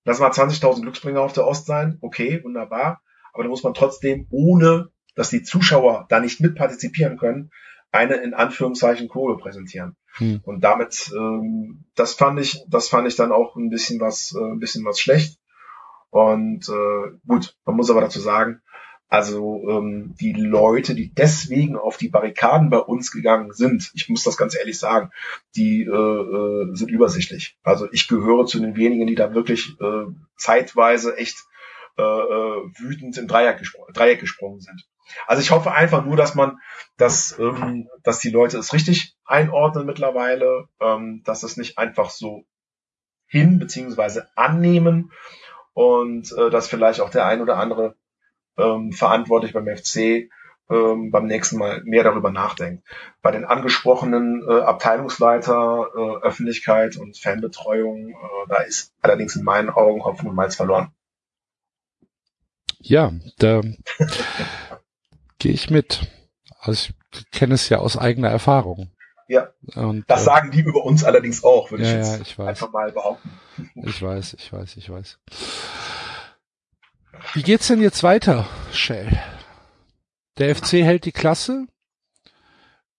lass mal 20.000 Glücksbringer auf der Ost sein, okay, wunderbar. Aber da muss man trotzdem, ohne dass die Zuschauer da nicht mitpartizipieren können, eine in Anführungszeichen Kohle präsentieren. Hm. Und damit, ähm, das fand ich, das fand ich dann auch ein bisschen was, äh, ein bisschen was schlecht. Und äh, gut, man muss aber dazu sagen, also ähm, die Leute, die deswegen auf die Barrikaden bei uns gegangen sind, ich muss das ganz ehrlich sagen, die äh, äh, sind übersichtlich. Also ich gehöre zu den wenigen, die da wirklich äh, zeitweise echt äh, äh wütend im Dreieck, gespr Dreieck gesprungen sind. Also ich hoffe einfach nur, dass man, dass, ähm, dass die Leute es richtig einordnen mittlerweile, ähm, dass es nicht einfach so hin beziehungsweise annehmen und äh, dass vielleicht auch der ein oder andere ähm, verantwortlich beim FC ähm, beim nächsten Mal mehr darüber nachdenkt. Bei den angesprochenen äh, Abteilungsleiter, äh, Öffentlichkeit und Fanbetreuung, äh, da ist allerdings in meinen Augen Hopfen und Malz verloren. Ja, da gehe ich mit. Also ich kenne es ja aus eigener Erfahrung. Ja. Und, das äh, sagen die über uns allerdings auch, würde ja, ich jetzt ja, ich weiß. einfach mal behaupten. Ich weiß, ich weiß, ich weiß. Wie geht's denn jetzt weiter, Shell? Der FC hält die Klasse.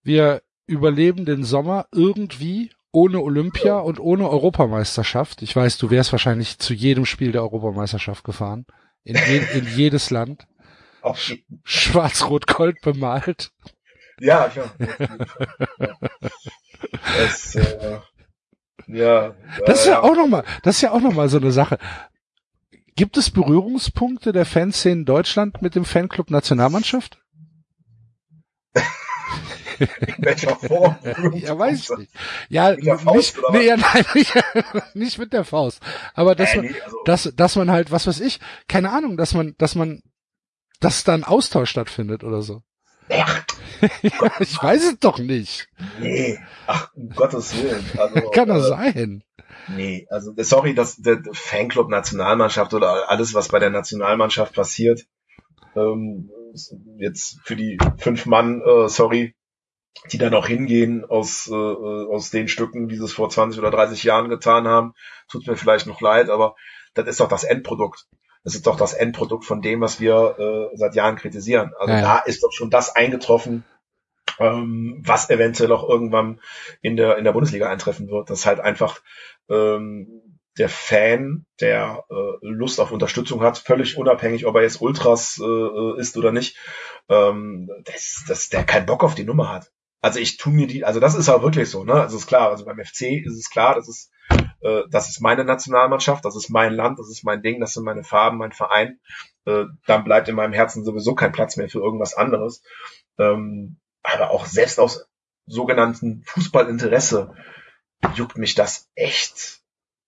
Wir überleben den Sommer irgendwie ohne Olympia und ohne Europameisterschaft. Ich weiß, du wärst wahrscheinlich zu jedem Spiel der Europameisterschaft gefahren. In, je, in jedes Land. Schwarz-Rot-Gold bemalt. Ja, klar. Es, äh, ja, das ist ja, ja auch noch mal, das ist ja auch noch mal so eine Sache. Gibt es Berührungspunkte der Fanszene in Deutschland mit dem Fanclub Nationalmannschaft? In welcher Form? ja, weiß ich nicht. Ja, nicht, nee, ja, nein, nicht, nicht, mit der Faust. Aber dass äh, man, nee, also. dass, dass man halt, was weiß ich, keine Ahnung, dass man, dass man, dass da ein Austausch stattfindet oder so. Ach, ich weiß es doch nicht. Nee, ach, um Gottes Willen. Also, Kann das äh, sein? Nee, also sorry, dass der Fanclub Nationalmannschaft oder alles, was bei der Nationalmannschaft passiert, ähm, jetzt für die fünf Mann, äh, sorry, die da noch hingehen aus, äh, aus den Stücken, die sie es vor 20 oder 30 Jahren getan haben, tut mir vielleicht noch leid, aber das ist doch das Endprodukt. Das ist doch das Endprodukt von dem, was wir äh, seit Jahren kritisieren. Also ja, ja. da ist doch schon das eingetroffen, ähm, was eventuell auch irgendwann in der in der Bundesliga eintreffen wird. Das halt einfach ähm, der Fan, der äh, Lust auf Unterstützung hat, völlig unabhängig, ob er jetzt Ultras äh, ist oder nicht, ähm, dass, dass der keinen Bock auf die Nummer hat. Also ich tu mir die, also das ist auch wirklich so, ne? Also ist klar, also beim FC ist es klar, dass es äh, das ist meine Nationalmannschaft, das ist mein Land, das ist mein Ding, das sind meine Farben, mein Verein, äh, dann bleibt in meinem Herzen sowieso kein Platz mehr für irgendwas anderes. Ähm, aber auch selbst aus sogenannten Fußballinteresse juckt mich das echt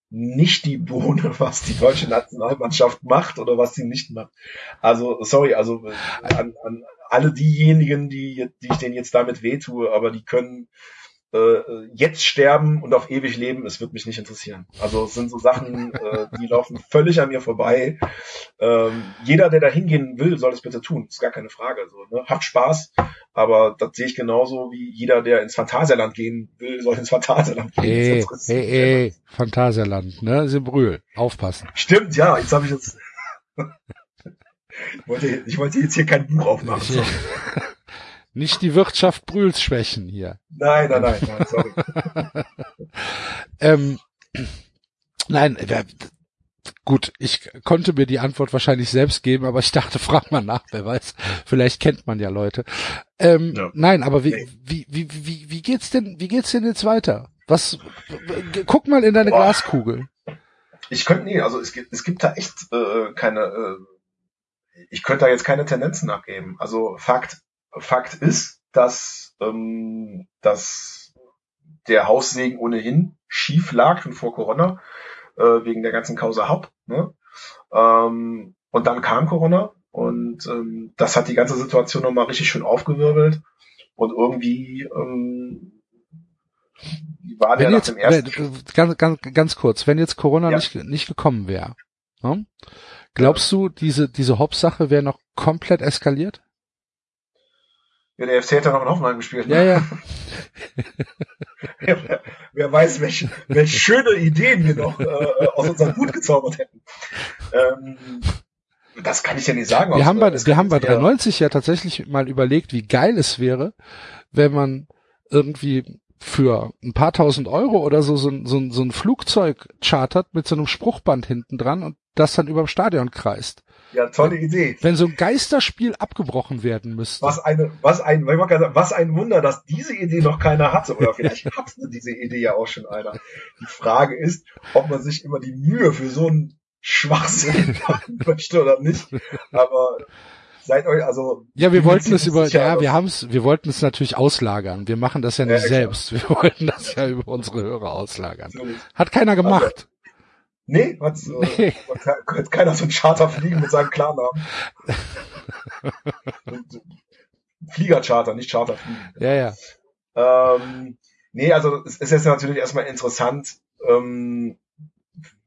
nicht die Bohne, was die deutsche Nationalmannschaft macht oder was sie nicht macht. Also, sorry, also an, an alle diejenigen, die, die ich denen jetzt damit wehtue, aber die können äh, jetzt sterben und auf ewig leben, es wird mich nicht interessieren. Also es sind so Sachen, äh, die laufen völlig an mir vorbei. Ähm, jeder, der da hingehen will, soll es bitte tun. ist gar keine Frage. So, ne? Habt Spaß, aber das sehe ich genauso wie jeder, der ins Phantasialand gehen will, soll ins Phantasialand gehen. Hey, hey, hey, Phantasialand, ne? Brühl, aufpassen. Stimmt, ja, jetzt habe ich jetzt. ich, wollte, ich wollte jetzt hier kein Buch aufmachen. Nicht die Wirtschaft Brühls schwächen hier. Nein, nein, nein, nein sorry. ähm, nein, gut, ich konnte mir die Antwort wahrscheinlich selbst geben, aber ich dachte, frag mal nach, wer weiß. Vielleicht kennt man ja Leute. Ähm, ja. Nein, aber wie, wie, wie, wie, wie geht's denn, wie geht's denn jetzt weiter? Was, guck mal in deine Boah. Glaskugel. Ich könnte, nee, also es gibt, es gibt da echt äh, keine, äh, ich könnte da jetzt keine Tendenzen abgeben. Also Fakt, Fakt ist, dass, ähm, dass der Haussegen ohnehin schief lag schon vor Corona, äh, wegen der ganzen Causa Haupt. Ne? Ähm, und dann kam Corona und ähm, das hat die ganze Situation nochmal richtig schön aufgewirbelt. Und irgendwie ähm, war der wenn nach jetzt, dem ersten... Ganz, ganz, ganz kurz, wenn jetzt Corona ja. nicht, nicht gekommen wäre, ne? glaubst du, diese, diese Hop-Sache wäre noch komplett eskaliert? Ja, der FC hat ja noch in Hoffenheim gespielt. Ne? Ja, ja. wer, wer, weiß, welche, welche schöne Ideen wir noch äh, aus unserem Hut gezaubert hätten. Ähm, das kann ich ja nicht sagen. Wir haben bei, wir haben bei 390 ja tatsächlich mal überlegt, wie geil es wäre, wenn man irgendwie für ein paar tausend Euro oder so so, so, so ein Flugzeug chartert mit so einem Spruchband hinten dran und das dann über dem Stadion kreist. Ja, tolle Idee. Wenn so ein Geisterspiel abgebrochen werden müsste. Was eine, was ein, was ein Wunder, dass diese Idee noch keiner hatte. Oder vielleicht hatte diese Idee ja auch schon einer. Die Frage ist, ob man sich immer die Mühe für so einen Schwachsinn machen möchte oder nicht. Aber seid euch, also. Ja, wir wollten es über, ja, wir haben es, wir wollten es natürlich auslagern. Wir machen das ja nicht ja, selbst. Wir wollten das ja über unsere Hörer auslagern. Hat keiner gemacht. Nee, hat, äh, nee. keiner so ein Charter fliegen mit seinem Klarnamen. Fliegercharter, nicht Charter fliegen. Ja, ja. Ähm, nee, also es ist jetzt natürlich erstmal interessant, ähm,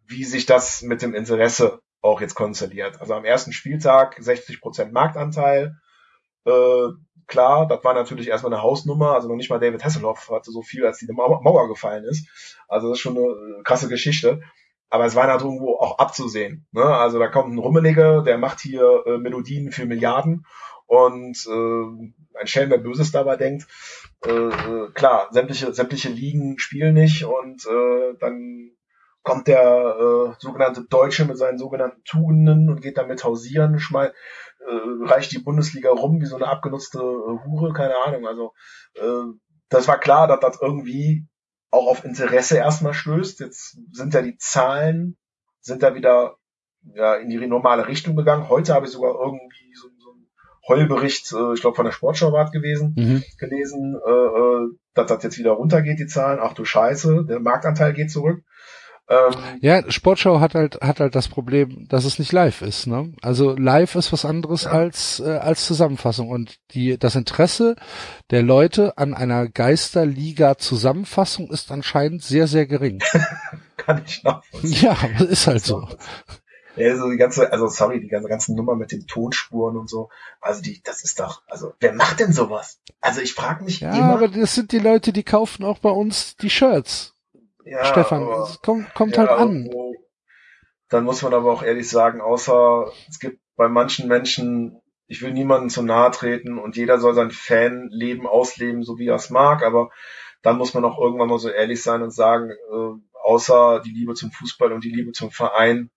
wie sich das mit dem Interesse auch jetzt konstelliert. Also am ersten Spieltag 60% Marktanteil. Äh, klar, das war natürlich erstmal eine Hausnummer, also noch nicht mal David Hasselhoff hatte so viel, als die Mauer gefallen ist. Also das ist schon eine krasse Geschichte aber es war halt irgendwo auch abzusehen. Ne? Also da kommt ein Rummeliger, der macht hier äh, Melodien für Milliarden und äh, ein Schelm, der Böses dabei denkt, äh, äh, klar, sämtliche, sämtliche Ligen spielen nicht und äh, dann kommt der äh, sogenannte Deutsche mit seinen sogenannten Tugenden und geht damit hausieren, schmeißt, äh, reicht die Bundesliga rum wie so eine abgenutzte äh, Hure, keine Ahnung. Also äh, das war klar, dass das irgendwie auch auf Interesse erstmal stößt. Jetzt sind ja die Zahlen, sind da wieder ja, in die normale Richtung gegangen. Heute habe ich sogar irgendwie so, so einen Heulbericht, äh, ich glaube von der Sportschau war gewesen, mhm. gelesen, äh, äh, dass das jetzt wieder runtergeht, die Zahlen. Ach du Scheiße, der Marktanteil geht zurück. Ähm, ja, Sportschau hat halt hat halt das Problem, dass es nicht live ist. Ne? Also live ist was anderes ja. als äh, als Zusammenfassung und die das Interesse der Leute an einer Geisterliga Zusammenfassung ist anscheinend sehr sehr gering. Kann ich nachvollziehen. Ja, ist halt so. Ja, also die ganze, also sorry, die ganze, ganzen Nummer mit den Tonspuren und so. Also die, das ist doch, also wer macht denn sowas? Also ich frage mich ja, immer. Ja, aber das sind die Leute, die kaufen auch bei uns die Shirts. Ja, Stefan, es kommt, kommt ja, halt an. Irgendwo, dann muss man aber auch ehrlich sagen, außer es gibt bei manchen Menschen, ich will niemanden zu nahe treten und jeder soll sein Fanleben ausleben, so wie er es mag, aber dann muss man auch irgendwann mal so ehrlich sein und sagen, äh, außer die Liebe zum Fußball und die Liebe zum Verein,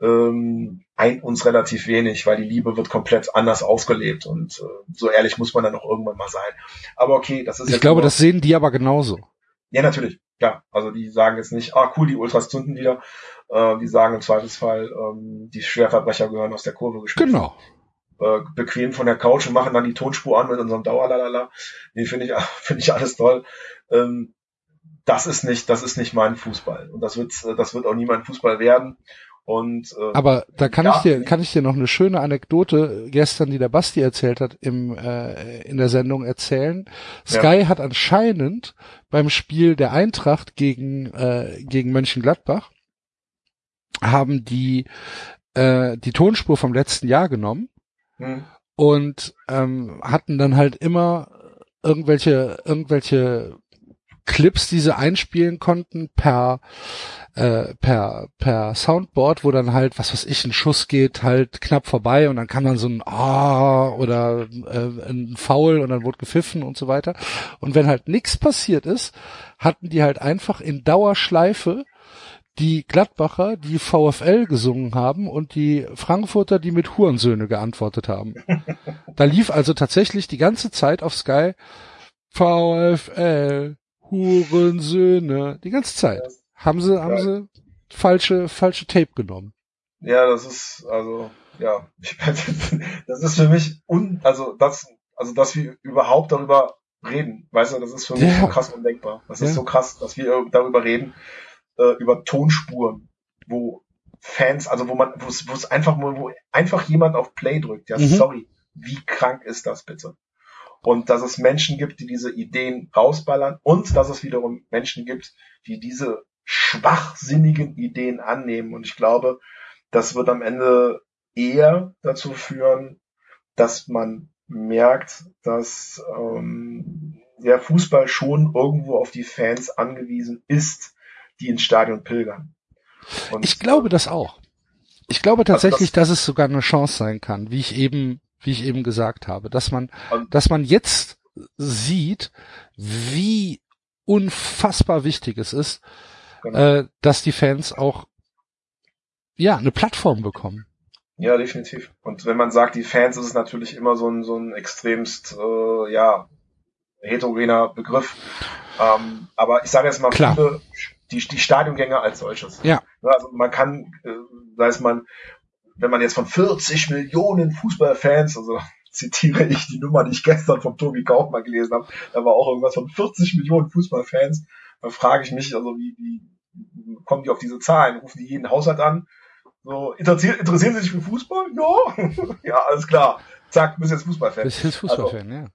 ähm, eint uns relativ wenig, weil die Liebe wird komplett anders ausgelebt und äh, so ehrlich muss man dann auch irgendwann mal sein. Aber okay, das ist Ich glaube, das sehen die aber genauso. Ja, natürlich ja, also die sagen jetzt nicht, ah cool, die Ultras zünden wieder. Äh, die sagen im Zweifelsfall, ähm, die Schwerverbrecher gehören aus der Kurve geschmissen. Genau. Äh, bequem von der Couch und machen dann die Tonspur an mit unserem Dauerlalala. Nee, finde ich, finde ich alles toll. Ähm, das ist nicht, das ist nicht mein Fußball. Und das wird, das wird auch nie mein Fußball werden. Und, äh, Aber da kann ja, ich dir, kann ich dir noch eine schöne Anekdote gestern, die der Basti erzählt hat, im, äh, in der Sendung erzählen. Sky ja. hat anscheinend beim Spiel der Eintracht gegen, äh, gegen Mönchengladbach haben die, äh, die Tonspur vom letzten Jahr genommen hm. und ähm, hatten dann halt immer irgendwelche, irgendwelche Clips, die sie einspielen konnten per äh, per per Soundboard, wo dann halt was weiß ich ein Schuss geht halt knapp vorbei und dann kann man so ein ah oder äh, ein Foul und dann wurde gepfiffen und so weiter. Und wenn halt nichts passiert ist, hatten die halt einfach in Dauerschleife die Gladbacher, die VfL gesungen haben und die Frankfurter, die mit Hurensöhne geantwortet haben. da lief also tatsächlich die ganze Zeit auf Sky VfL, Hurensöhne, die ganze Zeit. Haben sie, haben sie falsche, falsche Tape genommen. Ja, das ist, also, ja, das ist für mich un, also das, also dass wir überhaupt darüber reden, weißt du, das ist für mich ja. so krass undenkbar. Das ja. ist so krass, dass wir darüber reden, äh, über Tonspuren, wo Fans, also wo man, wo es, wo es einfach, wo einfach jemand auf Play drückt. Ja, mhm. sorry, wie krank ist das bitte? Und dass es Menschen gibt, die diese Ideen rausballern und dass es wiederum Menschen gibt, die diese schwachsinnigen Ideen annehmen. Und ich glaube, das wird am Ende eher dazu führen, dass man merkt, dass ähm, der Fußball schon irgendwo auf die Fans angewiesen ist, die ins Stadion pilgern. Und, ich glaube das auch. Ich glaube tatsächlich, also das, dass es sogar eine Chance sein kann, wie ich eben, wie ich eben gesagt habe, dass man, dass man jetzt sieht, wie unfassbar wichtig es ist, genau. äh, dass die Fans auch ja eine Plattform bekommen. Ja, definitiv. Und wenn man sagt, die Fans, ist es natürlich immer so ein so ein extremst äh, ja heterogener Begriff. Ähm, aber ich sage jetzt mal Klar. viele die, die Stadiongänger als solches. Ja. Also man kann, äh, sei es man, wenn man jetzt von 40 Millionen Fußballfans, also zitiere ich die Nummer, die ich gestern vom Tobi Kaufmann gelesen habe, da war auch irgendwas von 40 Millionen Fußballfans, da frage ich mich, also wie, wie kommen die auf diese Zahlen? Rufen die jeden Haushalt an? So, interessieren, interessieren Sie sich für Fußball? Ja, ja, alles klar. Zack, bist jetzt Fußballfan. Bist jetzt Fußballfan, also, ja.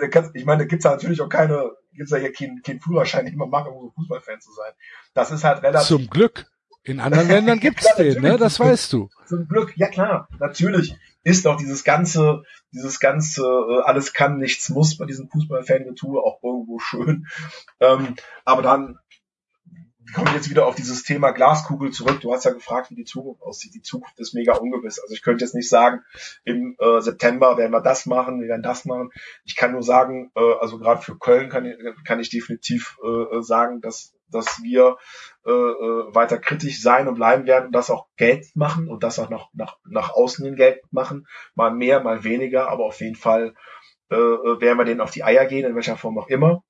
Ne, ich meine, da gibt's ja natürlich auch keine, gibt's ja hier keinen kein Führerschein, den man machen, um so Fußballfan zu sein. Das ist halt relativ. Zum Glück. In anderen Ländern gibt's ja, den, ne? Das weißt du. Zum Glück, ja klar. Natürlich ist auch dieses ganze, dieses ganze, äh, alles kann, nichts muss bei diesem Fußballfan-Getue auch irgendwo schön. Ähm, aber dann komme ich jetzt wieder auf dieses Thema Glaskugel zurück. Du hast ja gefragt, wie die Zukunft aussieht. Die Zukunft ist mega ungewiss. Also ich könnte jetzt nicht sagen, im äh, September werden wir das machen, wir werden das machen. Ich kann nur sagen, äh, also gerade für Köln kann, kann ich definitiv äh, sagen, dass, dass wir äh, äh, weiter kritisch sein und bleiben werden und das auch Geld machen und das auch nach, nach, nach außen hin Geld machen. Mal mehr, mal weniger, aber auf jeden Fall äh, äh werden wir denen auf die Eier gehen, in welcher Form auch immer.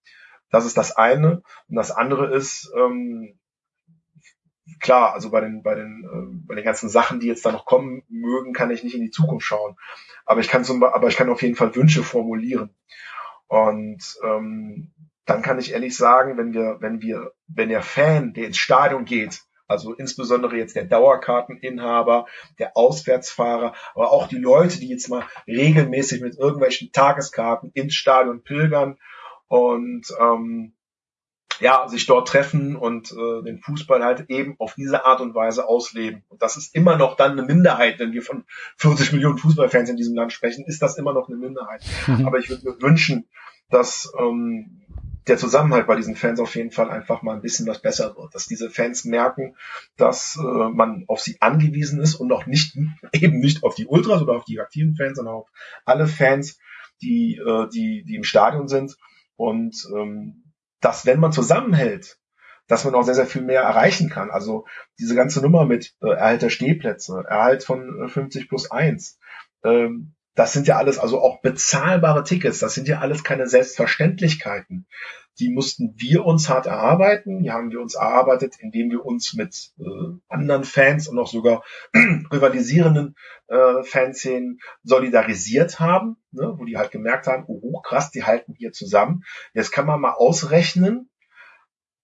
Das ist das eine. Und das andere ist, ähm, klar, also bei den, bei den, äh, bei den ganzen Sachen, die jetzt da noch kommen mögen, kann ich nicht in die Zukunft schauen. Aber ich kann zum, aber ich kann auf jeden Fall Wünsche formulieren. Und ähm, dann kann ich ehrlich sagen, wenn wir, wenn wir, wenn der Fan, der ins Stadion geht, also insbesondere jetzt der Dauerkarteninhaber, der Auswärtsfahrer, aber auch die Leute, die jetzt mal regelmäßig mit irgendwelchen Tageskarten ins Stadion pilgern und ähm, ja, sich dort treffen und äh, den Fußball halt eben auf diese Art und Weise ausleben. Und das ist immer noch dann eine Minderheit, wenn wir von 40 Millionen Fußballfans in diesem Land sprechen, ist das immer noch eine Minderheit. Mhm. Aber ich würde mir wünschen, dass ähm, der Zusammenhalt bei diesen Fans auf jeden Fall einfach mal ein bisschen was besser wird, dass diese Fans merken, dass äh, man auf sie angewiesen ist und auch nicht eben nicht auf die Ultras oder auf die aktiven Fans, sondern auf alle Fans, die äh, die die im Stadion sind und ähm, dass wenn man zusammenhält, dass man auch sehr, sehr viel mehr erreichen kann. Also diese ganze Nummer mit äh, Erhalt der Stehplätze, Erhalt von äh, 50 plus 1, ähm, das sind ja alles, also auch bezahlbare Tickets, das sind ja alles keine Selbstverständlichkeiten. Die mussten wir uns hart erarbeiten. Die haben wir uns erarbeitet, indem wir uns mit äh, anderen Fans und auch sogar rivalisierenden äh, Fanszenen solidarisiert haben, ne, wo die halt gemerkt haben, oh krass, die halten hier zusammen. Jetzt kann man mal ausrechnen,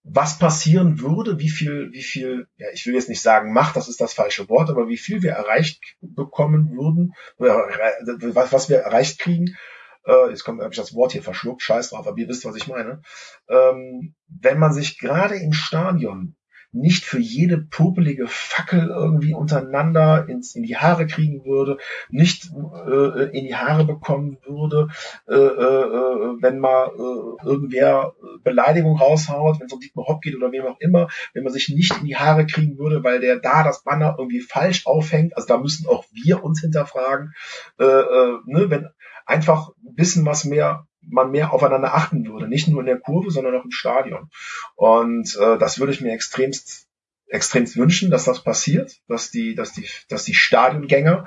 was passieren würde, wie viel, wie viel, ja, ich will jetzt nicht sagen Macht, das ist das falsche Wort, aber wie viel wir erreicht bekommen würden, was, was wir erreicht kriegen, äh, jetzt kommt, habe ich das Wort hier verschluckt, scheiß drauf, aber ihr wisst, was ich meine. Ähm, wenn man sich gerade im Stadion nicht für jede popelige Fackel irgendwie untereinander ins, in die Haare kriegen würde, nicht äh, in die Haare bekommen würde, äh, äh, wenn mal äh, irgendwer Beleidigung raushaut, wenn es um Dietmar Hopp geht oder wem auch immer, wenn man sich nicht in die Haare kriegen würde, weil der da das Banner irgendwie falsch aufhängt, also da müssen auch wir uns hinterfragen, äh, äh, ne, wenn einfach wissen, was mehr man mehr aufeinander achten würde, nicht nur in der Kurve, sondern auch im Stadion. Und äh, das würde ich mir extremst extremst wünschen, dass das passiert, dass die, dass die, dass die Stadiongänger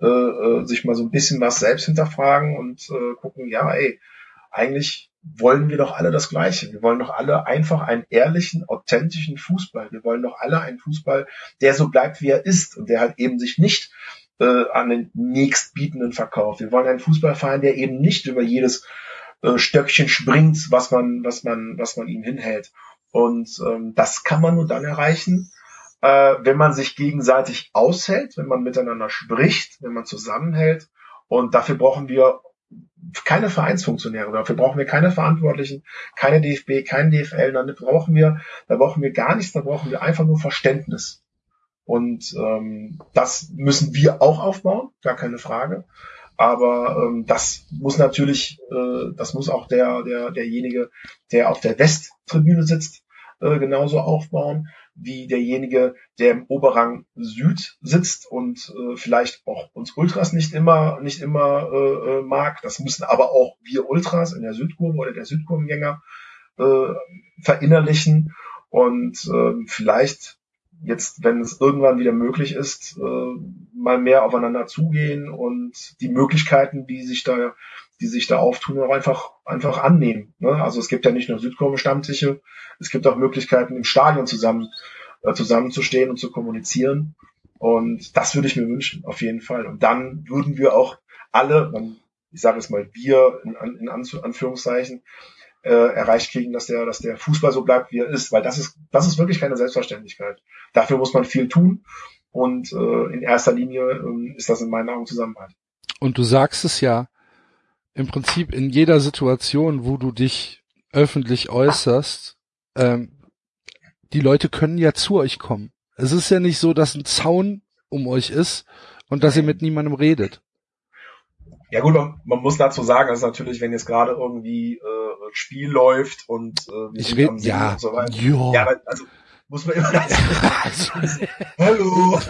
äh, äh, sich mal so ein bisschen was selbst hinterfragen und äh, gucken, ja, ey, eigentlich wollen wir doch alle das Gleiche. Wir wollen doch alle einfach einen ehrlichen, authentischen Fußball. Wir wollen doch alle einen Fußball, der so bleibt, wie er ist und der halt eben sich nicht äh, an den nächstbietenden verkauft. Wir wollen einen Fußballverein, der eben nicht über jedes äh, Stöckchen springt, was man, was man, was man ihm hinhält. Und ähm, das kann man nur dann erreichen, äh, wenn man sich gegenseitig aushält, wenn man miteinander spricht, wenn man zusammenhält. Und dafür brauchen wir keine Vereinsfunktionäre, dafür brauchen wir keine Verantwortlichen, keine DFB, kein DFL, dann brauchen wir, da brauchen wir gar nichts, da brauchen wir einfach nur Verständnis. Und ähm, das müssen wir auch aufbauen, gar keine Frage. Aber ähm, das muss natürlich, äh, das muss auch der, der, derjenige, der auf der Westtribüne sitzt, äh, genauso aufbauen wie derjenige, der im Oberrang Süd sitzt und äh, vielleicht auch uns Ultras nicht immer nicht immer äh, äh mag. Das müssen aber auch wir Ultras in der Südkurve oder der Südkurvengänger äh, verinnerlichen und äh, vielleicht jetzt, wenn es irgendwann wieder möglich ist, äh, mal mehr aufeinander zugehen und die Möglichkeiten, die sich da, die sich da auftun, auch einfach, einfach annehmen. Ne? Also es gibt ja nicht nur Südkurven-Stammtische, es gibt auch Möglichkeiten, im Stadion zusammen, äh, zusammenzustehen und zu kommunizieren. Und das würde ich mir wünschen, auf jeden Fall. Und dann würden wir auch alle, ich sage es mal wir in, in Anführungszeichen, äh, erreicht kriegen, dass der, dass der Fußball so bleibt, wie er ist, weil das ist, das ist wirklich keine Selbstverständlichkeit. Dafür muss man viel tun und äh, in erster Linie äh, ist das in meinen Augen Zusammenhalt. Und du sagst es ja im Prinzip in jeder Situation, wo du dich öffentlich äußerst, ähm, die Leute können ja zu euch kommen. Es ist ja nicht so, dass ein Zaun um euch ist und dass ihr mit niemandem redet. Ja gut, man, man muss dazu sagen, dass natürlich, wenn jetzt gerade irgendwie äh, Spiel läuft und äh, ich rede ja, und so weiter. Ja, ja aber, also muss man immer das Hallo.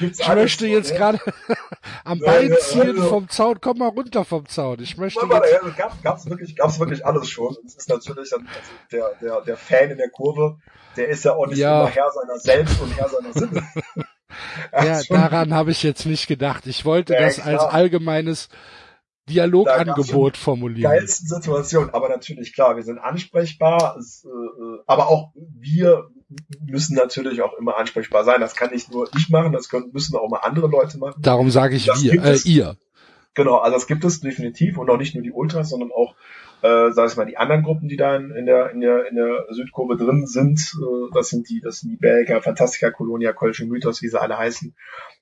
ich möchte jetzt so, gerade am Bein ziehen ja, vom Zaun. Komm mal runter vom Zaun. Ich möchte. Mal, jetzt... ja, gab, gab's wirklich, gab's wirklich alles schon. Es ist natürlich dann, also der, der, der Fan in der Kurve, der ist ja auch nicht ja. immer Herr seiner selbst und Herr seiner Sinne. Ja, daran habe ich jetzt nicht gedacht. Ich wollte ja, das klar. als allgemeines Dialogangebot formulieren. Geilsten Situation, aber natürlich klar, wir sind ansprechbar, es, äh, aber auch wir müssen natürlich auch immer ansprechbar sein. Das kann nicht nur ich machen, das können, müssen auch mal andere Leute machen. Darum sage ich das wir, äh, ihr. Genau, also das gibt es definitiv und auch nicht nur die Ultras, sondern auch äh, sag ich mal, die anderen Gruppen, die da in, in, der, in, der, in der Südkurve drin sind, äh, das sind die, das sind die Belgier, Fantastica, Colonia, Kölsche Mythos, wie sie alle heißen.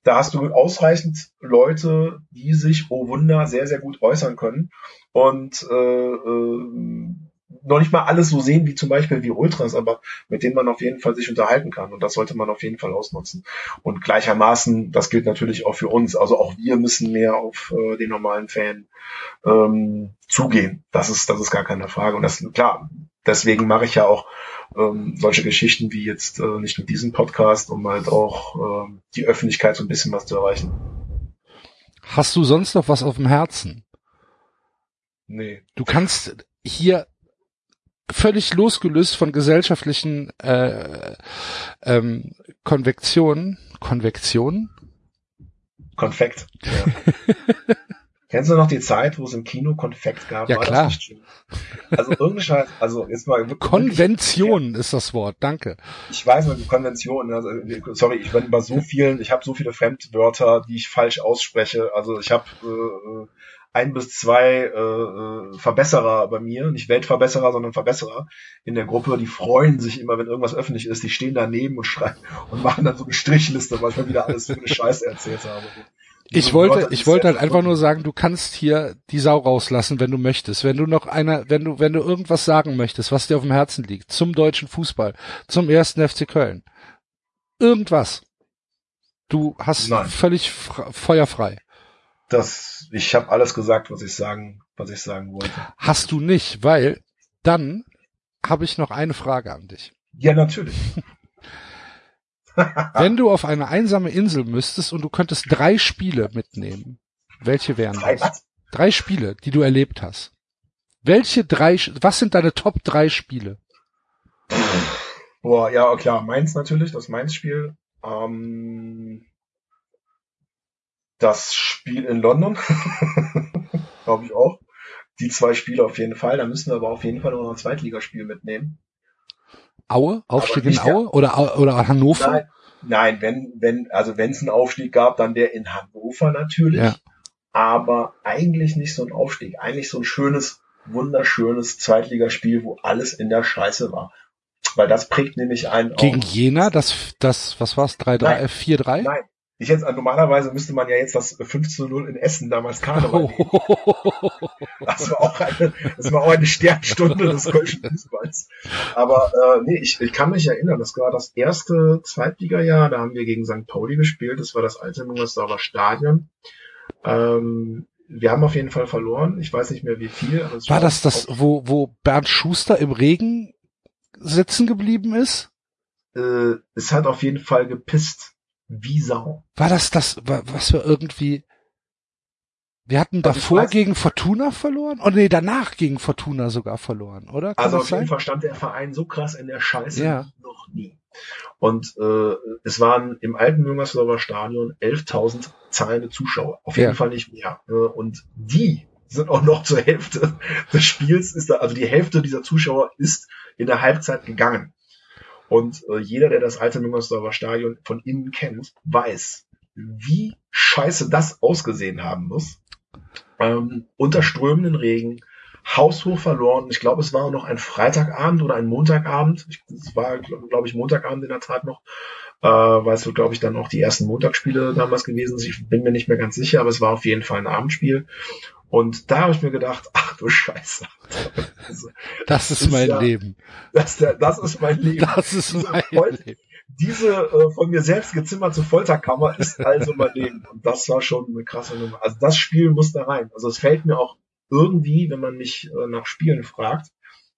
Da hast du ausreichend Leute, die sich, oh Wunder, sehr, sehr gut äußern können. Und äh, äh, noch nicht mal alles so sehen wie zum Beispiel wie Ultras, aber mit denen man auf jeden Fall sich unterhalten kann. Und das sollte man auf jeden Fall ausnutzen. Und gleichermaßen, das gilt natürlich auch für uns. Also auch wir müssen mehr auf äh, den normalen Fan ähm, zugehen. Das ist, das ist gar keine Frage. Und das klar. Deswegen mache ich ja auch ähm, solche Geschichten wie jetzt äh, nicht mit diesem Podcast, um halt auch ähm, die Öffentlichkeit so ein bisschen was zu erreichen. Hast du sonst noch was auf dem Herzen? Nee. Du kannst hier völlig losgelöst von gesellschaftlichen äh, ähm, Konvektionen, Konvektionen, Konfekt. Ja. Kennst du noch die Zeit, wo es im Kino Konfekt gab? Ja, War klar. Nicht also irgendeine Scheiß, also jetzt mal wirklich- Konvention ist das Wort, danke. Ich weiß noch die Konvention, also, sorry, ich bin bei so vielen, ich habe so viele Fremdwörter, die ich falsch ausspreche. Also ich habe äh, ein bis zwei äh, äh, Verbesserer bei mir, nicht Weltverbesserer, sondern Verbesserer in der Gruppe, die freuen sich immer, wenn irgendwas öffentlich ist, die stehen daneben und schreiben und machen dann so eine Strichliste, weil ich mal wieder alles für eine Scheiße erzählt habe. Ich wollte, ich wollte halt einfach nur sagen, du kannst hier die Sau rauslassen, wenn du möchtest. Wenn du noch einer, wenn du, wenn du irgendwas sagen möchtest, was dir auf dem Herzen liegt, zum deutschen Fußball, zum ersten FC Köln. Irgendwas. Du hast Nein. völlig feuerfrei. Das, ich habe alles gesagt, was ich sagen, was ich sagen wollte. Hast du nicht, weil dann habe ich noch eine Frage an dich. Ja, natürlich. Wenn du auf eine einsame Insel müsstest und du könntest drei Spiele mitnehmen, welche wären Drei, das? Drei Spiele, die du erlebt hast. Welche drei, was sind deine Top drei Spiele? Boah, ja, klar, Mainz natürlich, das Mainz-Spiel. Ähm, das Spiel in London, glaube ich auch. Die zwei Spiele auf jeden Fall. Da müssen wir aber auf jeden Fall noch ein Zweitligaspiel mitnehmen. Aue? Aufstieg in der- Aue? Oder, oder Hannover? Nein, nein, wenn, wenn, also wenn es einen Aufstieg gab, dann der in Hannover natürlich. Ja. Aber eigentlich nicht so ein Aufstieg. Eigentlich so ein schönes, wunderschönes Zweitligaspiel, wo alles in der Scheiße war. Weil das prägt nämlich einen Gegen auch. Jena, das, das, was war's, 3-3, Nein. äh, 4-3? Nein. Ich jetzt, normalerweise müsste man ja jetzt das 5 zu 0 in Essen damals Karneval nehmen. Das war auch eine, das war auch eine Sternstunde des kölschen Fußballs. Aber äh, nee, ich, ich kann mich erinnern, das war das erste Zweitligajahr, da haben wir gegen St. Pauli gespielt, das war das alte Müngersdorfer Stadion. Ähm, wir haben auf jeden Fall verloren, ich weiß nicht mehr wie viel. Es War das das, wo, wo Bernd Schuster im Regen sitzen geblieben ist? Äh, es hat auf jeden Fall gepisst, wie Sau. War das das, wa- was wir irgendwie, wir hatten Also davor gegen Fortuna verloren? Oh nee, danach gegen Fortuna sogar verloren, oder? Kann Also auf jeden? Fall stand der Verein so krass in der Scheiße Ja. noch nie. Und äh, es waren im alten Müngersdorfer Stadion 11.000 zahlende Zuschauer. Auf jeden Ja. Fall nicht mehr. Äh, Und die sind auch noch zur Hälfte des Spiels, ist da, also die Hälfte dieser Zuschauer ist in der Halbzeit gegangen. Und äh, jeder, der das alte Müngersdorfer Stadion von innen kennt, weiß, wie scheiße das ausgesehen haben muss. Ähm, unter strömenden Regen, haushoch verloren. Ich glaube, es war noch ein Freitagabend oder ein Montagabend. Es war, glaube ich, Montagabend in der Tat noch, äh, weil es so, glaube ich, dann auch die ersten Montagsspiele damals gewesen sind. Ich bin mir nicht mehr ganz sicher, aber es war auf jeden Fall ein Abendspiel. Und da habe ich mir gedacht, ach du Scheiße. Also, Das ist ist mein ja- Leben. Das, das ist mein Leben. Das ist Diese mein Fol- Leben. Diese äh, von mir selbst gezimmerte Folterkammer ist also mein Leben. Und das war schon eine krasse Nummer. Also das Spiel muss da rein. Also es fällt mir auch irgendwie, wenn man mich äh, nach Spielen fragt,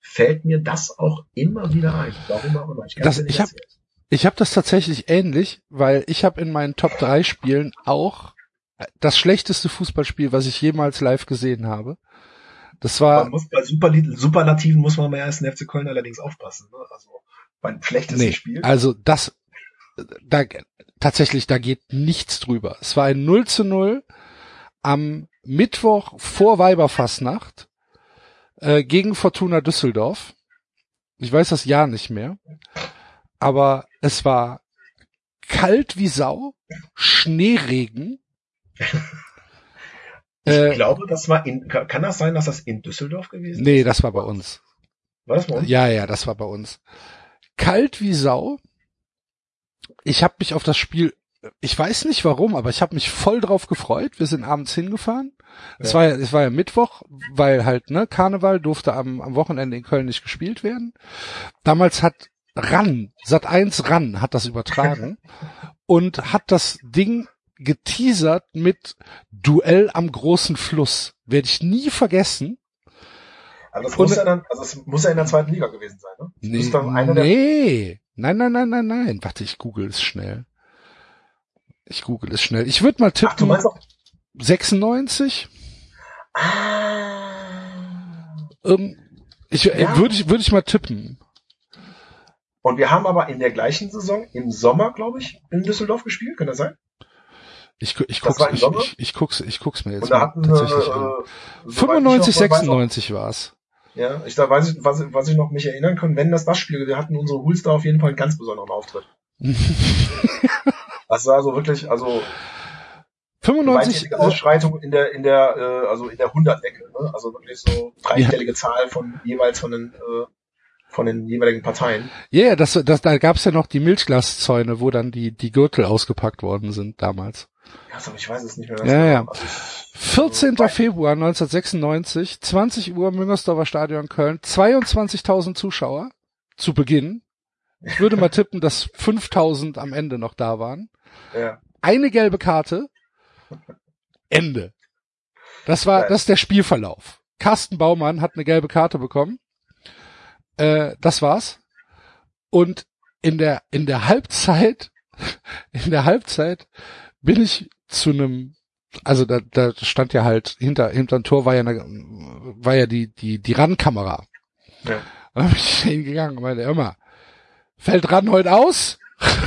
fällt mir das auch immer wieder ein. Warum auch immer. Ich, Das- nicht ich hab- habe das tatsächlich ähnlich, weil ich habe in meinen Top 3 Spielen auch das schlechteste Fußballspiel, was ich jemals live gesehen habe. Das war, man muss bei Superli- Superlativen muss man beim ersten FC Köln allerdings aufpassen. Ne? Also beim schlechtesten nee, Spiel. also das, da, tatsächlich, da geht nichts drüber. Es war ein 0 zu 0 am Mittwoch vor Weiberfassnacht äh, gegen Fortuna Düsseldorf. Ich weiß das Jahr nicht mehr. Aber es war kalt wie Sau, Schneeregen. Ich Äh, glaube, das war in, kann das sein, dass das in Düsseldorf gewesen nee, ist? das war bei uns. War das bei uns? Ja, ja, das war bei uns. Kalt wie Sau. Ich habe mich auf das Spiel, ich weiß nicht warum, aber ich habe mich voll drauf gefreut. Wir sind abends hingefahren. Es Ja. war ja, es war ja Mittwoch, weil halt ne Karneval durfte am, am Wochenende in Köln nicht gespielt werden. Damals hat Ran, Sat 1 Ran hat das übertragen und hat das Ding geteasert mit Duell am großen Fluss. Werde ich nie vergessen. Also das muss ja dann, also es muss ja in der zweiten Liga gewesen sein, ne? Nee, nee. Nein, nein, nein, nein, nein. Warte, ich google es schnell. Ich google es schnell. Ich würde mal Ach, du tippen, meinst auch, 96? ah. Ähm, ich, äh, Ja. würde ich, würde ich mal tippen. Und wir haben aber in der gleichen Saison im Sommer, glaube ich, in Düsseldorf gespielt, kann das sein? Ich, ich, guck's, ich, ich, ich, guck's, ich guck's mir jetzt mal hatten tatsächlich äh, an. soweit ich 95, noch weiß, auch- 96 war's. Ja, ich da weiß ich, was, was ich noch mich erinnern kann, wenn das das Spiel, wir hatten unsere Hulls da auf jeden Fall einen ganz besonderen Auftritt. Das war so wirklich, also 95, gewaltige Ausschreitung in der in der äh, also in der Hundertecke, ne? Also wirklich so dreistellige Zahl von jeweils von den äh, von den jeweiligen Parteien. Ja, yeah, das, das, da gab's ja noch die Milchglaszäune, wo dann die, die Gürtel ausgepackt worden sind damals. Ja, also ich weiß es nicht mehr. Ja, ja. Also ich, 14. Februar 1996, 20 Uhr Müngersdorfer Stadion Köln, 22.000 Zuschauer zu Beginn. Ich würde mal tippen, dass 5.000 am Ende noch da waren. ja. Eine gelbe Karte, Ende. Das war, das ist der Spielverlauf. Carsten Baumann hat eine gelbe Karte bekommen. Äh, das war's. Und in der, in der Halbzeit, in der Halbzeit bin ich zu einem, also da, da stand ja halt hinter, hinterm Tor war ja eine, war ja die, die, die RAN-Kamera. Ja. Und dann bin ich hingegangen und meinte, immer, fällt RAN heute aus?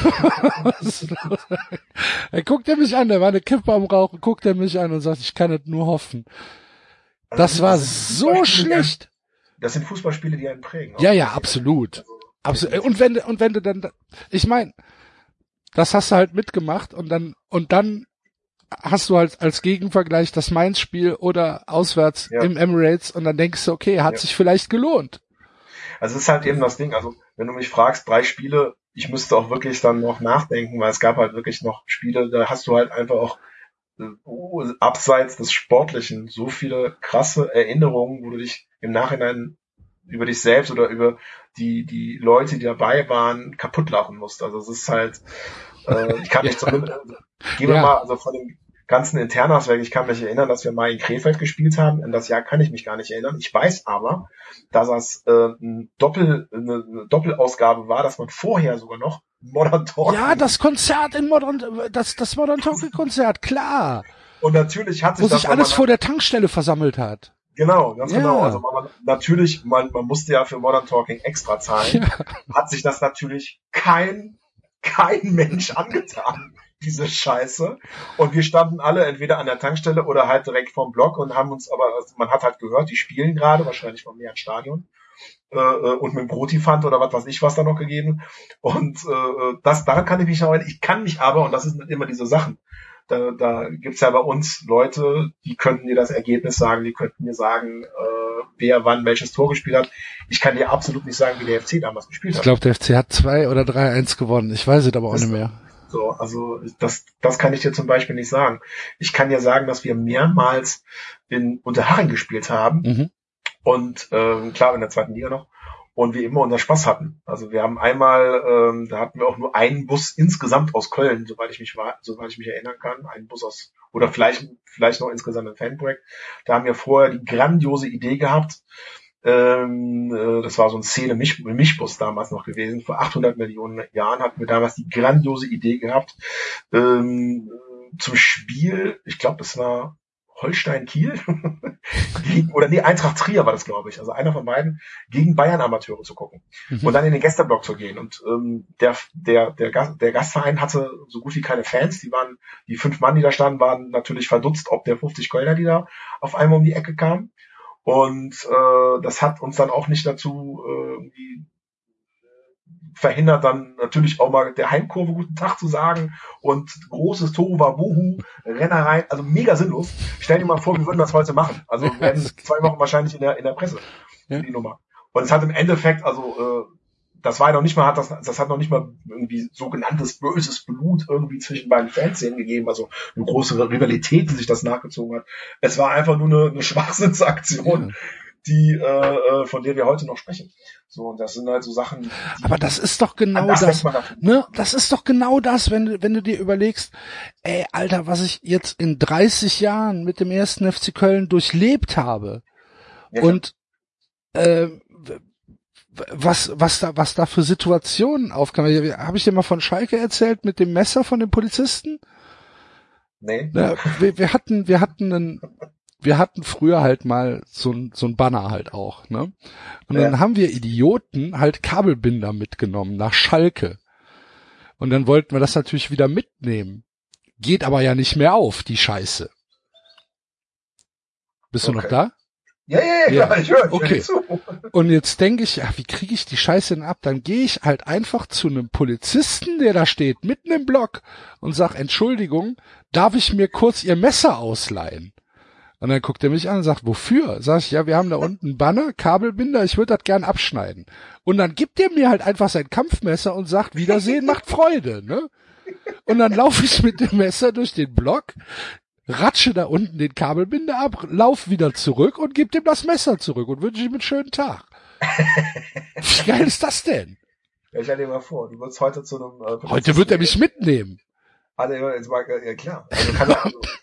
Er guckt er mich an, der war eine Kippe am Rauchen, guckt er mich an und sagt, ich kann es nur hoffen. Also Das war so schlecht. Das sind Fußballspiele, die einen prägen. Ja, ja, absolut. Also, Absolut. Und wenn und wenn du dann, ich meine, das hast du halt mitgemacht und dann, und dann hast du halt als Gegenvergleich das Mainz-Spiel oder auswärts Ja. im Emirates und dann denkst du, okay, hat Ja. sich vielleicht gelohnt. Also es ist halt eben das Ding, also wenn du mich fragst, drei Spiele, ich müsste auch wirklich dann noch nachdenken, weil es gab halt wirklich noch Spiele, da hast du halt einfach auch oh, abseits des Sportlichen so viele krasse Erinnerungen, wo du dich im Nachhinein über dich selbst oder über die, die Leute, die dabei waren, kaputt lachen musst. Also es ist halt, äh, ich kann mich zumindest, gehen wir Ja. mal, also von den ganzen Internas weg, ich kann mich erinnern, dass wir mal in Krefeld gespielt haben. An das Jahr kann ich mich gar nicht erinnern. Ich weiß aber, dass das äh, ein Doppel, eine, eine Doppelausgabe war, dass man vorher sogar noch Modern Talking Ja, das Konzert in Modern, das, das Modern Talking Konzert, klar. und natürlich hat sich Wo sich alles vor der Tankstelle versammelt hat. Genau, ganz Ja. genau. Also man, natürlich, man, man musste ja für Modern Talking extra zahlen. Hat sich das natürlich kein, kein Mensch angetan, diese Scheiße. Und wir standen alle entweder an der Tankstelle oder halt direkt vorm Block und haben uns aber, also man hat halt gehört, die spielen gerade, wahrscheinlich vom näheren Stadion. Äh, äh, und mit dem Brotifant oder was weiß ich was da noch gegeben. Und äh, das, daran kann ich mich noch erinnern. Ich kann mich aber, und das sind immer diese Sachen, da, da gibt's ja bei uns Leute, die könnten dir das Ergebnis sagen, die könnten mir sagen, äh, wer wann welches Tor gespielt hat. Ich kann dir absolut nicht sagen, wie der FC damals gespielt Ich hat. glaube, der FC hat zwei oder drei eins gewonnen. Ich weiß es aber auch Das- nicht mehr. So, also das, das kann ich dir zum Beispiel nicht sagen. Ich kann dir sagen, dass wir mehrmals in Unterhaching gespielt haben Mhm. und ähm, klar in der zweiten Liga noch und wir immer unser Spaß hatten. Also wir haben einmal, ähm, da hatten wir auch nur einen Bus insgesamt aus Köln, soweit ich mich war, soweit ich mich erinnern kann, einen Bus aus oder vielleicht vielleicht noch insgesamt ein Fanprojekt. Da haben wir vorher die grandiose Idee gehabt. Ähm, äh, das war so ein Szene-Mischbus damals noch gewesen. Vor 800 Millionen Jahren hatten wir damals die grandiose Idee gehabt ähm, zum Spiel. Ich glaube, es war Holstein Kiel gegen, oder nee, Eintracht Trier war das, glaube ich. Also einer von beiden gegen Bayern Amateure zu gucken Mhm. und dann in den Gästeblock zu gehen. Und ähm, der, der, der, Gast, der Gastverein hatte so gut wie keine Fans. Die waren, die fünf Mann, die da standen, waren natürlich verdutzt, ob der 50 Kölner, die da auf einmal um die Ecke kamen. Und äh, das hat uns dann auch nicht dazu äh, irgendwie verhindert, dann natürlich auch mal der Heimkurve guten Tag zu sagen und großes Tohu Wabuhu, Rennerei, also mega sinnlos. Stell dir mal vor, wir würden das heute machen. Also wir werden zwei Wochen wahrscheinlich in der, in der Presse Ja. die Nummer. Und es hat im Endeffekt, also äh, das war ja noch nicht mal, hat das, das hat noch nicht mal irgendwie sogenanntes böses Blut irgendwie zwischen beiden Fanszenen gegeben, also eine große Rivalität, die sich das nachgezogen hat. Es war einfach nur eine, eine Schwachsinnsaktion, Ja. Die äh, äh, von der wir heute noch sprechen. So, und das sind halt so Sachen, die, Aber das ist doch genau das. Ne, das ist doch genau das, wenn du, wenn du dir überlegst, ey, Alter, was ich jetzt in 30 Jahren mit dem ersten FC Köln durchlebt habe. Ja, Und äh, was, was da, was da für Situationen aufkamen. Habe ich dir mal von Schalke erzählt mit dem Messer von den Polizisten? nee. Ja, wir, wir hatten, wir hatten einen, wir hatten früher halt mal so ein, so ein Banner halt auch, ne? Und dann Ja. haben wir Idioten halt Kabelbinder mitgenommen nach Schalke. Und dann wollten wir das natürlich wieder mitnehmen. geht aber ja nicht mehr auf, die Scheiße. Bist Okay. du noch da? Ja, ja, ja, Ja, klar, ich höre, ich okay. höre dir zu. Und jetzt denke ich, ja, wie kriege ich die Scheiße denn ab? Dann gehe ich halt einfach zu einem Polizisten, der da steht, mitten im Block und sag, Entschuldigung, darf ich mir kurz Ihr Messer ausleihen? Und dann guckt er mich an und sagt, wofür? Sag ich, ja, wir haben da unten einen Banner, Kabelbinder, ich würde das gern abschneiden. Und dann gibt er mir halt einfach sein Kampfmesser und sagt, Wiedersehen macht Freude, ne? Und dann laufe ich mit dem Messer durch den Block, ratsche da unten den Kabelbinder ab, lauf wieder zurück und gib dem das Messer zurück und wünsche ihm einen schönen Tag. Wie geil ist das denn? Ja, stell dir mal vor, du würdest heute zu einem... Äh, Heute wird er mich mitnehmen. Mal, ja klar. Also, kann er, also,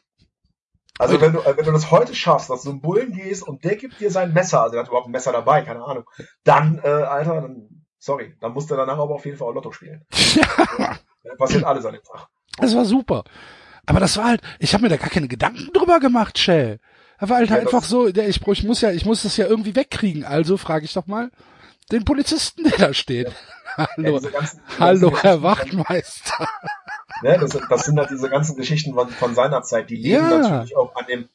also wenn du, äh, wenn du das heute schaffst, dass du zum Bullen gehst und der gibt dir sein Messer, also der hat überhaupt ein Messer dabei, keine Ahnung, dann, äh, Alter, dann, sorry, dann musst du danach aber auf jeden Fall auch Lotto spielen. Ja, passiert alles an dem Tag. das war super. Aber das war halt, ich habe mir da gar keine Gedanken drüber gemacht, Shell. War halt Ja, einfach so, der, ich, ich muss ja, ich muss das ja irgendwie wegkriegen. Also frage ich doch mal den Polizisten, der da steht. Ja, Hallo, diese ganzen, hallo, ganzen Herr Wachtmeister. Ne, das, sind- das sind halt diese ganzen Geschichten von, von seiner Zeit, die leben Ja. natürlich auch an dem,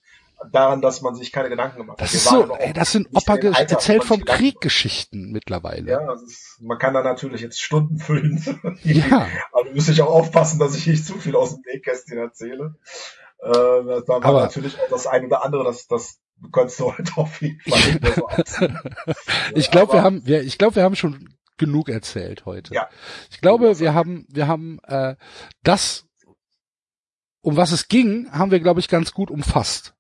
daran, dass man sich keine Gedanken gemacht hat. Das ist so, auch ey, das sind Opa erzählt vom Krieg. Geschichten mittlerweile. Ja, ist, man kann da natürlich jetzt Stunden füllen. Ja. Aber müsste ich auch aufpassen, dass ich nicht zu viel aus dem Nähkästchen erzähle. Äh, da war Aber- natürlich auch das eine oder andere, das, das könntest du halt auf jeden Fall so. Ich glaube, wir haben, wir, ich glaube, wir haben schon genug erzählt heute. Ja. Ich glaube, wir haben, wir haben äh, das, um was es ging, haben wir, glaube ich, ganz gut umfasst.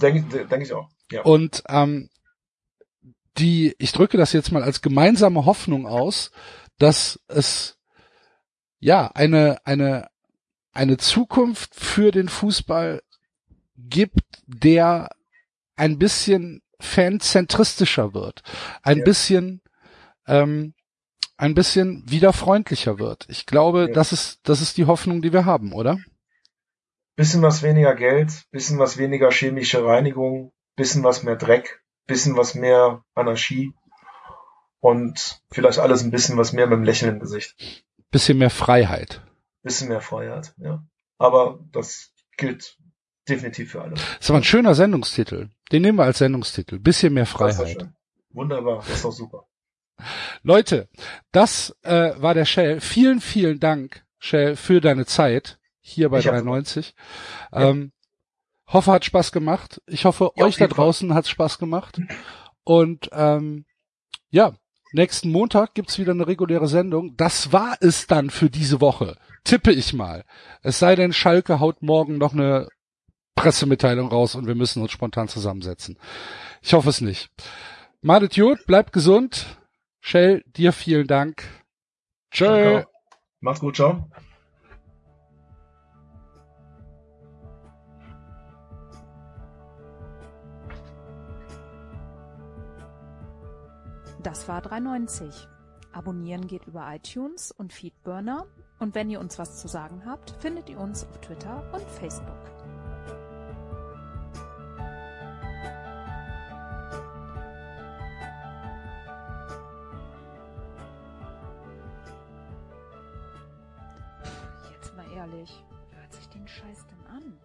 Denke denk ich auch. Ja. Und ähm, die, ich drücke das jetzt mal als gemeinsame Hoffnung aus, dass es ja eine eine eine Zukunft für den Fußball gibt, der ein bisschen fanzentristischer wird, ein Ja. bisschen ähm, ein bisschen wieder freundlicher wird. Ich glaube, Ja. das ist das ist die Hoffnung, die wir haben, oder? Bisschen was weniger Geld, bisschen was weniger chemische Reinigung, bisschen was mehr Dreck, bisschen was mehr Anarchie und vielleicht alles ein bisschen was mehr mit dem Lächeln im Gesicht. Bisschen mehr Freiheit. Bisschen mehr Freiheit, ja. Aber das gilt definitiv für alle. Das ist aber ein schöner Sendungstitel. Den nehmen wir als Sendungstitel. Bisschen mehr Freiheit. Wunderbar, das ist doch super. Leute, das äh, war der Shell. Vielen, vielen Dank, Shell, für deine Zeit hier bei Ich hab- 93. Ähm, hoffe, hat Spaß gemacht. Ich hoffe, Ja, euch da draußen hat Spaß gemacht. Und ähm, ja, nächsten Montag gibt's wieder eine reguläre Sendung. Das war es dann für diese Woche. Tippe ich mal. Es sei denn, Schalke haut morgen noch eine Pressemitteilung raus und wir müssen uns spontan zusammensetzen. Ich hoffe es nicht. Madet gut, bleibt gesund. Shell, dir vielen Dank. Tschö. Danke. Macht's gut, ciao. Das war 390. Abonnieren geht über iTunes und Feedburner. Und wenn ihr uns was zu sagen habt, findet ihr uns auf Twitter und Facebook. Wer hört sich den Scheiß denn an?